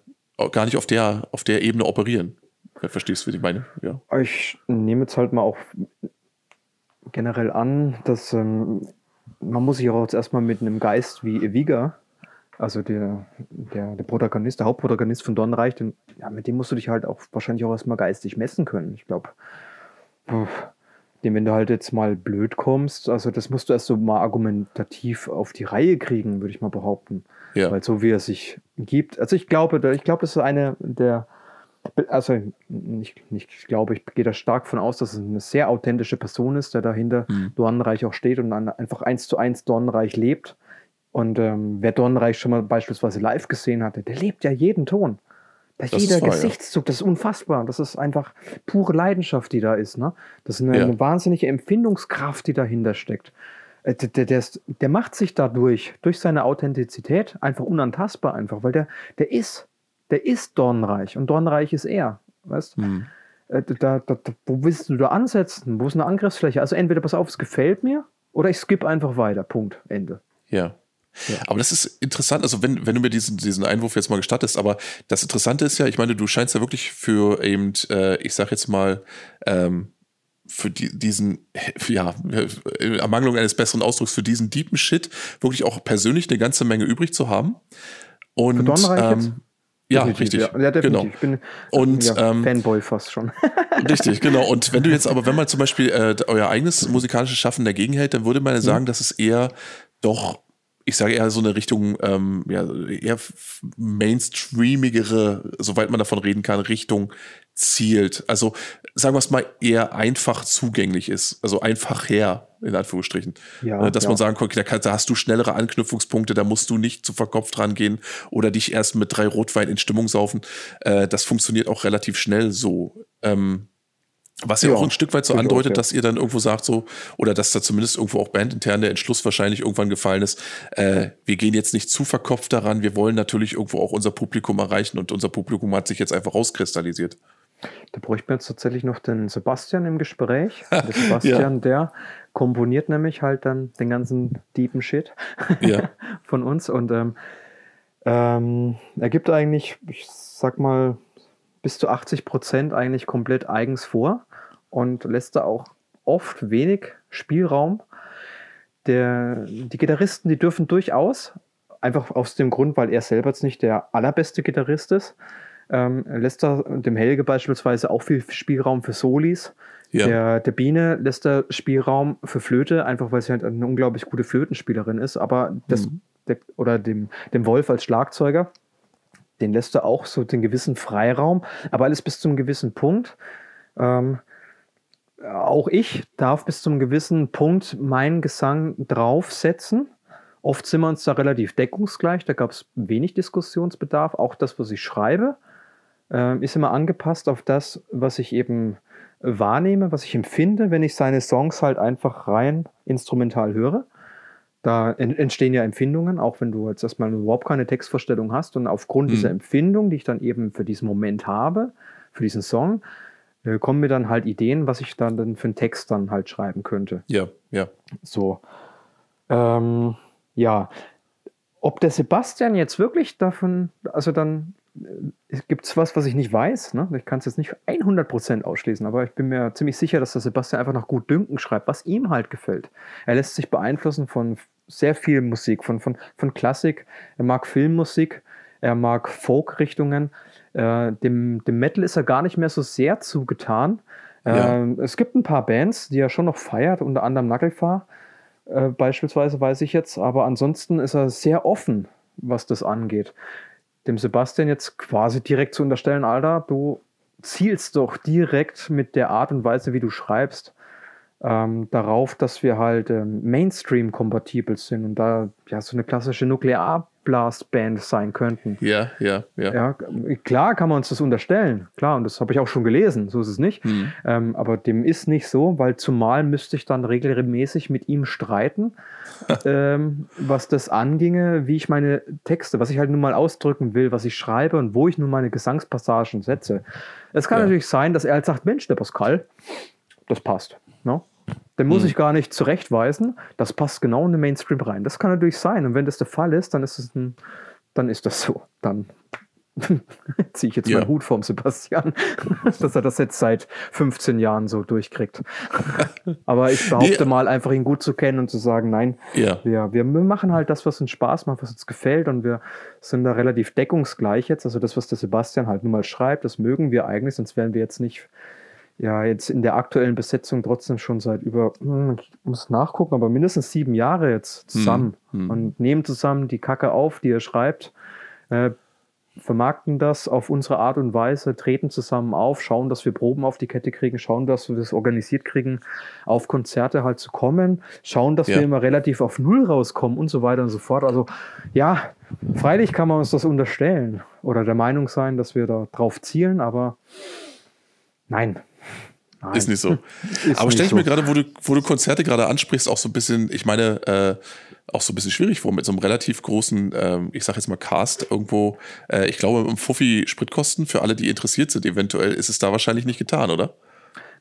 gar nicht auf der, auf der Ebene operieren. Verstehst du, wie ich meine? Ja. Ich nehme jetzt halt mal auch generell an, dass ähm, man muss sich auch jetzt erstmal mit einem Geist wie Eviga also der, der, der Protagonist, der Hauptprotagonist von Dornreich, den, ja, mit dem musst du dich halt auch wahrscheinlich auch erstmal geistig messen können. Ich glaube, dem, wenn du halt jetzt mal blöd kommst, also das musst du erst so mal argumentativ auf die Reihe kriegen, würde ich mal behaupten. Ja. Weil so wie er sich gibt, also ich glaube, ich glaube, das ist eine der, also nicht ich glaube, ich gehe da stark von aus, dass es eine sehr authentische Person ist, der dahinter mhm. Dornreich auch steht und einfach eins zu eins Dornreich lebt und ähm, wer Dornreich schon mal beispielsweise live gesehen hatte, der lebt ja jeden Ton. Da jeder wahr, Gesichtszug, das ist unfassbar. Das ist einfach pure Leidenschaft, die da ist. Ne? Das ist eine, ja. eine wahnsinnige Empfindungskraft, die dahinter steckt. Äh, der, der, der, ist, der, macht sich dadurch, durch seine Authentizität, einfach unantastbar, einfach, weil der, der ist, der ist Dornreich und Dornreich ist er. Weißt hm. äh, da, da, wo willst du da ansetzen? Wo ist eine Angriffsfläche? Also entweder pass auf, es gefällt mir oder ich skippe einfach weiter. Punkt. Ende. Ja. Ja. Aber das ist interessant, also wenn, wenn du mir diesen, diesen Einwurf jetzt mal gestattest, aber das Interessante ist ja, ich meine, du scheinst ja wirklich für eben, äh, ich sag jetzt mal, ähm, für die, diesen, ja, Ermangelung eines besseren Ausdrucks, für diesen deepen Shit wirklich auch persönlich eine ganze Menge übrig zu haben. Und ähm, ja, richtig. Ja, ja genau. Ich bin und, ja, ähm, Fanboy fast schon. richtig, genau. Und wenn du jetzt aber, wenn man zum Beispiel äh, euer eigenes musikalisches Schaffen dagegen hält, dann würde man ja mhm. sagen, mhm. dass es eher doch ich sage eher so eine Richtung, ähm, ja, eher mainstreamigere, soweit man davon reden kann, Richtung zielt. Also sagen wir es mal, eher einfach zugänglich ist. Also einfach her, in Anführungsstrichen. Ja, äh, Dass ja. man sagen kann, da, da, hast du schnellere Anknüpfungspunkte, da musst du nicht zu verkopft rangehen oder dich erst mit drei Rotwein in Stimmung saufen. Äh, das funktioniert auch relativ schnell so. Ähm, was ja, ja, auch ein Stück weit so andeutet, ja. dass ihr dann irgendwo sagt, so, oder dass da zumindest irgendwo auch bandintern der Entschluss wahrscheinlich irgendwann gefallen ist, äh, wir gehen jetzt nicht zu verkopft daran, wir wollen natürlich irgendwo auch unser Publikum erreichen und unser Publikum hat sich jetzt einfach rauskristallisiert. Da bräuchte man jetzt tatsächlich noch den Sebastian im Gespräch. Der Sebastian, ja. der komponiert nämlich halt dann den ganzen deepen Shit von uns und ähm, ähm, er gibt eigentlich, ich sag mal, bis zu 80 Prozent eigentlich komplett eigens vor und lässt da auch oft wenig Spielraum. Der, die Gitarristen, die dürfen durchaus, einfach aus dem Grund, weil er selber jetzt nicht der allerbeste Gitarrist ist, ähm, lässt er dem Helge beispielsweise auch viel Spielraum für Solis. Ja. Der, der Biene lässt er Spielraum für Flöte, einfach weil sie halt eine unglaublich gute Flötenspielerin ist. Aber das, mhm. der, oder dem, dem Wolf als Schlagzeuger, den lässt er auch so den gewissen Freiraum, aber alles bis zum gewissen Punkt. Ähm, auch ich darf bis zum gewissen Punkt meinen Gesang draufsetzen. Oft sind wir uns da relativ deckungsgleich, da gab es wenig Diskussionsbedarf. Auch das, was ich schreibe, ist immer angepasst auf das, was ich eben wahrnehme, was ich empfinde, wenn ich seine Songs halt einfach rein instrumental höre. Da entstehen ja Empfindungen, auch wenn du jetzt erstmal überhaupt keine Textvorstellung hast. Und aufgrund mhm. dieser Empfindung, die ich dann eben für diesen Moment habe, für diesen Song, äh, kommen mir dann halt Ideen, was ich dann, dann für einen Text dann halt schreiben könnte. Ja, ja. So. Ähm, ja. Ob der Sebastian jetzt wirklich davon, also dann gibt es was, was ich nicht weiß. Ne? Ich kann es jetzt nicht 100% ausschließen, aber ich bin mir ziemlich sicher, dass der Sebastian einfach nach gut Dünken schreibt, was ihm halt gefällt. Er lässt sich beeinflussen von sehr viel Musik, von, von, von Klassik. Er mag Filmmusik, er mag Folk-Richtungen. Äh, dem, dem Metal ist er gar nicht mehr so sehr zugetan. Ja. Äh, es gibt ein paar Bands, die er schon noch feiert, unter anderem Nagelfahr äh, beispielsweise, weiß ich jetzt. Aber ansonsten ist er sehr offen, was das angeht. Dem Sebastian jetzt quasi direkt zu unterstellen, Alter, du zielst doch direkt mit der Art und Weise, wie du schreibst, ähm, darauf, dass wir halt ähm, Mainstream-kompatibel sind. Und da ja so eine klassische Nuklearblast-Band sein könnten. Ja, ja, ja, ja. Klar kann man uns das unterstellen, klar, und das habe ich auch schon gelesen, so ist es nicht. Mhm. Ähm, aber dem ist nicht so, weil zumal müsste ich dann regelmäßig mit ihm streiten, ähm, was das anginge, wie ich meine Texte, was ich halt nun mal ausdrücken will, was ich schreibe und wo ich nun meine Gesangspassagen setze. Es kann ja. natürlich sein, dass er halt sagt, Mensch, der Pascal, das passt. No? Den muss hm. ich gar nicht zurechtweisen. Das passt genau in den Mainstream rein. Das kann natürlich sein. Und wenn das der Fall ist, dann ist es ein, dann ist das so. Dann ziehe ich jetzt ja. meinen Hut vom Sebastian, dass er das jetzt seit 15 Jahren so durchkriegt. Aber ich behaupte nee. mal, einfach ihn gut zu kennen und zu sagen, nein, ja. wir, wir machen halt das, was uns Spaß macht, was uns gefällt und wir sind da relativ deckungsgleich jetzt. Also das, was der Sebastian halt nun mal schreibt, das mögen wir eigentlich, sonst wären wir jetzt nicht ja jetzt in der aktuellen Besetzung trotzdem schon seit über, hm, ich muss nachgucken, aber mindestens sieben Jahre jetzt zusammen hm, hm. und nehmen zusammen die Kacke auf, die er schreibt, äh, vermarkten das auf unsere Art und Weise, treten zusammen auf, schauen, dass wir Proben auf die Kette kriegen, schauen, dass wir das organisiert kriegen, auf Konzerte halt zu kommen, schauen, dass ja. wir immer relativ auf Null rauskommen und so weiter und so fort. Also ja, freilich kann man uns das unterstellen oder der Meinung sein, dass wir da drauf zielen, aber nein, Nein. Ist nicht so. Ist Aber stelle ich so. mir gerade, wo du, wo du Konzerte gerade ansprichst, auch so ein bisschen, ich meine, äh, auch so ein bisschen schwierig vor, mit so einem relativ großen, ähm, ich sag jetzt mal Cast irgendwo. Äh, ich glaube, im Fuffi Spritkosten, für alle, die interessiert sind, eventuell ist es da wahrscheinlich nicht getan, oder?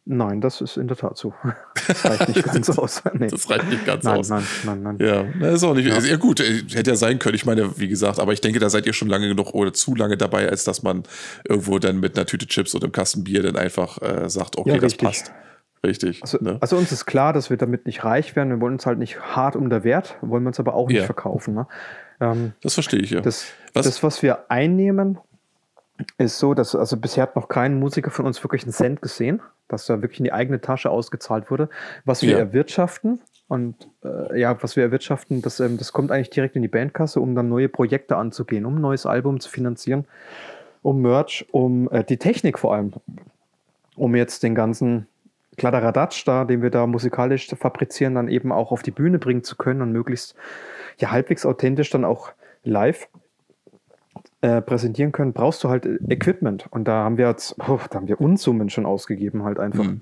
Nein, das ist in der Tat so. Das reicht nicht ganz aus. Nee. Das reicht nicht ganz nein, aus. Nein, nein, nein. Ja, das ist auch nicht. Ja. ja, gut, äh, hätte ja sein können. Ich meine, wie gesagt, aber ich denke, da seid ihr schon lange genug oder zu lange dabei, als dass man irgendwo dann mit einer Tüte Chips oder einem Kasten Bier dann einfach äh, sagt, okay, ja, das passt. Richtig. Also, ne? also, uns ist klar, dass wir damit nicht reich werden. Wir wollen uns halt nicht hart um der Wert, wollen wir uns aber auch nicht ja. verkaufen. Ne? Ähm, das verstehe ich ja. Das was? das, was wir einnehmen, ist so, dass also bisher hat noch kein Musiker von uns wirklich einen Cent gesehen dass da wirklich in die eigene Tasche ausgezahlt wurde. Was wir ja. erwirtschaften und äh, ja, was wir erwirtschaften, das, ähm, das kommt eigentlich direkt in die Bandkasse, um dann neue Projekte anzugehen, um ein neues Album zu finanzieren, um Merch, um äh, die Technik vor allem, um jetzt den ganzen Kladderadatsch da, den wir da musikalisch fabrizieren, dann eben auch auf die Bühne bringen zu können und möglichst ja halbwegs authentisch dann auch live äh, präsentieren können, brauchst du halt Equipment. Und da haben wir jetzt, oh, da haben wir Unsummen schon ausgegeben, halt einfach. Mhm.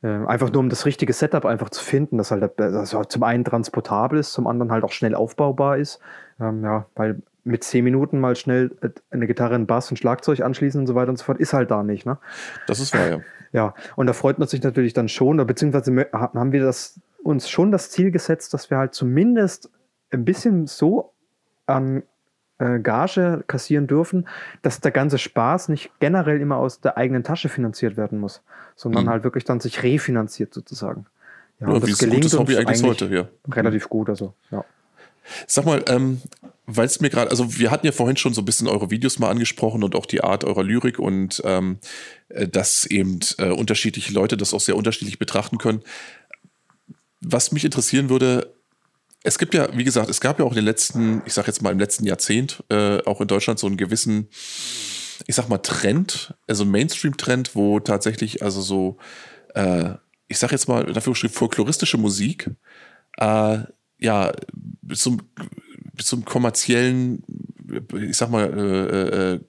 Äh, einfach nur um das richtige Setup einfach zu finden, dass halt das zum einen transportabel ist, zum anderen halt auch schnell aufbaubar ist. Ähm, ja, weil mit zehn Minuten mal schnell äh, eine Gitarre, einen Bass, ein Schlagzeug anschließen und so weiter und so fort, ist halt da nicht. Ne? Das ist wahr, ja. Ja, und da freut man sich natürlich dann schon, beziehungsweise haben wir das, uns schon das Ziel gesetzt, dass wir halt zumindest ein bisschen so an äh, Gage kassieren dürfen, dass der ganze Spaß nicht generell immer aus der eigenen Tasche finanziert werden muss, sondern mhm. halt wirklich dann sich refinanziert sozusagen. Ja, ja das gelingt uns Hobby eigentlich, eigentlich heute, ja. relativ gut, also ja. Sag mal, ähm, weil es mir gerade, also wir hatten ja vorhin schon so ein bisschen eure Videos mal angesprochen und auch die Art eurer Lyrik und ähm, äh, dass eben äh, unterschiedliche Leute das auch sehr unterschiedlich betrachten können. Was mich interessieren würde, es gibt ja, wie gesagt, es gab ja auch in den letzten, ich sag jetzt mal im letzten Jahrzehnt, äh, auch in Deutschland so einen gewissen, ich sag mal, Trend, also Mainstream-Trend, wo tatsächlich also so, äh, ich sag jetzt mal, dafür folkloristische Musik, äh, ja, zum, zum kommerziellen ich sag mal, äh, äh,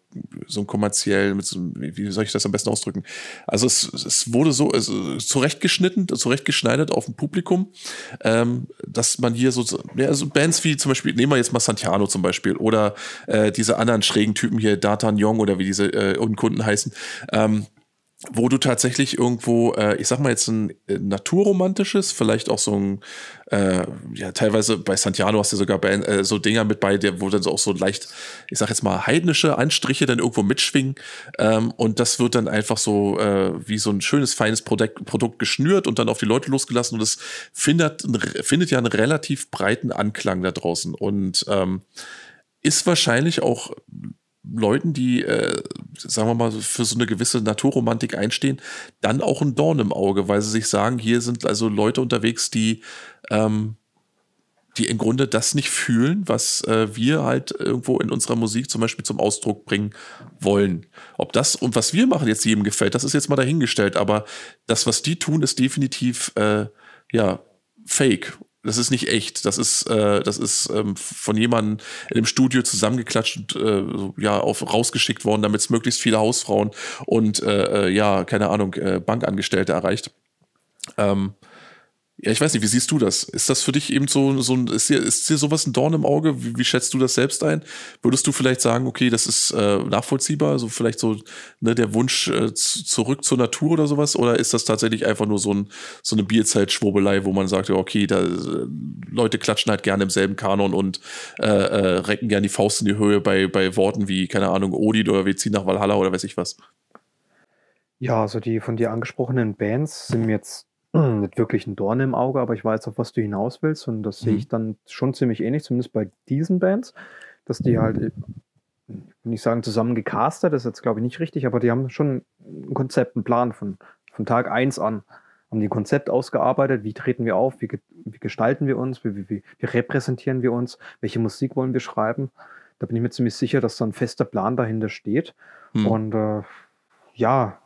so ein kommerziell, mit so, wie soll ich das am besten ausdrücken? Also es, es wurde so also zurechtgeschnitten, zurechtgeschneidert auf dem Publikum, ähm, dass man hier so, ja, also Bands wie zum Beispiel, nehmen wir jetzt mal Santiano zum Beispiel oder äh, diese anderen schrägen Typen hier, Young oder wie diese äh, Unkunden heißen, ähm, wo du tatsächlich irgendwo, äh, ich sag mal jetzt ein äh, naturromantisches, vielleicht auch so ein, äh, ja, teilweise bei Santiano hast du sogar bei, äh, so Dinger mit bei, der, wo dann so auch so leicht, ich sag jetzt mal, heidnische Anstriche dann irgendwo mitschwingen. Ähm, und das wird dann einfach so äh, wie so ein schönes, feines Produkt, Produkt geschnürt und dann auf die Leute losgelassen. Und es findet, findet ja einen relativ breiten Anklang da draußen. Und ähm, ist wahrscheinlich auch Leuten, die, äh, sagen wir mal, für so eine gewisse Naturromantik einstehen, dann auch ein Dorn im Auge, weil sie sich sagen, hier sind also Leute unterwegs, die, ähm, die im Grunde das nicht fühlen, was äh, wir halt irgendwo in unserer Musik zum Beispiel zum Ausdruck bringen wollen. Ob das und was wir machen jetzt jedem gefällt, das ist jetzt mal dahingestellt, aber das, was die tun, ist definitiv äh, ja fake das ist nicht echt. Das ist, äh, das ist ähm, von jemandem in dem Studio zusammengeklatscht und äh, ja, auf, rausgeschickt worden, damit es möglichst viele Hausfrauen und äh, äh, ja, keine Ahnung, äh, Bankangestellte erreicht. Ähm, ja, ich weiß nicht, wie siehst du das? Ist das für dich eben so, so ein, ist dir, ist dir sowas ein Dorn im Auge? Wie, wie schätzt du das selbst ein? Würdest du vielleicht sagen, okay, das ist äh, nachvollziehbar, also vielleicht so ne, der Wunsch äh, zurück zur Natur oder sowas? Oder ist das tatsächlich einfach nur so, ein, so eine Bierzeitschwurbelei, wo man sagt, okay, da äh, Leute klatschen halt gerne im selben Kanon und äh, äh, recken gerne die Faust in die Höhe bei, bei Worten wie, keine Ahnung, Odin oder wir ziehen nach Valhalla oder weiß ich was? Ja, also die von dir angesprochenen Bands sind mir jetzt nicht wirklich ein Dorn im Auge, aber ich weiß, auf was du hinaus willst und das sehe mhm. ich dann schon ziemlich ähnlich, zumindest bei diesen Bands, dass die halt, ich will nicht sagen zusammen gecastet, das ist jetzt glaube ich nicht richtig, aber die haben schon ein Konzept, einen Plan von, von Tag 1 an, haben die ein Konzept ausgearbeitet, wie treten wir auf, wie, wie gestalten wir uns, wie, wie, wie repräsentieren wir uns, welche Musik wollen wir schreiben. Da bin ich mir ziemlich sicher, dass da ein fester Plan dahinter steht. Mhm. Und äh, ja,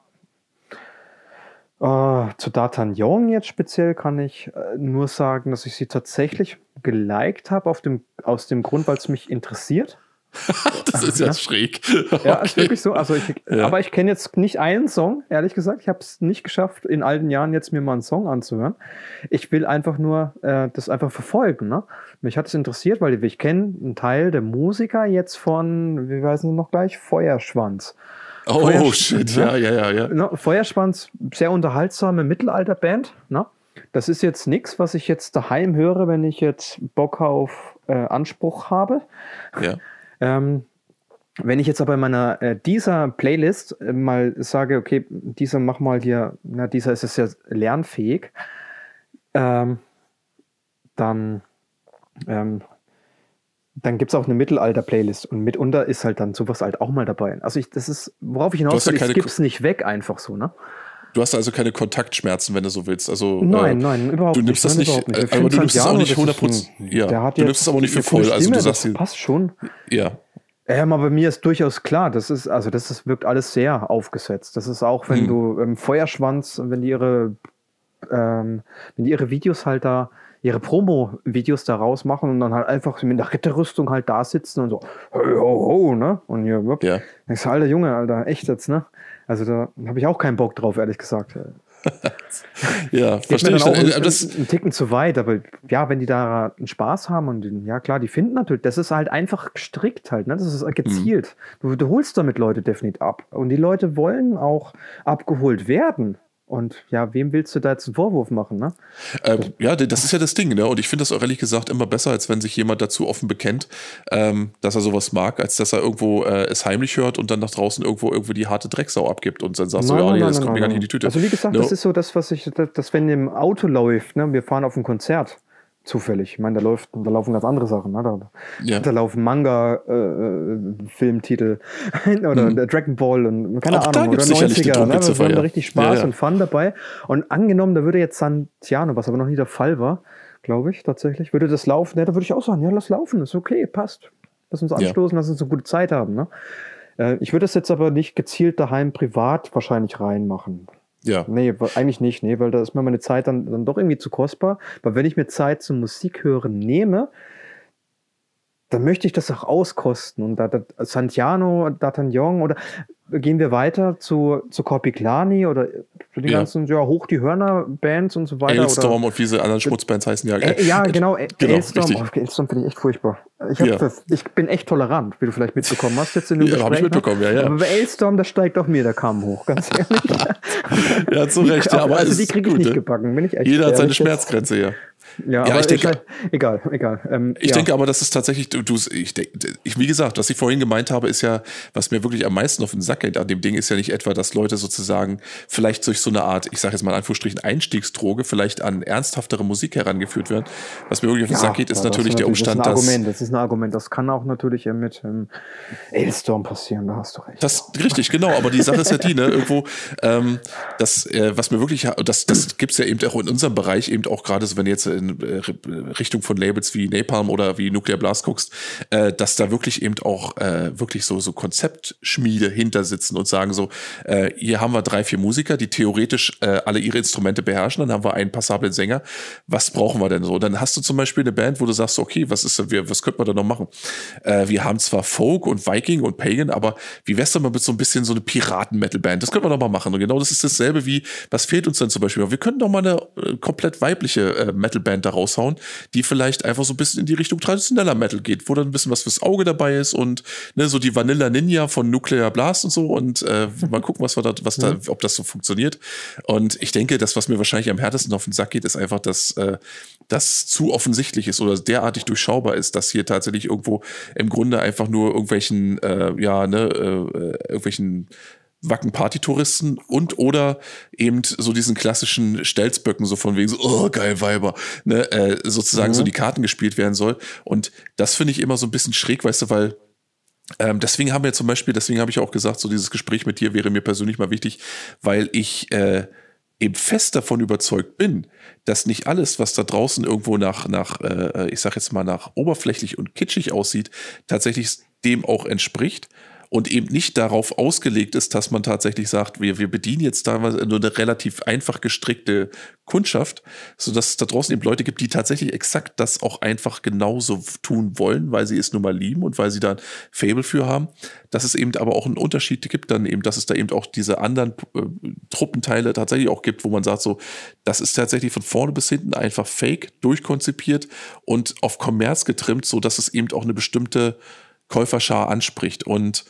äh, zu D'Artagnan jetzt speziell kann ich äh, nur sagen, dass ich sie tatsächlich geliked habe, aus dem Grund, weil es mich interessiert. das ist ja, ja. schräg. Ja, ist wirklich so. Also ich, ja. Aber ich kenne jetzt nicht einen Song, ehrlich gesagt. Ich habe es nicht geschafft, in all den Jahren jetzt mir mal einen Song anzuhören. Ich will einfach nur äh, das einfach verfolgen. Ne? Mich hat es interessiert, weil ich kenne einen Teil der Musiker jetzt von, wie heißen sie noch gleich, Feuerschwanz. Oh, Feuersp shit, ne? ja, ja, ja. ja. Ne? Feuerspanns, sehr unterhaltsame Mittelalterband. Ne? Das ist jetzt nichts, was ich jetzt daheim höre, wenn ich jetzt Bock auf äh, Anspruch habe. Ja. Ähm, wenn ich jetzt aber in meiner äh, dieser Playlist äh, mal sage, okay, dieser mach mal hier, na, dieser ist es ja lernfähig, ähm, dann ähm, dann gibt es auch eine Mittelalter-Playlist und mitunter ist halt dann sowas halt auch mal dabei. Also ich, das ist, worauf ich hinaus will, ja ich gib's nicht weg einfach so, ne? Du hast also keine Kontaktschmerzen, wenn du so willst. Also, nein, äh, nein, überhaupt du nimmst nicht. Das nicht, nicht. Äh, aber du nimmst es auch nicht 100%. ja, du nimmst es aber nicht für voll. Also du sagst das passt schon. Ja. Ja, aber bei mir ist durchaus klar, das ist, also das ist, wirkt alles sehr aufgesetzt. Das ist auch, wenn hm. du ähm, Feuerschwanz, wenn die ihre, ähm, wenn die ihre Videos halt da ihre Promo-Videos daraus machen und dann halt einfach mit der Ritterrüstung halt da sitzen und so, hey, ho, ho, ne? Und hier, wupp. Ja. Denkst du, alter Junge, Alter, echt jetzt, ne? Also da habe ich auch keinen Bock drauf, ehrlich gesagt. ja, verstehe ich. Auch ein, das ein Ticken zu weit, aber ja, wenn die da einen Spaß haben und ja klar, die finden natürlich, das ist halt einfach gestrickt halt, ne? Das ist gezielt. Mhm. Du, du holst damit Leute definitiv ab. Und die Leute wollen auch abgeholt werden. Und ja, wem willst du da jetzt einen Vorwurf machen, ne? Ähm, ja, das ist ja das Ding, ne? Und ich finde das auch ehrlich gesagt immer besser, als wenn sich jemand dazu offen bekennt, ähm, dass er sowas mag, als dass er irgendwo äh, es heimlich hört und dann nach draußen irgendwo irgendwie die harte Drecksau abgibt und dann sagst nein, du, ja, nee, das nein, kommt nein, mir gar nicht in die Tüte. Also wie gesagt, no. das ist so das, was ich, das, wenn im Auto läuft, ne? Wir fahren auf ein Konzert zufällig. Ich meine, da läuft, da laufen ganz andere Sachen. Ne? Da, ja. da laufen Manga-Filmtitel äh, oder mhm. Dragon Ball und keine Auch Ahnung, oder 90er. Ne? Wir haben da richtig Spaß ja, ja. und Fun dabei. Und angenommen, da würde jetzt Santiano, was aber noch nie der Fall war, glaube ich, tatsächlich, würde das laufen, ja, da würde ich auch sagen, ja, lass laufen, ist okay, passt. Lass uns anstoßen, lass uns eine gute Zeit haben. Ne? Äh, ich würde das jetzt aber nicht gezielt daheim privat wahrscheinlich reinmachen. Ja. Nee, eigentlich nicht, nee, weil da ist mir meine Zeit dann, dann doch irgendwie zu kostbar. Weil wenn ich mir Zeit zum Musik hören nehme, dann möchte ich das auch auskosten. Und da, da Santiano, D'Artagnan oder gehen wir weiter zu, zu Corpiclani oder zu den ja. ganzen, ja, hoch die Hörner-Bands und so weiter. Elstorm und wie sie anderen Schmutzbands heißen ja. Äh, ja, genau, genau Elstorm. Oh, Elstorm finde ich echt furchtbar. Ich, hab, ja. ich bin echt tolerant, wie du vielleicht mitbekommen hast jetzt in dem Ja, habe ich mitbekommen, ja, ja. Aber bei Elstorm, da steigt auch mir der Kamm hoch, ganz ehrlich. ja, zu Recht, ja, aber Also die kriege ich nicht ne? gebacken, bin ich echt Jeder hat seine Schmerzgrenze, ja. Ja, ja ich denke, egal, egal. Ähm, ich ja. denke aber, das ist tatsächlich, du, du ich, ich, wie gesagt, was ich vorhin gemeint habe, ist ja, was mir wirklich am meisten auf den Sack geht an dem Ding, ist ja nicht etwa, dass Leute sozusagen vielleicht durch so eine Art, ich sage jetzt mal in Anführungsstrichen, Einstiegsdroge vielleicht an ernsthaftere Musik herangeführt werden. Was mir wirklich auf den ja, Sack geht, ist natürlich der Umstand, das ist ein Argument, dass. Das ist ein Argument, das kann auch natürlich mit ähm, Ailstorm passieren, da hast du recht. Das, richtig, genau, aber die Sache ist ja die, ne, irgendwo, ähm, das, äh, was mir wirklich, das, das gibt es ja eben auch in unserem Bereich eben auch gerade so, wenn jetzt in in äh, Richtung von Labels wie Napalm oder wie Nuclear Blast guckst, äh, dass da wirklich eben auch äh, wirklich so, so Konzeptschmiede hinter sitzen und sagen so, äh, hier haben wir drei, vier Musiker, die theoretisch äh, alle ihre Instrumente beherrschen, dann haben wir einen passablen Sänger. Was brauchen wir denn so? Dann hast du zum Beispiel eine Band, wo du sagst, okay, was ist, was könnte man da noch machen? Äh, wir haben zwar Folk und Viking und Pagan, aber wie wär's denn mal mit so ein bisschen so eine Piraten-Metal-Band? Das könnte man doch mal machen. Und genau das ist dasselbe wie, was fehlt uns denn zum Beispiel? Wir können doch mal eine äh, komplett weibliche äh, Metal-Band da raushauen, die vielleicht einfach so ein bisschen in die Richtung traditioneller Metal geht, wo dann ein bisschen was fürs Auge dabei ist und ne, so die Vanilla Ninja von Nuclear Blast und so und äh, mal gucken, was wir da, was da, ob das so funktioniert. Und ich denke, das, was mir wahrscheinlich am härtesten auf den Sack geht, ist einfach, dass äh, das zu offensichtlich ist oder derartig durchschaubar ist, dass hier tatsächlich irgendwo im Grunde einfach nur irgendwelchen, äh, ja, ne, äh, irgendwelchen wacken Partytouristen und oder eben so diesen klassischen Stelzböcken, so von wegen so, oh, geil Weiber, ne, äh, sozusagen mhm. so die Karten gespielt werden soll. Und das finde ich immer so ein bisschen schräg, weißt du, weil ähm, deswegen haben wir zum Beispiel, deswegen habe ich auch gesagt, so dieses Gespräch mit dir wäre mir persönlich mal wichtig, weil ich äh, eben fest davon überzeugt bin, dass nicht alles, was da draußen irgendwo nach, nach äh, ich sag jetzt mal, nach oberflächlich und kitschig aussieht, tatsächlich dem auch entspricht und eben nicht darauf ausgelegt ist, dass man tatsächlich sagt, wir, wir bedienen jetzt da nur eine relativ einfach gestrickte Kundschaft, sodass es da draußen eben Leute gibt, die tatsächlich exakt das auch einfach genauso tun wollen, weil sie es nun mal lieben und weil sie da ein Fable für haben. Dass es eben aber auch einen Unterschied gibt, dann eben, dass es da eben auch diese anderen äh, Truppenteile tatsächlich auch gibt, wo man sagt, so, das ist tatsächlich von vorne bis hinten einfach fake, durchkonzipiert und auf Kommerz getrimmt, so dass es eben auch eine bestimmte Käuferschar anspricht. Und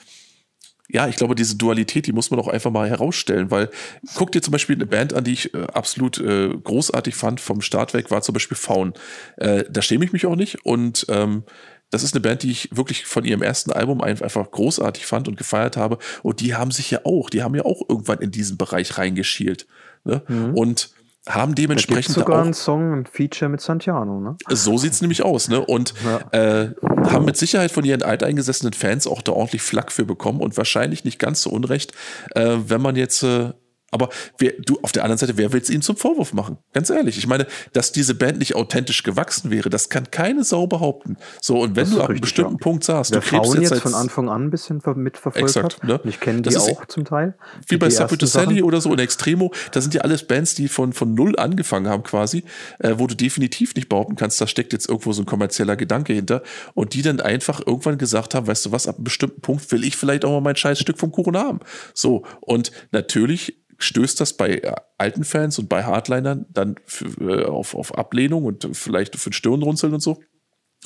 ja, ich glaube, diese Dualität, die muss man auch einfach mal herausstellen, weil guck dir zum Beispiel eine Band an, die ich äh, absolut äh, großartig fand vom Start weg, war zum Beispiel Faun. Äh, da schäme ich mich auch nicht und ähm, das ist eine Band, die ich wirklich von ihrem ersten Album einfach großartig fand und gefeiert habe. Und die haben sich ja auch, die haben ja auch irgendwann in diesen Bereich reingeschielt. Ne? Mhm. Und haben dementsprechend da sogar auch, einen Song, ein Feature mit Santiano, ne? So sieht's nämlich aus, ne? Und ja. äh, haben mit Sicherheit von ihren alteingesessenen Fans auch da ordentlich Flack für bekommen und wahrscheinlich nicht ganz so unrecht, äh, wenn man jetzt äh, aber wer, du, auf der anderen Seite, wer will es ihnen zum Vorwurf machen? Ganz ehrlich. Ich meine, dass diese Band nicht authentisch gewachsen wäre, das kann keine Sau behaupten. So, und wenn du ab einem bestimmten ja. Punkt sagst, du krebst jetzt, jetzt von Anfang an ein bisschen mitverfolgt exakt, hat. Ne? Ich kenne die auch zum Teil. Wie bei Subway Sally oder so in Extremo, das sind ja alles Bands, die von, von null angefangen haben quasi, äh, wo du definitiv nicht behaupten kannst, da steckt jetzt irgendwo so ein kommerzieller Gedanke hinter und die dann einfach irgendwann gesagt haben, weißt du was, ab einem bestimmten Punkt will ich vielleicht auch mal mein scheiß Stück vom Kuchen haben. So, und natürlich stößt das bei äh, alten Fans und bei Hardlinern dann für, äh, auf, auf Ablehnung und vielleicht für ein Stirnrunzeln und so.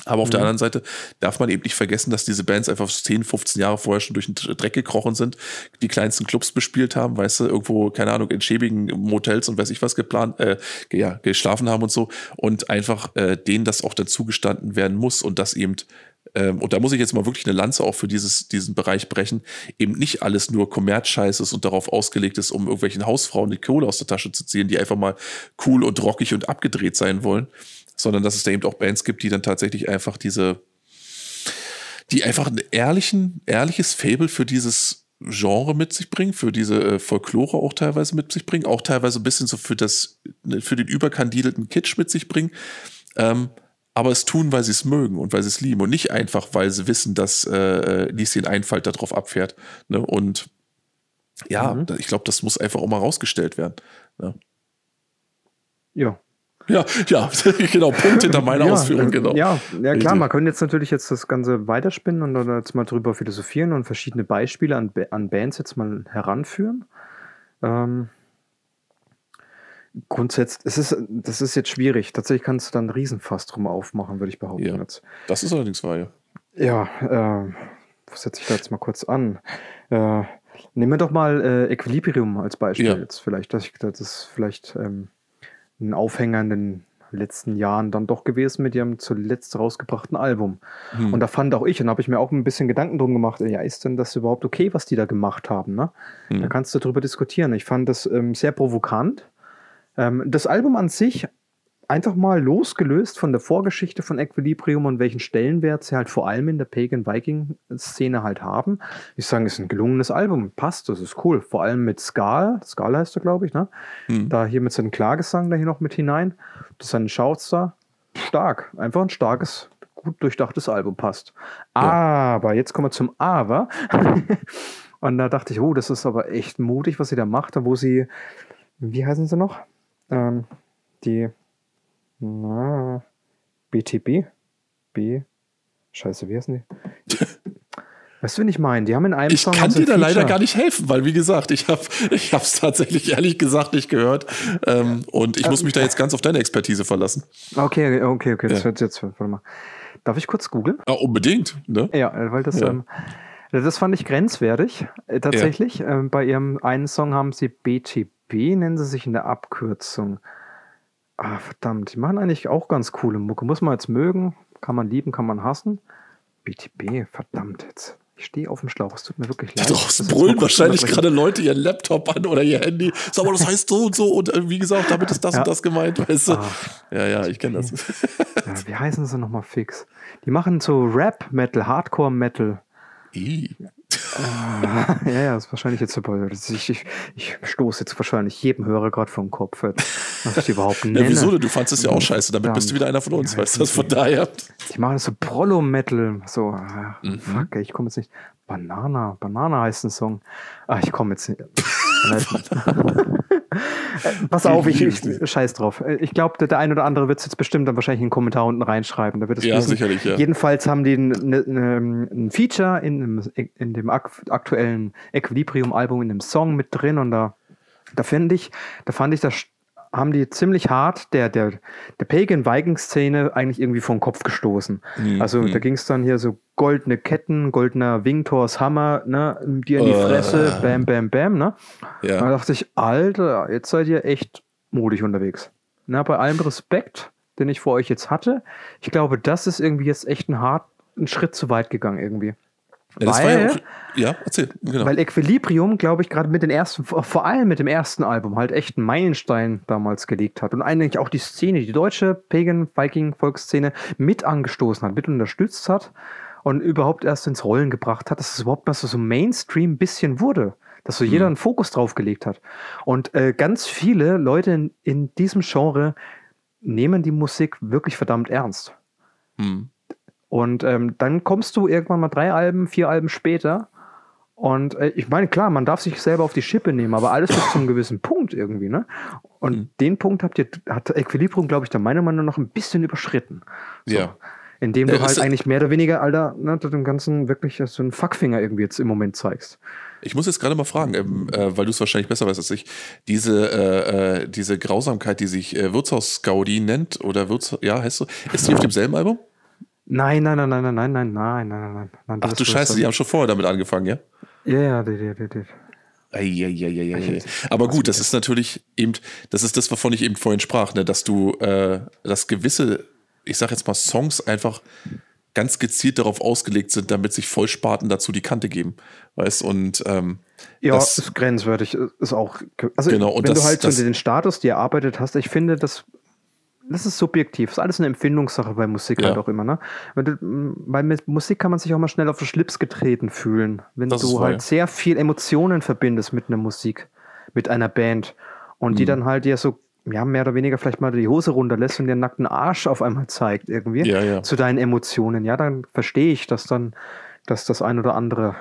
Aber auf mhm. der anderen Seite darf man eben nicht vergessen, dass diese Bands einfach 10, 15 Jahre vorher schon durch den Dreck gekrochen sind, die kleinsten Clubs bespielt haben, weißt du, irgendwo, keine Ahnung, in schäbigen Motels und weiß ich was geplant, äh, ja, geschlafen haben und so und einfach äh, denen das auch dazu gestanden werden muss und das eben und da muss ich jetzt mal wirklich eine Lanze auch für dieses, diesen Bereich brechen, eben nicht alles nur Kommerzscheiß ist und darauf ausgelegt ist, um irgendwelchen Hausfrauen die Kohle aus der Tasche zu ziehen, die einfach mal cool und rockig und abgedreht sein wollen, sondern dass es da eben auch Bands gibt, die dann tatsächlich einfach diese, die einfach ein ehrlichen, ehrliches Fable für dieses Genre mit sich bringen, für diese äh, Folklore auch teilweise mit sich bringen, auch teilweise ein bisschen so für das, ne, für den überkandidelten Kitsch mit sich bringen. Ähm, aber es tun, weil sie es mögen und weil sie es lieben und nicht einfach, weil sie wissen, dass äh, Lieschen Einfalt darauf abfährt. Ne? Und ja, mhm. ich glaube, das muss einfach auch mal rausgestellt werden. Ne? Ja. Ja, ja, genau, Punkt hinter meiner ja, Ausführung, genau. Ja, ja klar, man könnte jetzt natürlich jetzt das Ganze weiterspinnen und dann jetzt mal drüber philosophieren und verschiedene Beispiele an, an Bands jetzt mal heranführen. Ähm, Grundsätzlich, es ist, das ist jetzt schwierig. Tatsächlich kannst du dann einen Riesenfass drum aufmachen, würde ich behaupten. Ja, jetzt. Das ist allerdings wahr, ja. Ja, äh, setze ich da jetzt mal kurz an? Äh, nehmen wir doch mal äh, Equilibrium als Beispiel ja. jetzt vielleicht. Das, das ist vielleicht ähm, ein Aufhänger in den letzten Jahren dann doch gewesen mit ihrem zuletzt rausgebrachten Album. Hm. Und da fand auch ich, und habe ich mir auch ein bisschen Gedanken drum gemacht, ja, ist denn das überhaupt okay, was die da gemacht haben? Ne? Hm. Da kannst du drüber diskutieren. Ich fand das ähm, sehr provokant ähm, das Album an sich einfach mal losgelöst von der Vorgeschichte von Equilibrium und welchen Stellenwert sie halt vor allem in der Pagan Viking Szene halt haben. Ich sage, es ist ein gelungenes Album, passt, das ist cool. Vor allem mit Skal, Skal heißt er, glaube ich, ne? Mhm. Da hier mit seinem Klagesang da hier noch mit hinein. Das ist ein Shoutstar, stark. Einfach ein starkes, gut durchdachtes Album passt. Aber jetzt kommen wir zum Aber. Und da dachte ich, oh, das ist aber echt mutig, was sie da macht, wo sie, wie heißen sie noch? Ähm, die na, BTB? B. Scheiße, wie heißen die? Weißt du, wen ich meine? Die haben in einem ich Song. kann so dir da ein leider Feature. gar nicht helfen, weil wie gesagt, ich habe ich es tatsächlich ehrlich gesagt nicht gehört ähm, und ich muss mich da jetzt ganz auf deine Expertise verlassen. Okay, okay, okay, das Ja. wird jetzt. Warte mal. Darf ich kurz googeln? Ja, unbedingt. Ne? Ja, weil das, Ja. ähm, das fand ich grenzwertig, äh, tatsächlich. Ähm, bei ihrem einen Song haben sie BTB, nennen sie sich in der Abkürzung. Ah, verdammt, die machen eigentlich auch ganz coole Mucke. Muss man jetzt mögen, kann man lieben, kann man hassen. BTB, verdammt jetzt. Ich stehe auf dem Schlauch, es tut mir wirklich leid. Draußen brüllen wahrscheinlich gerade Leute ihren Laptop an oder ihr Handy. Sag mal, das heißt so und so und äh, wie gesagt, damit ist das Ja. und das gemeint, weißt du? Ah. Ja, ja, ich kenne das. Ja, wie heißen sie nochmal fix? Die machen so Rap-Metal, Hardcore-Metal. Ih. ja, ja, das ist wahrscheinlich jetzt super. Das- Ich, ich, ich stoße jetzt wahrscheinlich jedem Hörer gerade vom Kopf, was ich die überhaupt nenne. Ja, wieso? denn? Du fandest es ja auch scheiße, damit bist du wieder einer von uns, Ja, weißt du? Das von daher. Die machen so Prollo-Metal. So, ah, Mhm. fuck, ich komme jetzt nicht. Banana, Banana heißt ein Song. Ah, ich komme jetzt nicht. Äh, Pass auf, ich, ich scheiß drauf. Äh, Ich glaube, der, ein oder andere wird es jetzt bestimmt dann wahrscheinlich in den Kommentar unten reinschreiben. Da wird es Ja, wissen. sicherlich, ja. Jedenfalls haben die ein, ne- ne- ein Feature in, dem- in dem ak aktuellen Equilibrium-Album, in dem Song mit drin und da, da finde ich, da fand ich, da st- haben die ziemlich hart der, der, der Pagan-Viking-Szene eigentlich irgendwie vom Kopf gestoßen. Mhm, Also da ging es dann hier so goldene Ketten, goldener Wingtors Hammer, ne, dir in die Äh. Fresse, bam, bam, bam, ne? Da Ja. dachte ich, Alter, jetzt seid ihr echt mutig unterwegs. Na, bei allem Respekt, den ich vor euch jetzt hatte, ich glaube, das ist irgendwie jetzt echt ein hart, ein Schritt zu weit gegangen irgendwie. ja das war ja weil- auch. Ja, erzähl. Genau. Weil Equilibrium, glaube ich, gerade mit den ersten, vor allem mit dem ersten Album, halt echt einen Meilenstein damals gelegt hat und eigentlich auch die Szene, die deutsche Pagan-Viking-Volksszene mit angestoßen hat, mit unterstützt hat und überhaupt erst ins Rollen gebracht hat, dass es überhaupt mal so, so Mainstream ein bisschen wurde. Dass so jeder einen Fokus drauf gelegt hat. Und äh, ganz viele Leute in, in diesem Genre nehmen die Musik wirklich verdammt ernst. Hm. Und ähm, dann kommst du irgendwann mal drei Alben, vier Alben später. Und äh, ich meine, klar, man darf sich selber auf die Schippe nehmen, aber alles bis zu einem gewissen Punkt irgendwie, ne? Und Mhm. den Punkt habt ihr, hat Equilibrium, glaube ich, der meiner Meinung nach ein bisschen überschritten. So. Ja. Indem du Ja, halt eigentlich mehr oder weniger, Alter, ne, dem Ganzen wirklich so einen Fuckfinger irgendwie jetzt im Moment zeigst. Ich muss jetzt gerade mal fragen, ähm, äh, weil du es wahrscheinlich besser weißt als ich, diese, äh, äh, diese Grausamkeit, die sich äh, Wirtshaus-Gaudi nennt, oder Wirtshaus, ja, heißt so, ist die auf demselben Album? Nein, nein, nein, nein, nein, nein, nein, nein, nein, nein, nein. Ach du Scheiße, die haben schon vorher damit angefangen, ja? Ja, ja, die, die, die, die. Eieieiei. Aber gut, das ist natürlich eben, das ist das, wovon ich eben vorhin sprach, ne, dass du, äh, dass gewisse, ich sag jetzt mal, Songs einfach ganz gezielt darauf ausgelegt sind, damit sich Vollspaten dazu die Kante geben. Weißt und ähm, Ja, das, ist grenzwertig, ist auch. Also, Genau, und wenn das- du halt so den Status dir erarbeitet hast, ich finde, das, das ist subjektiv. ist alles eine Empfindungssache bei Musik Ja. halt auch immer, ne? Weil mit Musik kann man sich auch mal schnell auf den Schlips getreten fühlen, wenn Das ist du halt sehr viel Emotionen verbindest mit einer Musik, mit einer Band und die Mhm. dann halt dir so, ja, mehr oder weniger vielleicht mal die Hose runterlässt und dir nackten Arsch auf einmal zeigt irgendwie Ja, ja. zu deinen Emotionen. Ja, dann verstehe ich, dass dann, dass das ein oder andere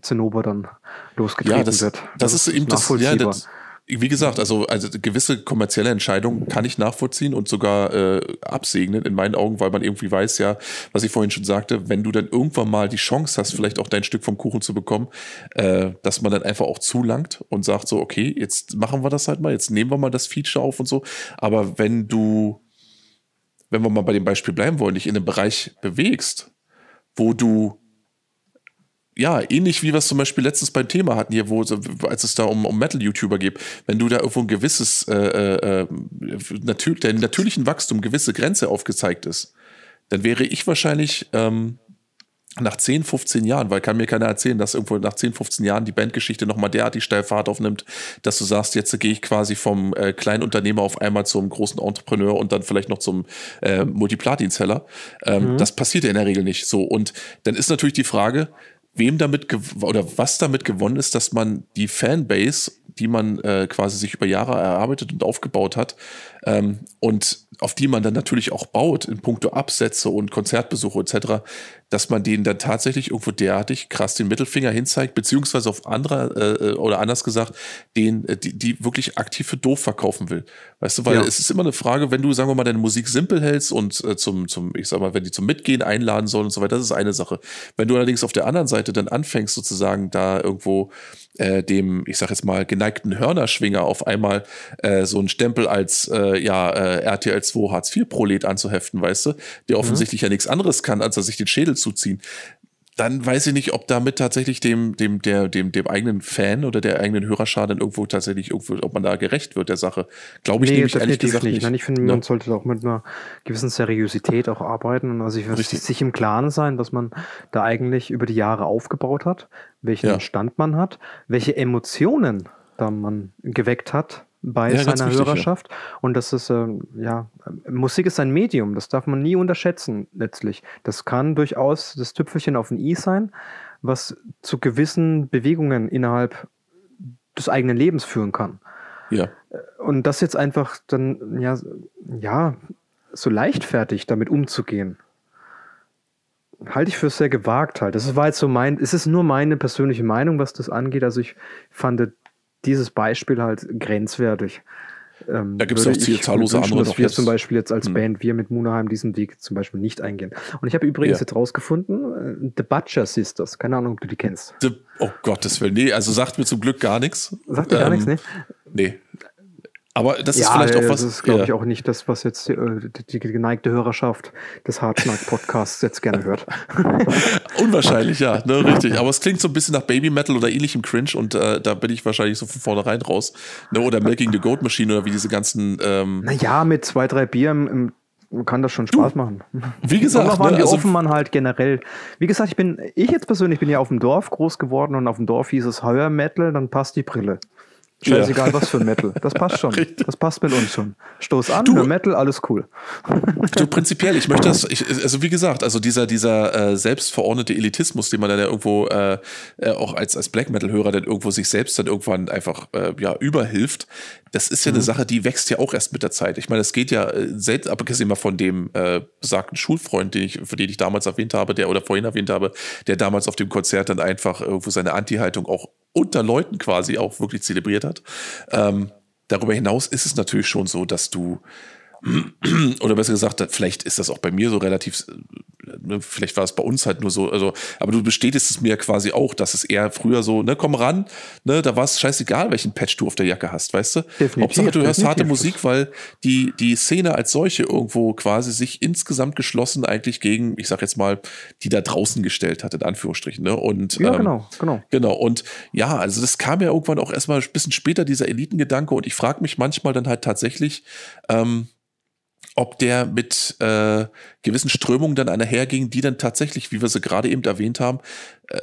Zinnober dann losgetreten ja, das, wird. das, ist eben das, ja, das, wie gesagt, also, also gewisse kommerzielle Entscheidungen kann ich nachvollziehen und sogar äh, absegnen in meinen Augen, weil man irgendwie weiß, ja, was ich vorhin schon sagte, wenn du dann irgendwann mal die Chance hast, vielleicht auch dein Stück vom Kuchen zu bekommen, äh, dass man dann einfach auch zulangt und sagt so, okay, jetzt machen wir das halt mal, jetzt nehmen wir mal das Feature auf und so. Aber wenn du, wenn wir mal bei dem Beispiel bleiben wollen, dich in einem Bereich bewegst, wo du ja, ähnlich wie wir es zum Beispiel letztens beim Thema hatten hier, wo, als es da um, um Metal-YouTuber geht, wenn du da irgendwo ein gewisses, äh, äh, natür der natürlichen Wachstum gewisse Grenze aufgezeigt ist, dann wäre ich wahrscheinlich ähm, nach 10, 15 Jahren, weil kann mir keiner erzählen, dass irgendwo nach 10, 15 Jahren die Bandgeschichte nochmal derartig steil Fahrt aufnimmt, dass du sagst, jetzt gehe ich quasi vom äh, kleinen Unternehmer auf einmal zum großen Entrepreneur und dann vielleicht noch zum äh, Multiplatin-Seller. Ähm, Das passiert ja in der Regel nicht so. Und dann ist natürlich die Frage, wem damit oder was damit gewonnen ist, dass man die Fanbase, die man äh, quasi sich über Jahre erarbeitet und aufgebaut hat, ähm, und auf die man dann natürlich auch baut in puncto Absätze und Konzertbesuche etc., dass man denen dann tatsächlich irgendwo derartig krass den Mittelfinger hinzeigt, beziehungsweise auf andere äh, oder anders gesagt, den, äh, die, die wirklich aktiv für doof verkaufen will. Weißt du, weil ja. es ist immer eine Frage, wenn du, sagen wir mal, deine Musik simpel hältst und äh, zum, zum, ich sag mal, wenn die zum Mitgehen einladen sollen und so weiter, das ist eine Sache. Wenn du allerdings auf der anderen Seite dann anfängst, sozusagen da irgendwo äh, dem, ich sag jetzt mal, geneigten Hörnerschwinger auf einmal äh, so einen Stempel als äh, ja, äh, RTL 2 Hartz IV Prolet anzuheften, weißt du, der mhm. offensichtlich mhm. ja nichts anderes kann, als er sich den Schädel zuziehen dann weiß ich nicht, ob damit tatsächlich dem, dem, der, dem, dem eigenen Fan oder der eigenen Hörerschar dann irgendwo tatsächlich irgendwo, ob man da gerecht wird der Sache. Glaube ich nee, nämlich ehrlich gesagt nicht. nicht. Nein, ich finde, ja. man sollte auch mit einer gewissen Seriosität auch arbeiten und also ich würde sich im Klaren sein, dass man da eigentlich über die Jahre aufgebaut hat, welchen ja. Stand man hat, welche Emotionen da man geweckt hat bei ja, seiner wichtig, Hörerschaft. Ja. Und das ist, äh, ja, Musik ist ein Medium, das darf man nie unterschätzen letztlich. Das kann durchaus das Tüpfelchen auf ein i sein, was zu gewissen Bewegungen innerhalb des eigenen Lebens führen kann. Ja. Und das jetzt einfach dann, ja, ja, so leichtfertig damit umzugehen, halte ich für sehr gewagt halt. Das war jetzt so mein, es ist nur meine persönliche Meinung, was das angeht. Also ich fand dieses Beispiel halt grenzwertig. Ähm, da gibt es auch viel, zahllose andere dass wir jetzt. zum Beispiel jetzt als hm. Band, wir mit Munaheim diesen Weg zum Beispiel nicht eingehen. Und ich habe übrigens ja. jetzt rausgefunden, äh, The Butcher Sisters, keine Ahnung, ob du die kennst. The, oh Gottes Willen, nee, also sagt mir zum Glück gar nichts. Sagt dir ähm, gar nichts, ne? Nee. Aber das ja, ist vielleicht auch was. Das ist, glaube ich, auch nicht das, was jetzt äh, die, geneigte Hörerschaft des Hardschnack-Podcasts jetzt gerne hört. Unwahrscheinlich, ja, ne, richtig. Aber es klingt so ein bisschen nach Baby Metal oder ähnlichem Cringe und äh, da bin ich wahrscheinlich so von vornherein raus. Ne, oder Milking the Goat Machine oder wie diese ganzen. Ähm naja, mit zwei, drei Bier im, im kann das schon Spaß du, machen. Wie gesagt, und ne, wie also offen man halt generell. Wie gesagt, ich bin, ich jetzt persönlich bin ja auf dem Dorf groß geworden und auf dem Dorf hieß es Heuer Metal, dann passt die Brille. Scheißegal, ja. was für Metal. Das passt schon. Das passt mit uns schon. Stoß an, du, Metal, alles cool. Du, prinzipiell, ich möchte das, ich, also wie gesagt, also dieser, dieser äh, selbstverordnete Elitismus, den man dann ja irgendwo äh, äh, auch als, als Black Metal-Hörer dann irgendwo sich selbst dann irgendwann einfach äh, ja, überhilft, das ist ja mhm. eine Sache, die wächst ja auch erst mit der Zeit. Ich meine, es geht ja äh, selbst, abgesehen mal von dem äh, besagten Schulfreund, den ich, für den ich damals erwähnt habe, der oder vorhin erwähnt habe, der damals auf dem Konzert dann einfach irgendwo seine Anti-Haltung auch unter Leuten quasi auch wirklich zelebriert hat. Ähm, darüber hinaus ist es natürlich schon so, dass du oder besser gesagt, vielleicht ist das auch bei mir so relativ, ne, vielleicht war es bei uns halt nur so, also, aber du bestätigst es mir quasi auch, dass es eher früher so, ne, komm ran, ne, da war es scheißegal, welchen Patch du auf der Jacke hast, weißt du? Definitiv, Hauptsache, du hörst harte Musik, weil die, die Szene als solche irgendwo quasi sich insgesamt geschlossen eigentlich gegen, ich sag jetzt mal, die da draußen gestellt hat, in Anführungsstrichen, ne, und, ja, ähm, genau, genau. Genau, und ja, also das kam ja irgendwann auch erstmal ein bisschen später, dieser Elitengedanke, und ich frage mich manchmal dann halt tatsächlich, ähm, ob der mit äh, gewissen Strömungen dann einherging, die dann tatsächlich, wie wir sie gerade eben erwähnt haben, äh,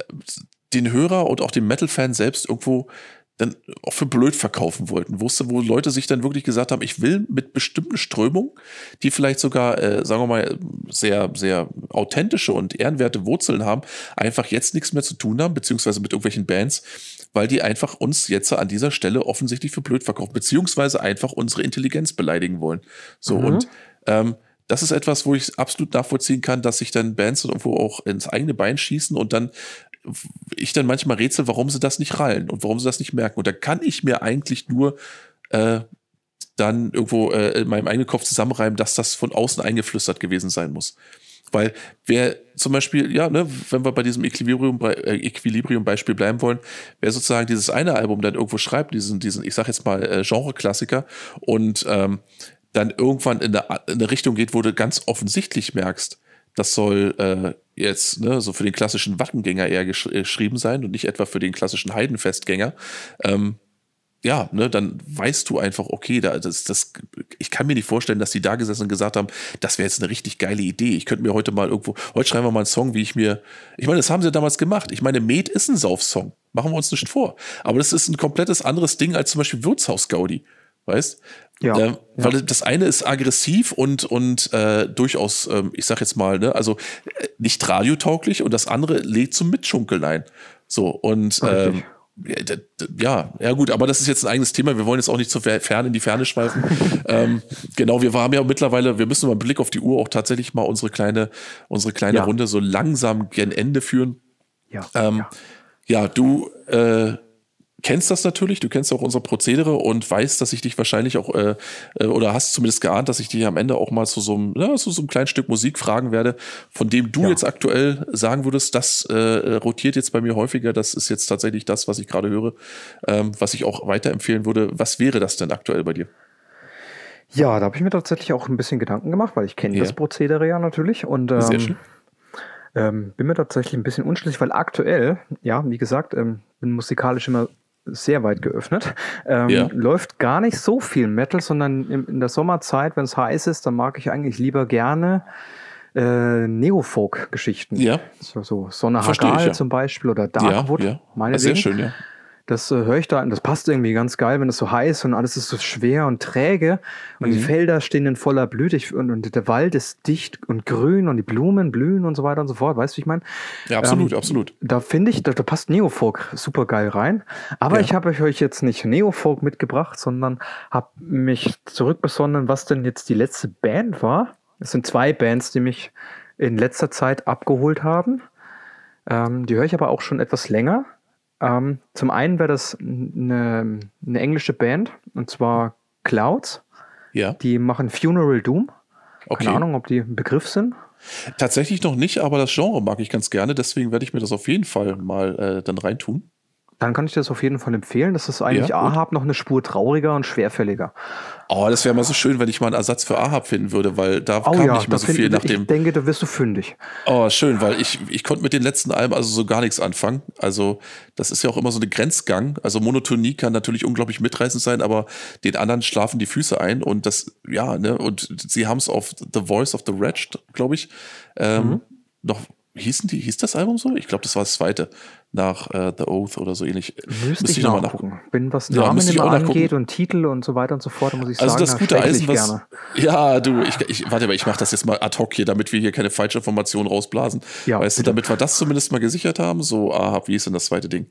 den Hörer und auch den Metal-Fan selbst irgendwo dann auch für blöd verkaufen wollten. Wusste, wo Leute sich dann wirklich gesagt haben, ich will mit bestimmten Strömungen, die vielleicht sogar, äh, sagen wir mal, sehr, sehr authentische und ehrenwerte Wurzeln haben, einfach jetzt nichts mehr zu tun haben, beziehungsweise mit irgendwelchen Bands, weil die einfach uns jetzt an dieser Stelle offensichtlich für blöd verkaufen, beziehungsweise einfach unsere Intelligenz beleidigen wollen. So mhm. und ähm, das ist etwas, wo ich absolut nachvollziehen kann, dass sich dann Bands irgendwo auch ins eigene Bein schießen und dann ich dann manchmal rätsel, warum sie das nicht rallen und warum sie das nicht merken. Und da kann ich mir eigentlich nur äh, dann irgendwo äh, in meinem eigenen Kopf zusammenreimen, dass das von außen eingeflüstert gewesen sein muss. Weil wer zum Beispiel, ja, ne, wenn wir bei diesem Equilibrium, äh, Equilibrium-Beispiel bleiben wollen, wer sozusagen dieses eine Album dann irgendwo schreibt, diesen, diesen, ich sag jetzt mal, äh, Genre-Klassiker und ähm, dann irgendwann in eine, in eine Richtung geht, wo du ganz offensichtlich merkst, das soll äh, jetzt ne, so für den klassischen Wattengänger eher gesch äh, geschrieben sein und nicht etwa für den klassischen Heidenfestgänger. Ähm, ja, ne, dann weißt du einfach, okay, da, das, das, ich kann mir nicht vorstellen, dass die da gesessen und gesagt haben, das wäre jetzt eine richtig geile Idee. Ich könnte mir heute mal irgendwo, heute schreiben wir mal einen Song, wie ich mir, ich meine, das haben sie damals gemacht. Ich meine, Med ist ein Saufsong. Machen wir uns nicht vor. Aber das ist ein komplettes anderes Ding als zum Beispiel Wirtshaus Gaudi. Weißt? Ja, äh, weil ja. das eine ist aggressiv und, und äh, durchaus, ähm, ich sag jetzt mal, ne, also äh, nicht radiotauglich und das andere lädt zum Mitschunkeln ein. So, und ähm, ja, ja gut, aber das ist jetzt ein eigenes Thema. Wir wollen jetzt auch nicht zu fern in die Ferne schweifen. ähm, genau, wir haben ja mittlerweile, wir müssen mal einen Blick auf die Uhr auch tatsächlich mal unsere kleine, unsere kleine ja. Runde so langsam gen Ende führen. Ja. Ähm, ja. ja. du äh, kennst das natürlich, du kennst auch unsere Prozedere und weißt, dass ich dich wahrscheinlich auch, äh, äh, oder hast zumindest geahnt, dass ich dich am Ende auch mal zu so einem, ja, zu so einem kleinen Stück Musik fragen werde, von dem du ja. jetzt aktuell sagen würdest, das äh, rotiert jetzt bei mir häufiger, das ist jetzt tatsächlich das, was ich gerade höre, ähm, was ich auch weiterempfehlen würde. Was wäre das denn aktuell bei dir? Ja, da habe ich mir tatsächlich auch ein bisschen Gedanken gemacht, weil ich kenne ja. das Prozedere ja natürlich und ähm, Sehr schön. Ähm, bin mir tatsächlich ein bisschen unschlüssig, weil aktuell, ja, wie gesagt, ähm, bin musikalisch immer sehr weit geöffnet. Ähm, ja. Läuft gar nicht so viel Metal, sondern in, in der Sommerzeit, wenn es heiß ist, dann mag ich eigentlich lieber gerne äh, Neofolk-Geschichten. Ja. So, so Sonne Hagal ja. zum Beispiel oder Darkwood. Ja, ja. Sehr schön, ja. Das äh, höre ich da, und das passt irgendwie ganz geil, wenn es so heiß und alles ist so schwer und träge und mhm. die Felder stehen in voller Blüte und, und, der Wald ist dicht und grün und die Blumen blühen und so weiter und so fort. Weißt du, wie ich meine? Ja, absolut, ähm, absolut. Da finde ich, da, da, passt Neofolk super geil rein. Aber ja. ich habe euch jetzt nicht Neofolk mitgebracht, sondern habe mich zurückbesonnen, was denn jetzt die letzte Band war. Es sind zwei Bands, die mich in letzter Zeit abgeholt haben. Ähm, die höre ich aber auch schon etwas länger. Ähm, zum einen wäre das eine, eine, englische Band, und zwar Clouds. Ja. Die machen Funeral Doom. Okay. Keine Ahnung, ob die ein Begriff sind. Tatsächlich noch nicht, aber das Genre mag ich ganz gerne, deswegen werde ich mir das auf jeden Fall mal äh, dann reintun dann kann ich das auf jeden Fall empfehlen. Das ist eigentlich ja, Ahab noch eine Spur trauriger und schwerfälliger. Oh, das wäre mal so schön, wenn ich mal einen Ersatz für Ahab finden würde, weil da oh, kam ja, nicht mehr so viel nach dem. Ich denke, da wirst du fündig. Oh, schön, weil ich, ich konnte mit den letzten Alben also so gar nichts anfangen. Also, das ist ja auch immer so eine Grenzgang. Also, Monotonie kann natürlich unglaublich mitreißend sein, aber den anderen schlafen die Füße ein und das, ja, ne, und sie haben es auf The Voice of the Wretched, glaube ich, ähm, mhm. noch hießen die, hieß das Album so? Ich glaube, das war das zweite nach äh, The Oath oder so ähnlich. Müsste, ich, ich nochmal nachgucken. nachgucken. Wenn was Namen ja, immer angeht und Titel und so weiter und so fort, muss ich also sagen, also das gute Eisen, was, gerne. Ja, du, ich, ich warte mal, ich mache das jetzt mal ad hoc hier, damit wir hier keine falsche Information rausblasen. Ja, weißt bitte. du, damit wir das zumindest mal gesichert haben. So, aha, wie ist denn das zweite Ding?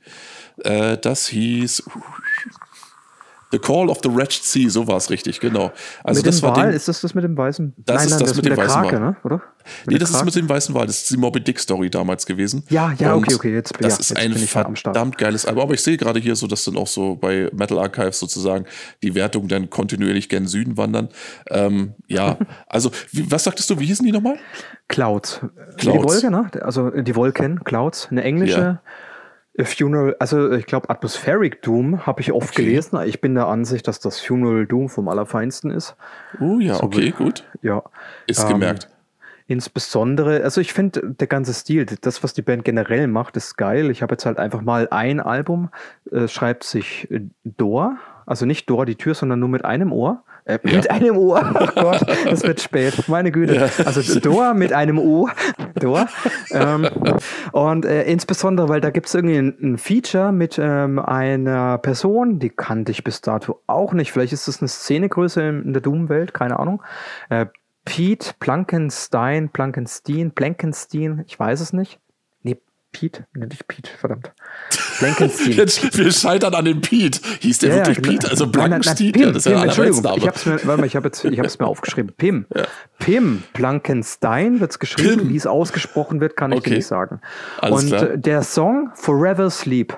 Äh, das hieß The Call of the Wretched Sea, so war es richtig, genau. Also mit das dem war Wal, den, ist das das mit dem weißen? Das nein, ist nein, das, das mit, dem weißen Krake, Wal. Ne? oder? Mit nee, das Krake? ist mit dem weißen Wal. Das ist die Moby Dick Story damals gewesen. Ja, ja, Und okay, okay. Jetzt, das ja, ist ein verdammt geiles Album. Aber ich sehe gerade hier so, dass dann auch so bei Metal Archives sozusagen die Wertungen dann kontinuierlich gen Süden wandern. Ähm, ja, also wie, was sagtest du? Wie hießen die nochmal? Clouds. Clouds. Die Wolke, ne? Also die Wolken, Clouds, eine englische. Ja Funeral, also ich glaube Atmospheric Doom habe ich oft okay. gelesen. Ich bin der Ansicht, dass das Funeral Doom vom Allerfeinsten ist. Oh ja, so okay, gut. Ja. Ist ähm, gemerkt. Insbesondere, also ich finde, der ganze Stil, das, was die Band generell macht, ist geil. Ich habe jetzt halt einfach mal ein Album, äh, schreibt sich Door, also nicht Door die Tür, sondern nur mit einem Ohr. Äh, ja. Mit einem O. Oh Gott, es wird spät. Meine Güte. Ja. Also Dor mit einem O. Dor. Ähm, und äh, insbesondere, weil da gibt es irgendwie ein, ein, Feature mit ähm, einer Person, die kannte ich bis dato auch nicht. Vielleicht ist das eine Szenegröße in, in der Doom-Welt, keine Ahnung. Äh, Pete Plankenstein, Plankenstein, Plankenstein, ich weiß es nicht. Pete? Ne, nicht Pete, verdammt. Blankenstein. Jetzt, wir scheitern an dem Pete. Hieß der ja, wirklich genau. Pete? Also Blankenstein? Ja, das ist ja Entschuldigung, ich hab's mir, warte mal, ich habe es mir aufgeschrieben. Pim. Ja. Pim Blankenstein wird es geschrieben. Wie es ausgesprochen wird, kann ich okay. dir nicht sagen. Alles Und klar. der Song Forever Sleep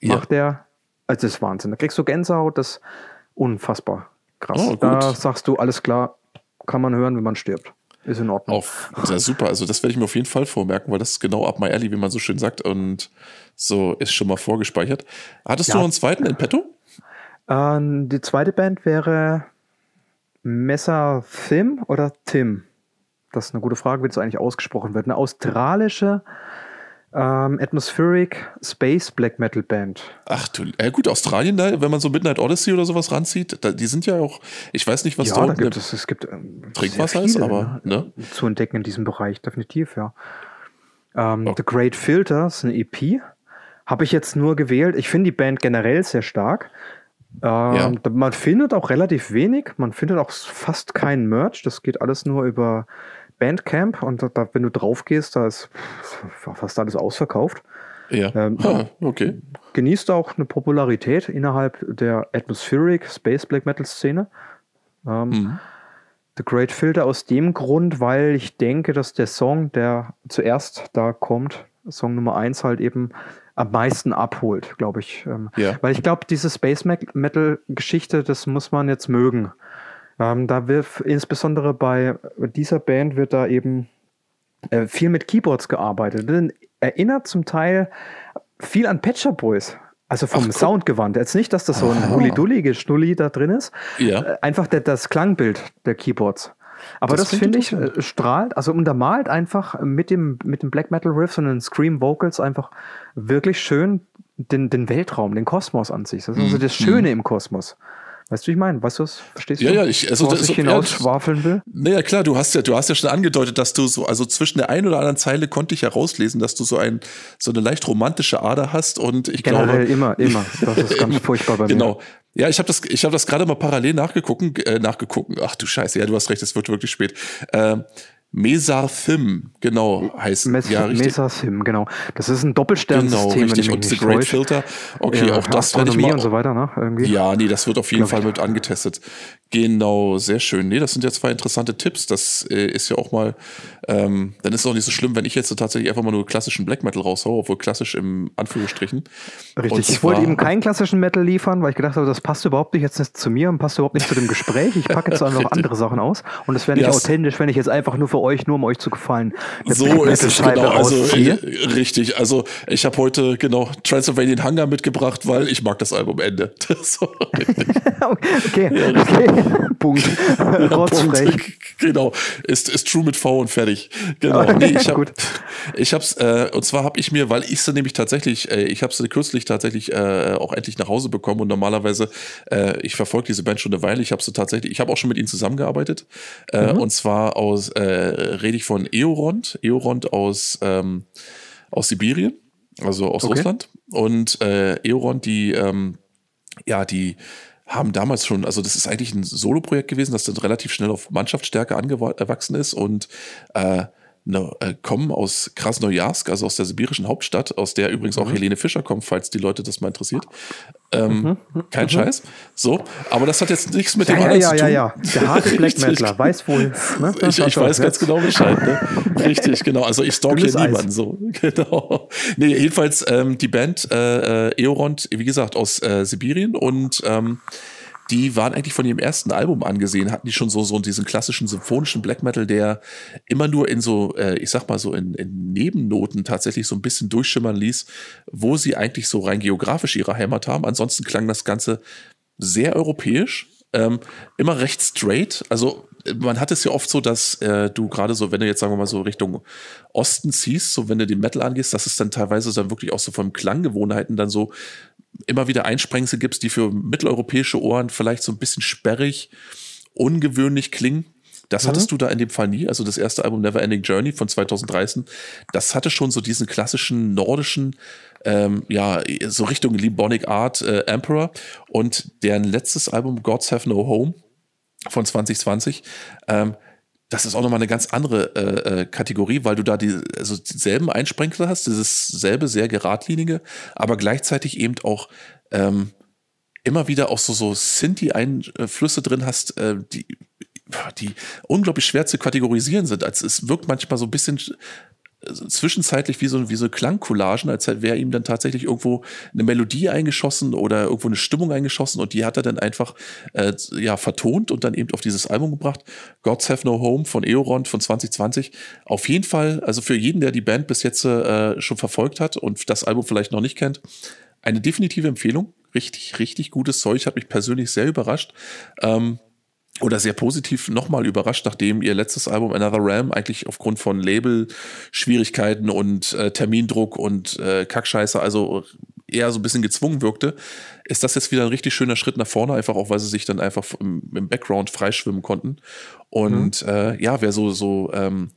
macht der, also das ist Wahnsinn. Da kriegst du Gänsehaut, das ist unfassbar krass. Oh, da sagst du, alles klar, kann man hören, wenn man stirbt. Ist in Ordnung. Auf, ja, super. Also, das werde ich mir auf jeden Fall vormerken, weil das ist genau up my alley, wie man so schön sagt. Und so ist schon mal vorgespeichert. Hattest ja. du noch einen zweiten in petto? Ähm, die zweite Band wäre Messer Thim oder Tim? Das ist eine gute Frage, wie das eigentlich ausgesprochen wird. Eine australische ähm, Atmospheric Space Black Metal Band. Ach du, äh gut, Australien da, wenn man so Midnight Odyssey oder sowas ranzieht, da, die sind ja auch, ich weiß nicht, was ja, dort da gibt es, es gibt ähm, Trinkwasser ist, aber ne? zu entdecken in diesem Bereich, definitiv, ja. Ähm, oh. The Great Filter ist eine EP. Habe ich jetzt nur gewählt. Ich finde die Band generell sehr stark. Ähm, ja. Man findet auch relativ wenig, man findet auch fast keinen Merch. Das geht alles nur über Bandcamp und da, wenn du drauf gehst, da ist fast alles ausverkauft. Ja. Ähm, ah, okay. Genießt auch eine Popularität innerhalb der Atmospheric Space Black Metal Szene. Ähm, Mhm. The Great Filter aus dem Grund, weil ich denke, dass der Song, der zuerst da kommt, Song Nummer 1 halt eben am meisten abholt, glaube ich. Ähm, Ja. Weil ich glaube, diese Space Metal Geschichte, das muss man jetzt mögen. Ähm, da wird insbesondere bei dieser Band wird da eben äh, viel mit Keyboards gearbeitet. Den erinnert zum Teil viel an Patcher Boys. Also vom Ach. Sound gewandt. Jetzt nicht, dass das so ein Aha. Hulli-Dulli-Geschnulli da drin ist, Ja. äh, einfach der, das Klangbild der Keyboards. Aber Das das, finde ich äh, strahlt, also untermalt einfach mit dem, mit dem Black Metal Riffs und den Scream Vocals einfach wirklich schön den, den Weltraum, den Kosmos an sich. Das ist also das Schöne im Kosmos. Weißt du, wie ich meine? Weißt du das? Verstehst Mhm. Ja, du? ja, ich- also ich ja, hinausschwafeln will? Naja, klar, du hast ja, du hast ja schon angedeutet, dass du so, also zwischen der einen oder anderen Zeile konnte ich herauslesen, dass du so ein, so eine leicht romantische Ader hast und ich Generell glaube. immer, immer. Das ist ganz furchtbar bei mir. Genau. Ja, ich habe das, ich habe das gerade mal parallel nachgeguckt, äh, nachgeguckt. Ach du Scheiße, ja, du hast recht, es wird wirklich spät. Ähm, Mesarthim, genau, heißt Mes ja richtig. Mesa Sim, genau. Das ist ein Genau, Doppelsternsystem, wenn richtig. Und The nicht Great täusche. Filter. Okay, Ja, auch das werde ich mal. und so weiter, ne? Irgendwie. Ja, nee, das wird auf jeden Fall ich. mit angetestet. Genau, sehr schön. Nee, das sind ja zwei interessante Tipps. Das äh, ist ja auch mal, ähm, dann ist es auch nicht so schlimm, wenn ich jetzt so tatsächlich einfach mal nur klassischen Black Metal raushaue, obwohl klassisch im Anführungsstrichen. Richtig. Und Ich wollte eben keinen klassischen Metal liefern, weil ich gedacht habe, das passt überhaupt nicht jetzt nicht zu mir und passt überhaupt nicht zu dem Gespräch. Ich packe jetzt einfach andere Sachen aus und es wäre nicht Ja, es- authentisch, wenn ich jetzt einfach nur für euch, nur um euch zu gefallen, eine So ist es genau. Also äh, richtig. Also ich habe heute genau Transylvanian Hunger mitgebracht, weil ich mag das Album Ende. so, okay, okay. Punkt. Rotzfrech. Punkt. Genau. Ist, ist true mit V und fertig. Genau. Nee, ich habe ich hab's, äh, und zwar habe ich mir, weil ich sie nämlich tatsächlich, äh, ich habe sie kürzlich tatsächlich äh, auch endlich nach Hause bekommen und normalerweise, äh, ich verfolge diese Band schon eine Weile, ich habe sie tatsächlich, ich habe auch schon mit ihnen zusammengearbeitet. Äh, Und zwar aus, äh, rede ich von Eorond, Eorond aus, ähm, aus Sibirien, also aus Okay. Russland. Und äh, Eorond, die, ähm, ja, die haben damals schon, also das ist eigentlich ein Solo-Projekt gewesen, das dann relativ schnell auf Mannschaftsstärke angewachsen ist und äh, äh, kommen aus Krasnojarsk, also aus der sibirischen Hauptstadt, aus der übrigens Mhm. auch Helene Fischer kommt, falls die Leute das mal interessiert. Ähm, Kein Scheiß. So, aber das hat jetzt nichts mit Ja, dem ja, anderen ja, zu ja, tun. ja. Der harte Black. Metaler weiß wohl. Ne? Ich, ich weiß ganz genau Bescheid. Ne? Richtig, genau. Also ich stalk hier niemanden so. Genau. Nee, jedenfalls ähm, die Band äh, äh, Eorond, wie gesagt, aus äh, Sibirien und ähm, die waren eigentlich von ihrem ersten Album angesehen, hatten die schon so, so diesen klassischen symphonischen Black Metal, der immer nur in so, äh, ich sag mal so in, in Nebennoten tatsächlich so ein bisschen durchschimmern ließ, wo sie eigentlich so rein geografisch ihre Heimat haben. Ansonsten klang das Ganze sehr europäisch, ähm, immer recht straight. Also man hat es ja oft so, dass äh, du gerade so, wenn du jetzt sagen wir mal so Richtung Osten ziehst, so wenn du den Metal angehst, dass es dann teilweise dann wirklich auch so von Klanggewohnheiten dann so immer wieder Einsprengsel gibst, die für mitteleuropäische Ohren vielleicht so ein bisschen sperrig, ungewöhnlich klingen. Das hattest du da in dem Fall nie. Also das erste Album Never Ending Journey von 2013, das hatte schon so diesen klassischen nordischen, ähm, ja, so Richtung Libonic Art äh, Emperor. Und deren letztes Album Gods Have No Home von 2020, ähm, das ist auch nochmal eine ganz andere äh, äh, Kategorie, weil du da die, also dieselben Einsprenkler hast, dieses selbe sehr geradlinige, aber gleichzeitig eben auch ähm, immer wieder auch so, so Sinti-Einflüsse drin hast, äh, die, die unglaublich schwer zu kategorisieren sind. Also es wirkt manchmal so ein bisschen zwischenzeitlich wie so, wie so Klangcollagen, als wäre ihm dann tatsächlich irgendwo eine Melodie eingeschossen oder irgendwo eine Stimmung eingeschossen und die hat er dann einfach äh, ja, vertont und dann eben auf dieses Album gebracht. Gods Have No Home von Eorond von 2020. Auf jeden Fall, also für jeden, der die Band bis jetzt äh, schon verfolgt hat und das Album vielleicht noch nicht kennt, eine definitive Empfehlung. Richtig, richtig gutes Zeug, hat mich persönlich sehr überrascht. Ähm, oder sehr positiv nochmal überrascht, nachdem ihr letztes Album Another Realm eigentlich aufgrund von Label-Schwierigkeiten und äh, Termindruck und äh, Kackscheiße, also eher so ein bisschen gezwungen wirkte, ist das jetzt wieder ein richtig schöner Schritt nach vorne, einfach auch, weil sie sich dann einfach im, im Background freischwimmen konnten. Und äh, ja, wer so, so ähm,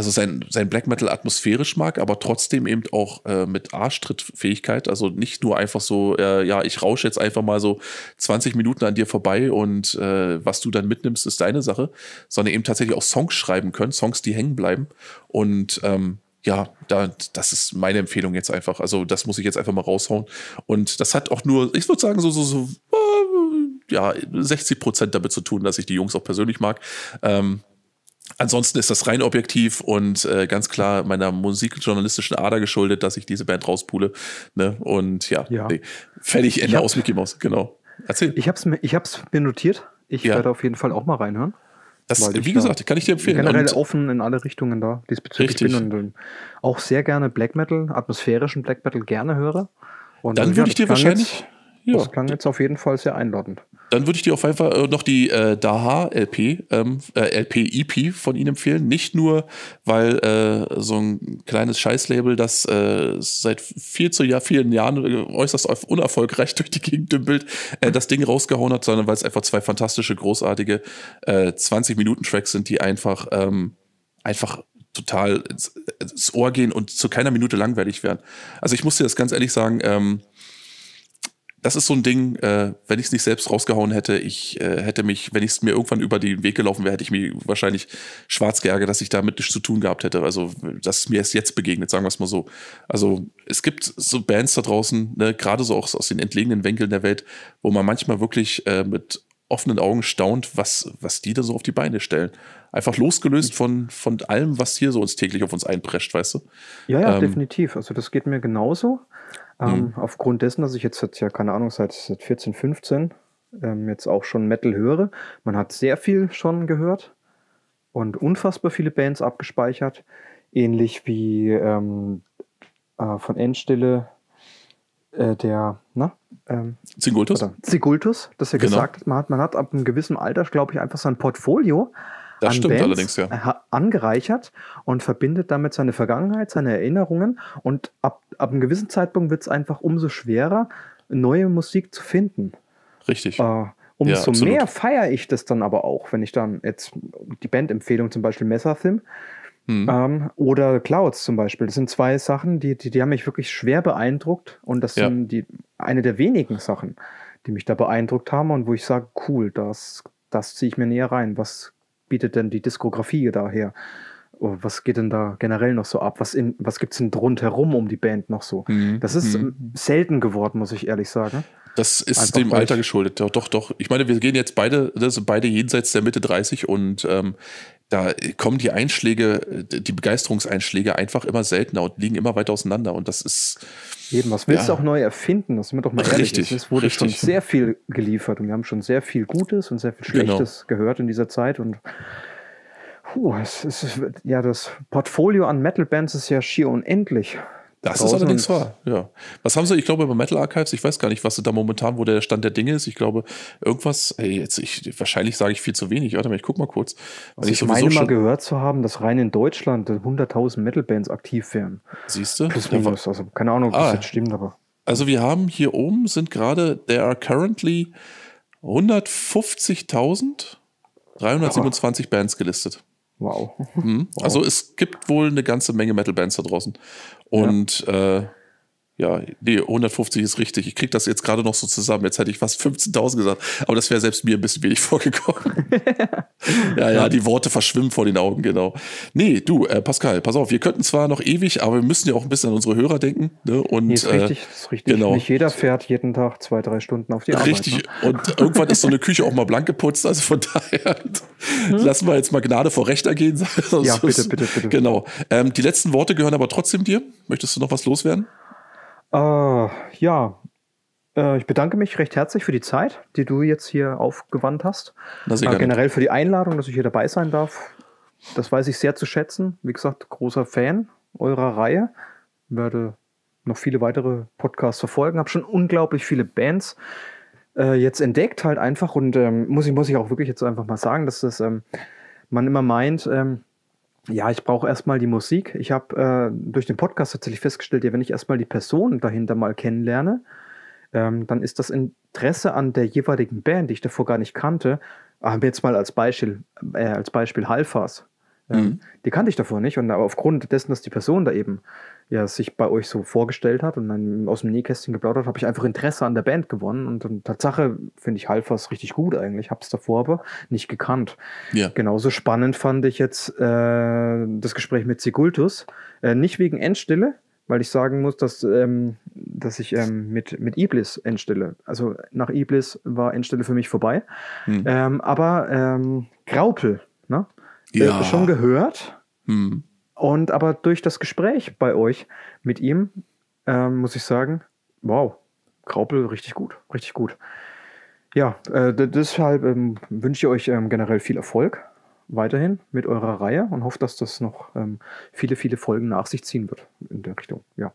also sein, sein Black Metal atmosphärisch mag, aber trotzdem eben auch äh, mit Arschtrittfähigkeit. Also nicht nur einfach so, äh, ja, ich rausche jetzt einfach mal so 20 Minuten an dir vorbei und äh, was du dann mitnimmst, ist deine Sache, sondern eben tatsächlich auch Songs schreiben können, Songs, die hängen bleiben. Und ähm, ja, da, das ist meine Empfehlung jetzt einfach. Also, das muss ich jetzt einfach mal raushauen. Und das hat auch nur, ich würde sagen, so, so, so, äh, ja, 60 Prozent damit zu tun, dass ich die Jungs auch persönlich mag. Ähm, Ansonsten ist das rein objektiv und äh, ganz klar meiner musikjournalistischen Ader geschuldet, dass ich diese Band rauspule. Ne? Und ja, Ja. Nee. fertig, Ende hab- aus Mickey Mouse, genau. Erzähl. Ich habe es mir, ich hab's mir notiert. Ich Ja. werde auf jeden Fall auch mal reinhören. Das, wie da gesagt, kann ich dir empfehlen. Generell Und, offen in alle Richtungen da diesbezüglich Richtig. bin und ähm, auch sehr gerne Black Metal, atmosphärischen Black Metal gerne höre. Und dann ja, würde ich dir wahrscheinlich, Jetzt, ja, Das klang jetzt auf jeden Fall sehr einladend. Dann würde ich dir auf jeden Fall äh, noch die äh, Daha LP, ähm, äh, LP EP von ihnen empfehlen. Nicht nur, weil äh, so ein kleines Scheißlabel, das äh, seit viel zu Jahr, vielen Jahren äh, äußerst unerfolgreich durch die Gegend dümpelt, äh, das Ding rausgehauen hat, sondern weil es einfach zwei fantastische, großartige äh, 20-Minuten-Tracks sind, die einfach, ähm, einfach total ins, ins Ohr gehen und zu keiner Minute langweilig werden. Also ich muss dir das ganz ehrlich sagen, ähm, das ist so ein Ding, äh, wenn ich es nicht selbst rausgehauen hätte, ich äh, hätte mich, wenn ich es mir irgendwann über den Weg gelaufen wäre, hätte ich mir wahrscheinlich schwarz geärgert, dass ich damit nichts zu tun gehabt hätte. Also, dass mir erst jetzt begegnet, sagen wir es mal so. Also, es gibt so Bands da draußen, ne, gerade so auch aus den entlegenen Winkeln der Welt, wo man manchmal wirklich äh, mit offenen Augen staunt, was, was die da so auf die Beine stellen. Einfach losgelöst von, von allem, was hier so uns täglich auf uns einprescht, weißt du? Ja, ja, Ähm, definitiv. Also das geht mir genauso. Ähm, Mhm. Aufgrund dessen, dass ich jetzt, seit, ja, keine Ahnung, seit, seit 14, 15 ähm, jetzt auch schon Metal höre. Man hat sehr viel schon gehört und unfassbar viele Bands abgespeichert. Ähnlich wie ähm, äh, von Endstille äh, der, na, ähm, Zingultus? oder Sigultus, dass er Genau. gesagt hat, man hat, man hat ab einem gewissen Alter, glaube ich, einfach sein Portfolio Das an stimmt Bands allerdings, ja. ha- angereichert und verbindet damit seine Vergangenheit, seine Erinnerungen und ab, ab einem gewissen Zeitpunkt wird es einfach umso schwerer, neue Musik zu finden. Richtig. Äh, umso absolut. mehr feiere ich das dann aber auch, wenn ich dann jetzt die Bandempfehlung zum Beispiel Messathim Hm. ähm, oder Clouds zum Beispiel. Das sind zwei Sachen, die, die, die haben mich wirklich schwer beeindruckt und das Ja. sind die, eine der wenigen Sachen, die mich da beeindruckt haben und wo ich sage, cool, das, das ziehe ich mir näher rein. Was bietet denn die Diskografie daher? Oh, Was geht denn da generell noch so ab? Was, in- was gibt es denn rundherum um die Band noch so? Mhm. Das ist Mhm. ähm, selten geworden, muss ich ehrlich sagen. Das ist Einfach dem Alter geschuldet. Doch, doch, doch. Ich meine, wir gehen jetzt beide, das sind beide jenseits der Mitte 30 und ähm, da kommen die Einschläge, die Begeisterungseinschläge einfach immer seltener und liegen immer weiter auseinander. Und das ist, Eben, was willst Ja. du auch neu erfinden? Das sind wir doch mal ehrlich. Richtig, Es wurde schon richtig. sehr viel geliefert und wir haben schon sehr viel Gutes und sehr viel Genau. Schlechtes gehört in dieser Zeit und puh, es ist, ja, das Portfolio an Metal-Bands ist ja schier unendlich. das ist allerdings wahr. Ja. Was haben sie? Ich glaube, bei Metal Archives, ich weiß gar nicht, was da momentan, wo der Stand der Dinge ist. Ich glaube, irgendwas, ey, jetzt, ich, wahrscheinlich sage ich viel zu wenig. Warte mal, ich guck mal kurz. Also ich meine mal gehört zu haben, dass rein in Deutschland 100.000 Metal-Bands aktiv wären. siehst du? Plus minus. Also keine Ahnung, ob das Ah. jetzt stimmt, aber Also wir haben hier oben sind gerade, there are currently 150.327 Bands gelistet. Wow. Mhm. Also es gibt wohl eine ganze Menge Metal-Bands da draußen. Und äh, ja, nee, 150 ist richtig. Ich krieg das jetzt gerade noch so zusammen. Jetzt hätte ich fast 15.000 gesagt. Aber das wäre selbst mir ein bisschen wenig vorgekommen. ja, ja, die Worte verschwimmen vor den Augen, genau. Nee, du, äh, Pascal, pass auf, wir könnten zwar noch ewig, aber wir müssen ja auch ein bisschen an unsere Hörer denken. Ne? Und, Nee, ist äh, richtig, ist richtig. genau. Nicht jeder fährt jeden Tag zwei, drei Stunden auf die Arbeit. Richtig. Ne? Und irgendwann ist so eine Küche auch mal blank geputzt. Also von daher lassen wir jetzt mal Gnade vor Rechter gehen. Hm? Ja, bitte, bitte, bitte. Genau. Ähm, die letzten Worte gehören aber trotzdem dir. Möchtest du noch was loswerden? Äh, ja, äh, ich bedanke mich recht herzlich für die Zeit, die du jetzt hier aufgewandt hast. Sehr Äh, generell für die Einladung, dass ich hier dabei sein darf. Das weiß ich sehr zu schätzen. Wie gesagt, großer Fan eurer Reihe. Werde noch viele weitere Podcasts verfolgen. Habe schon unglaublich viele Bands äh, jetzt entdeckt, halt einfach. Und ähm, muss, ich, muss ich auch wirklich jetzt einfach mal sagen, dass das ähm, man immer meint, ähm, ja, ich brauche erstmal die Musik. Ich habe äh, durch den Podcast tatsächlich festgestellt, ja, wenn ich erstmal die Person dahinter mal kennenlerne, ähm, dann ist das Interesse an der jeweiligen Band, die ich davor gar nicht kannte, haben wir jetzt mal als Beispiel, äh, als Beispiel Halfas. Ähm, Mhm. Die kannte ich davor nicht und aber aufgrund dessen, dass die Person da eben ja, sich bei euch so vorgestellt hat und dann aus dem Nähkästchen geplaudert, habe ich einfach Interesse an der Band gewonnen. Und, und Tatsache finde ich Halfers richtig gut eigentlich. Habe es davor aber nicht gekannt. Ja. Genauso spannend fand ich jetzt äh, das Gespräch mit Sigultus. Äh, nicht wegen Endstille, weil ich sagen muss, dass, ähm, dass ich ähm, mit, mit Iblis Endstille, also nach Iblis war Endstille für mich vorbei. Hm. Ähm, aber ähm, Graupel, ne? Ja. Äh, schon gehört. Hm. Und aber durch das Gespräch bei euch mit ihm, ähm, muss ich sagen, wow, Graupel richtig gut, richtig gut. Ja, äh, deshalb ähm, wünsche ich euch ähm, generell viel Erfolg weiterhin mit eurer Reihe und hoffe, dass das noch ähm, viele, viele Folgen nach sich ziehen wird in der Richtung. Ja.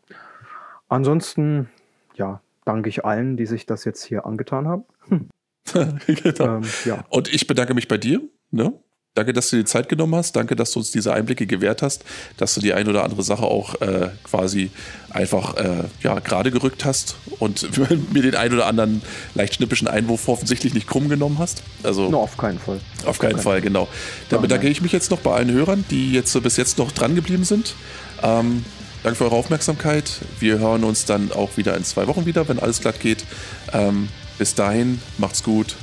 Ansonsten, ja, danke ich allen, die sich das jetzt hier angetan haben. Hm. genau. Ähm, ja. Und ich bedanke mich bei dir. Ne? Danke, dass du dir Zeit genommen hast. Danke, dass du uns diese Einblicke gewährt hast, dass du die ein oder andere Sache auch äh, quasi einfach äh, ja, gerade gerückt hast und mir den ein oder anderen leicht schnippischen Einwurf offensichtlich nicht krumm genommen hast. Also, no, auf keinen Fall. Auf keinen, keinen Fall, genau. Dann bedanke ich mich jetzt noch bei allen Hörern, die jetzt bis jetzt noch dran geblieben sind. Ähm, danke für eure Aufmerksamkeit. Wir hören uns dann auch wieder in zwei Wochen wieder, wenn alles glatt geht. Ähm, bis dahin, macht's gut.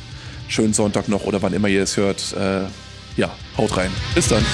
Schönen Sonntag noch oder wann immer ihr es hört. Äh, ja, haut rein. Bis dann.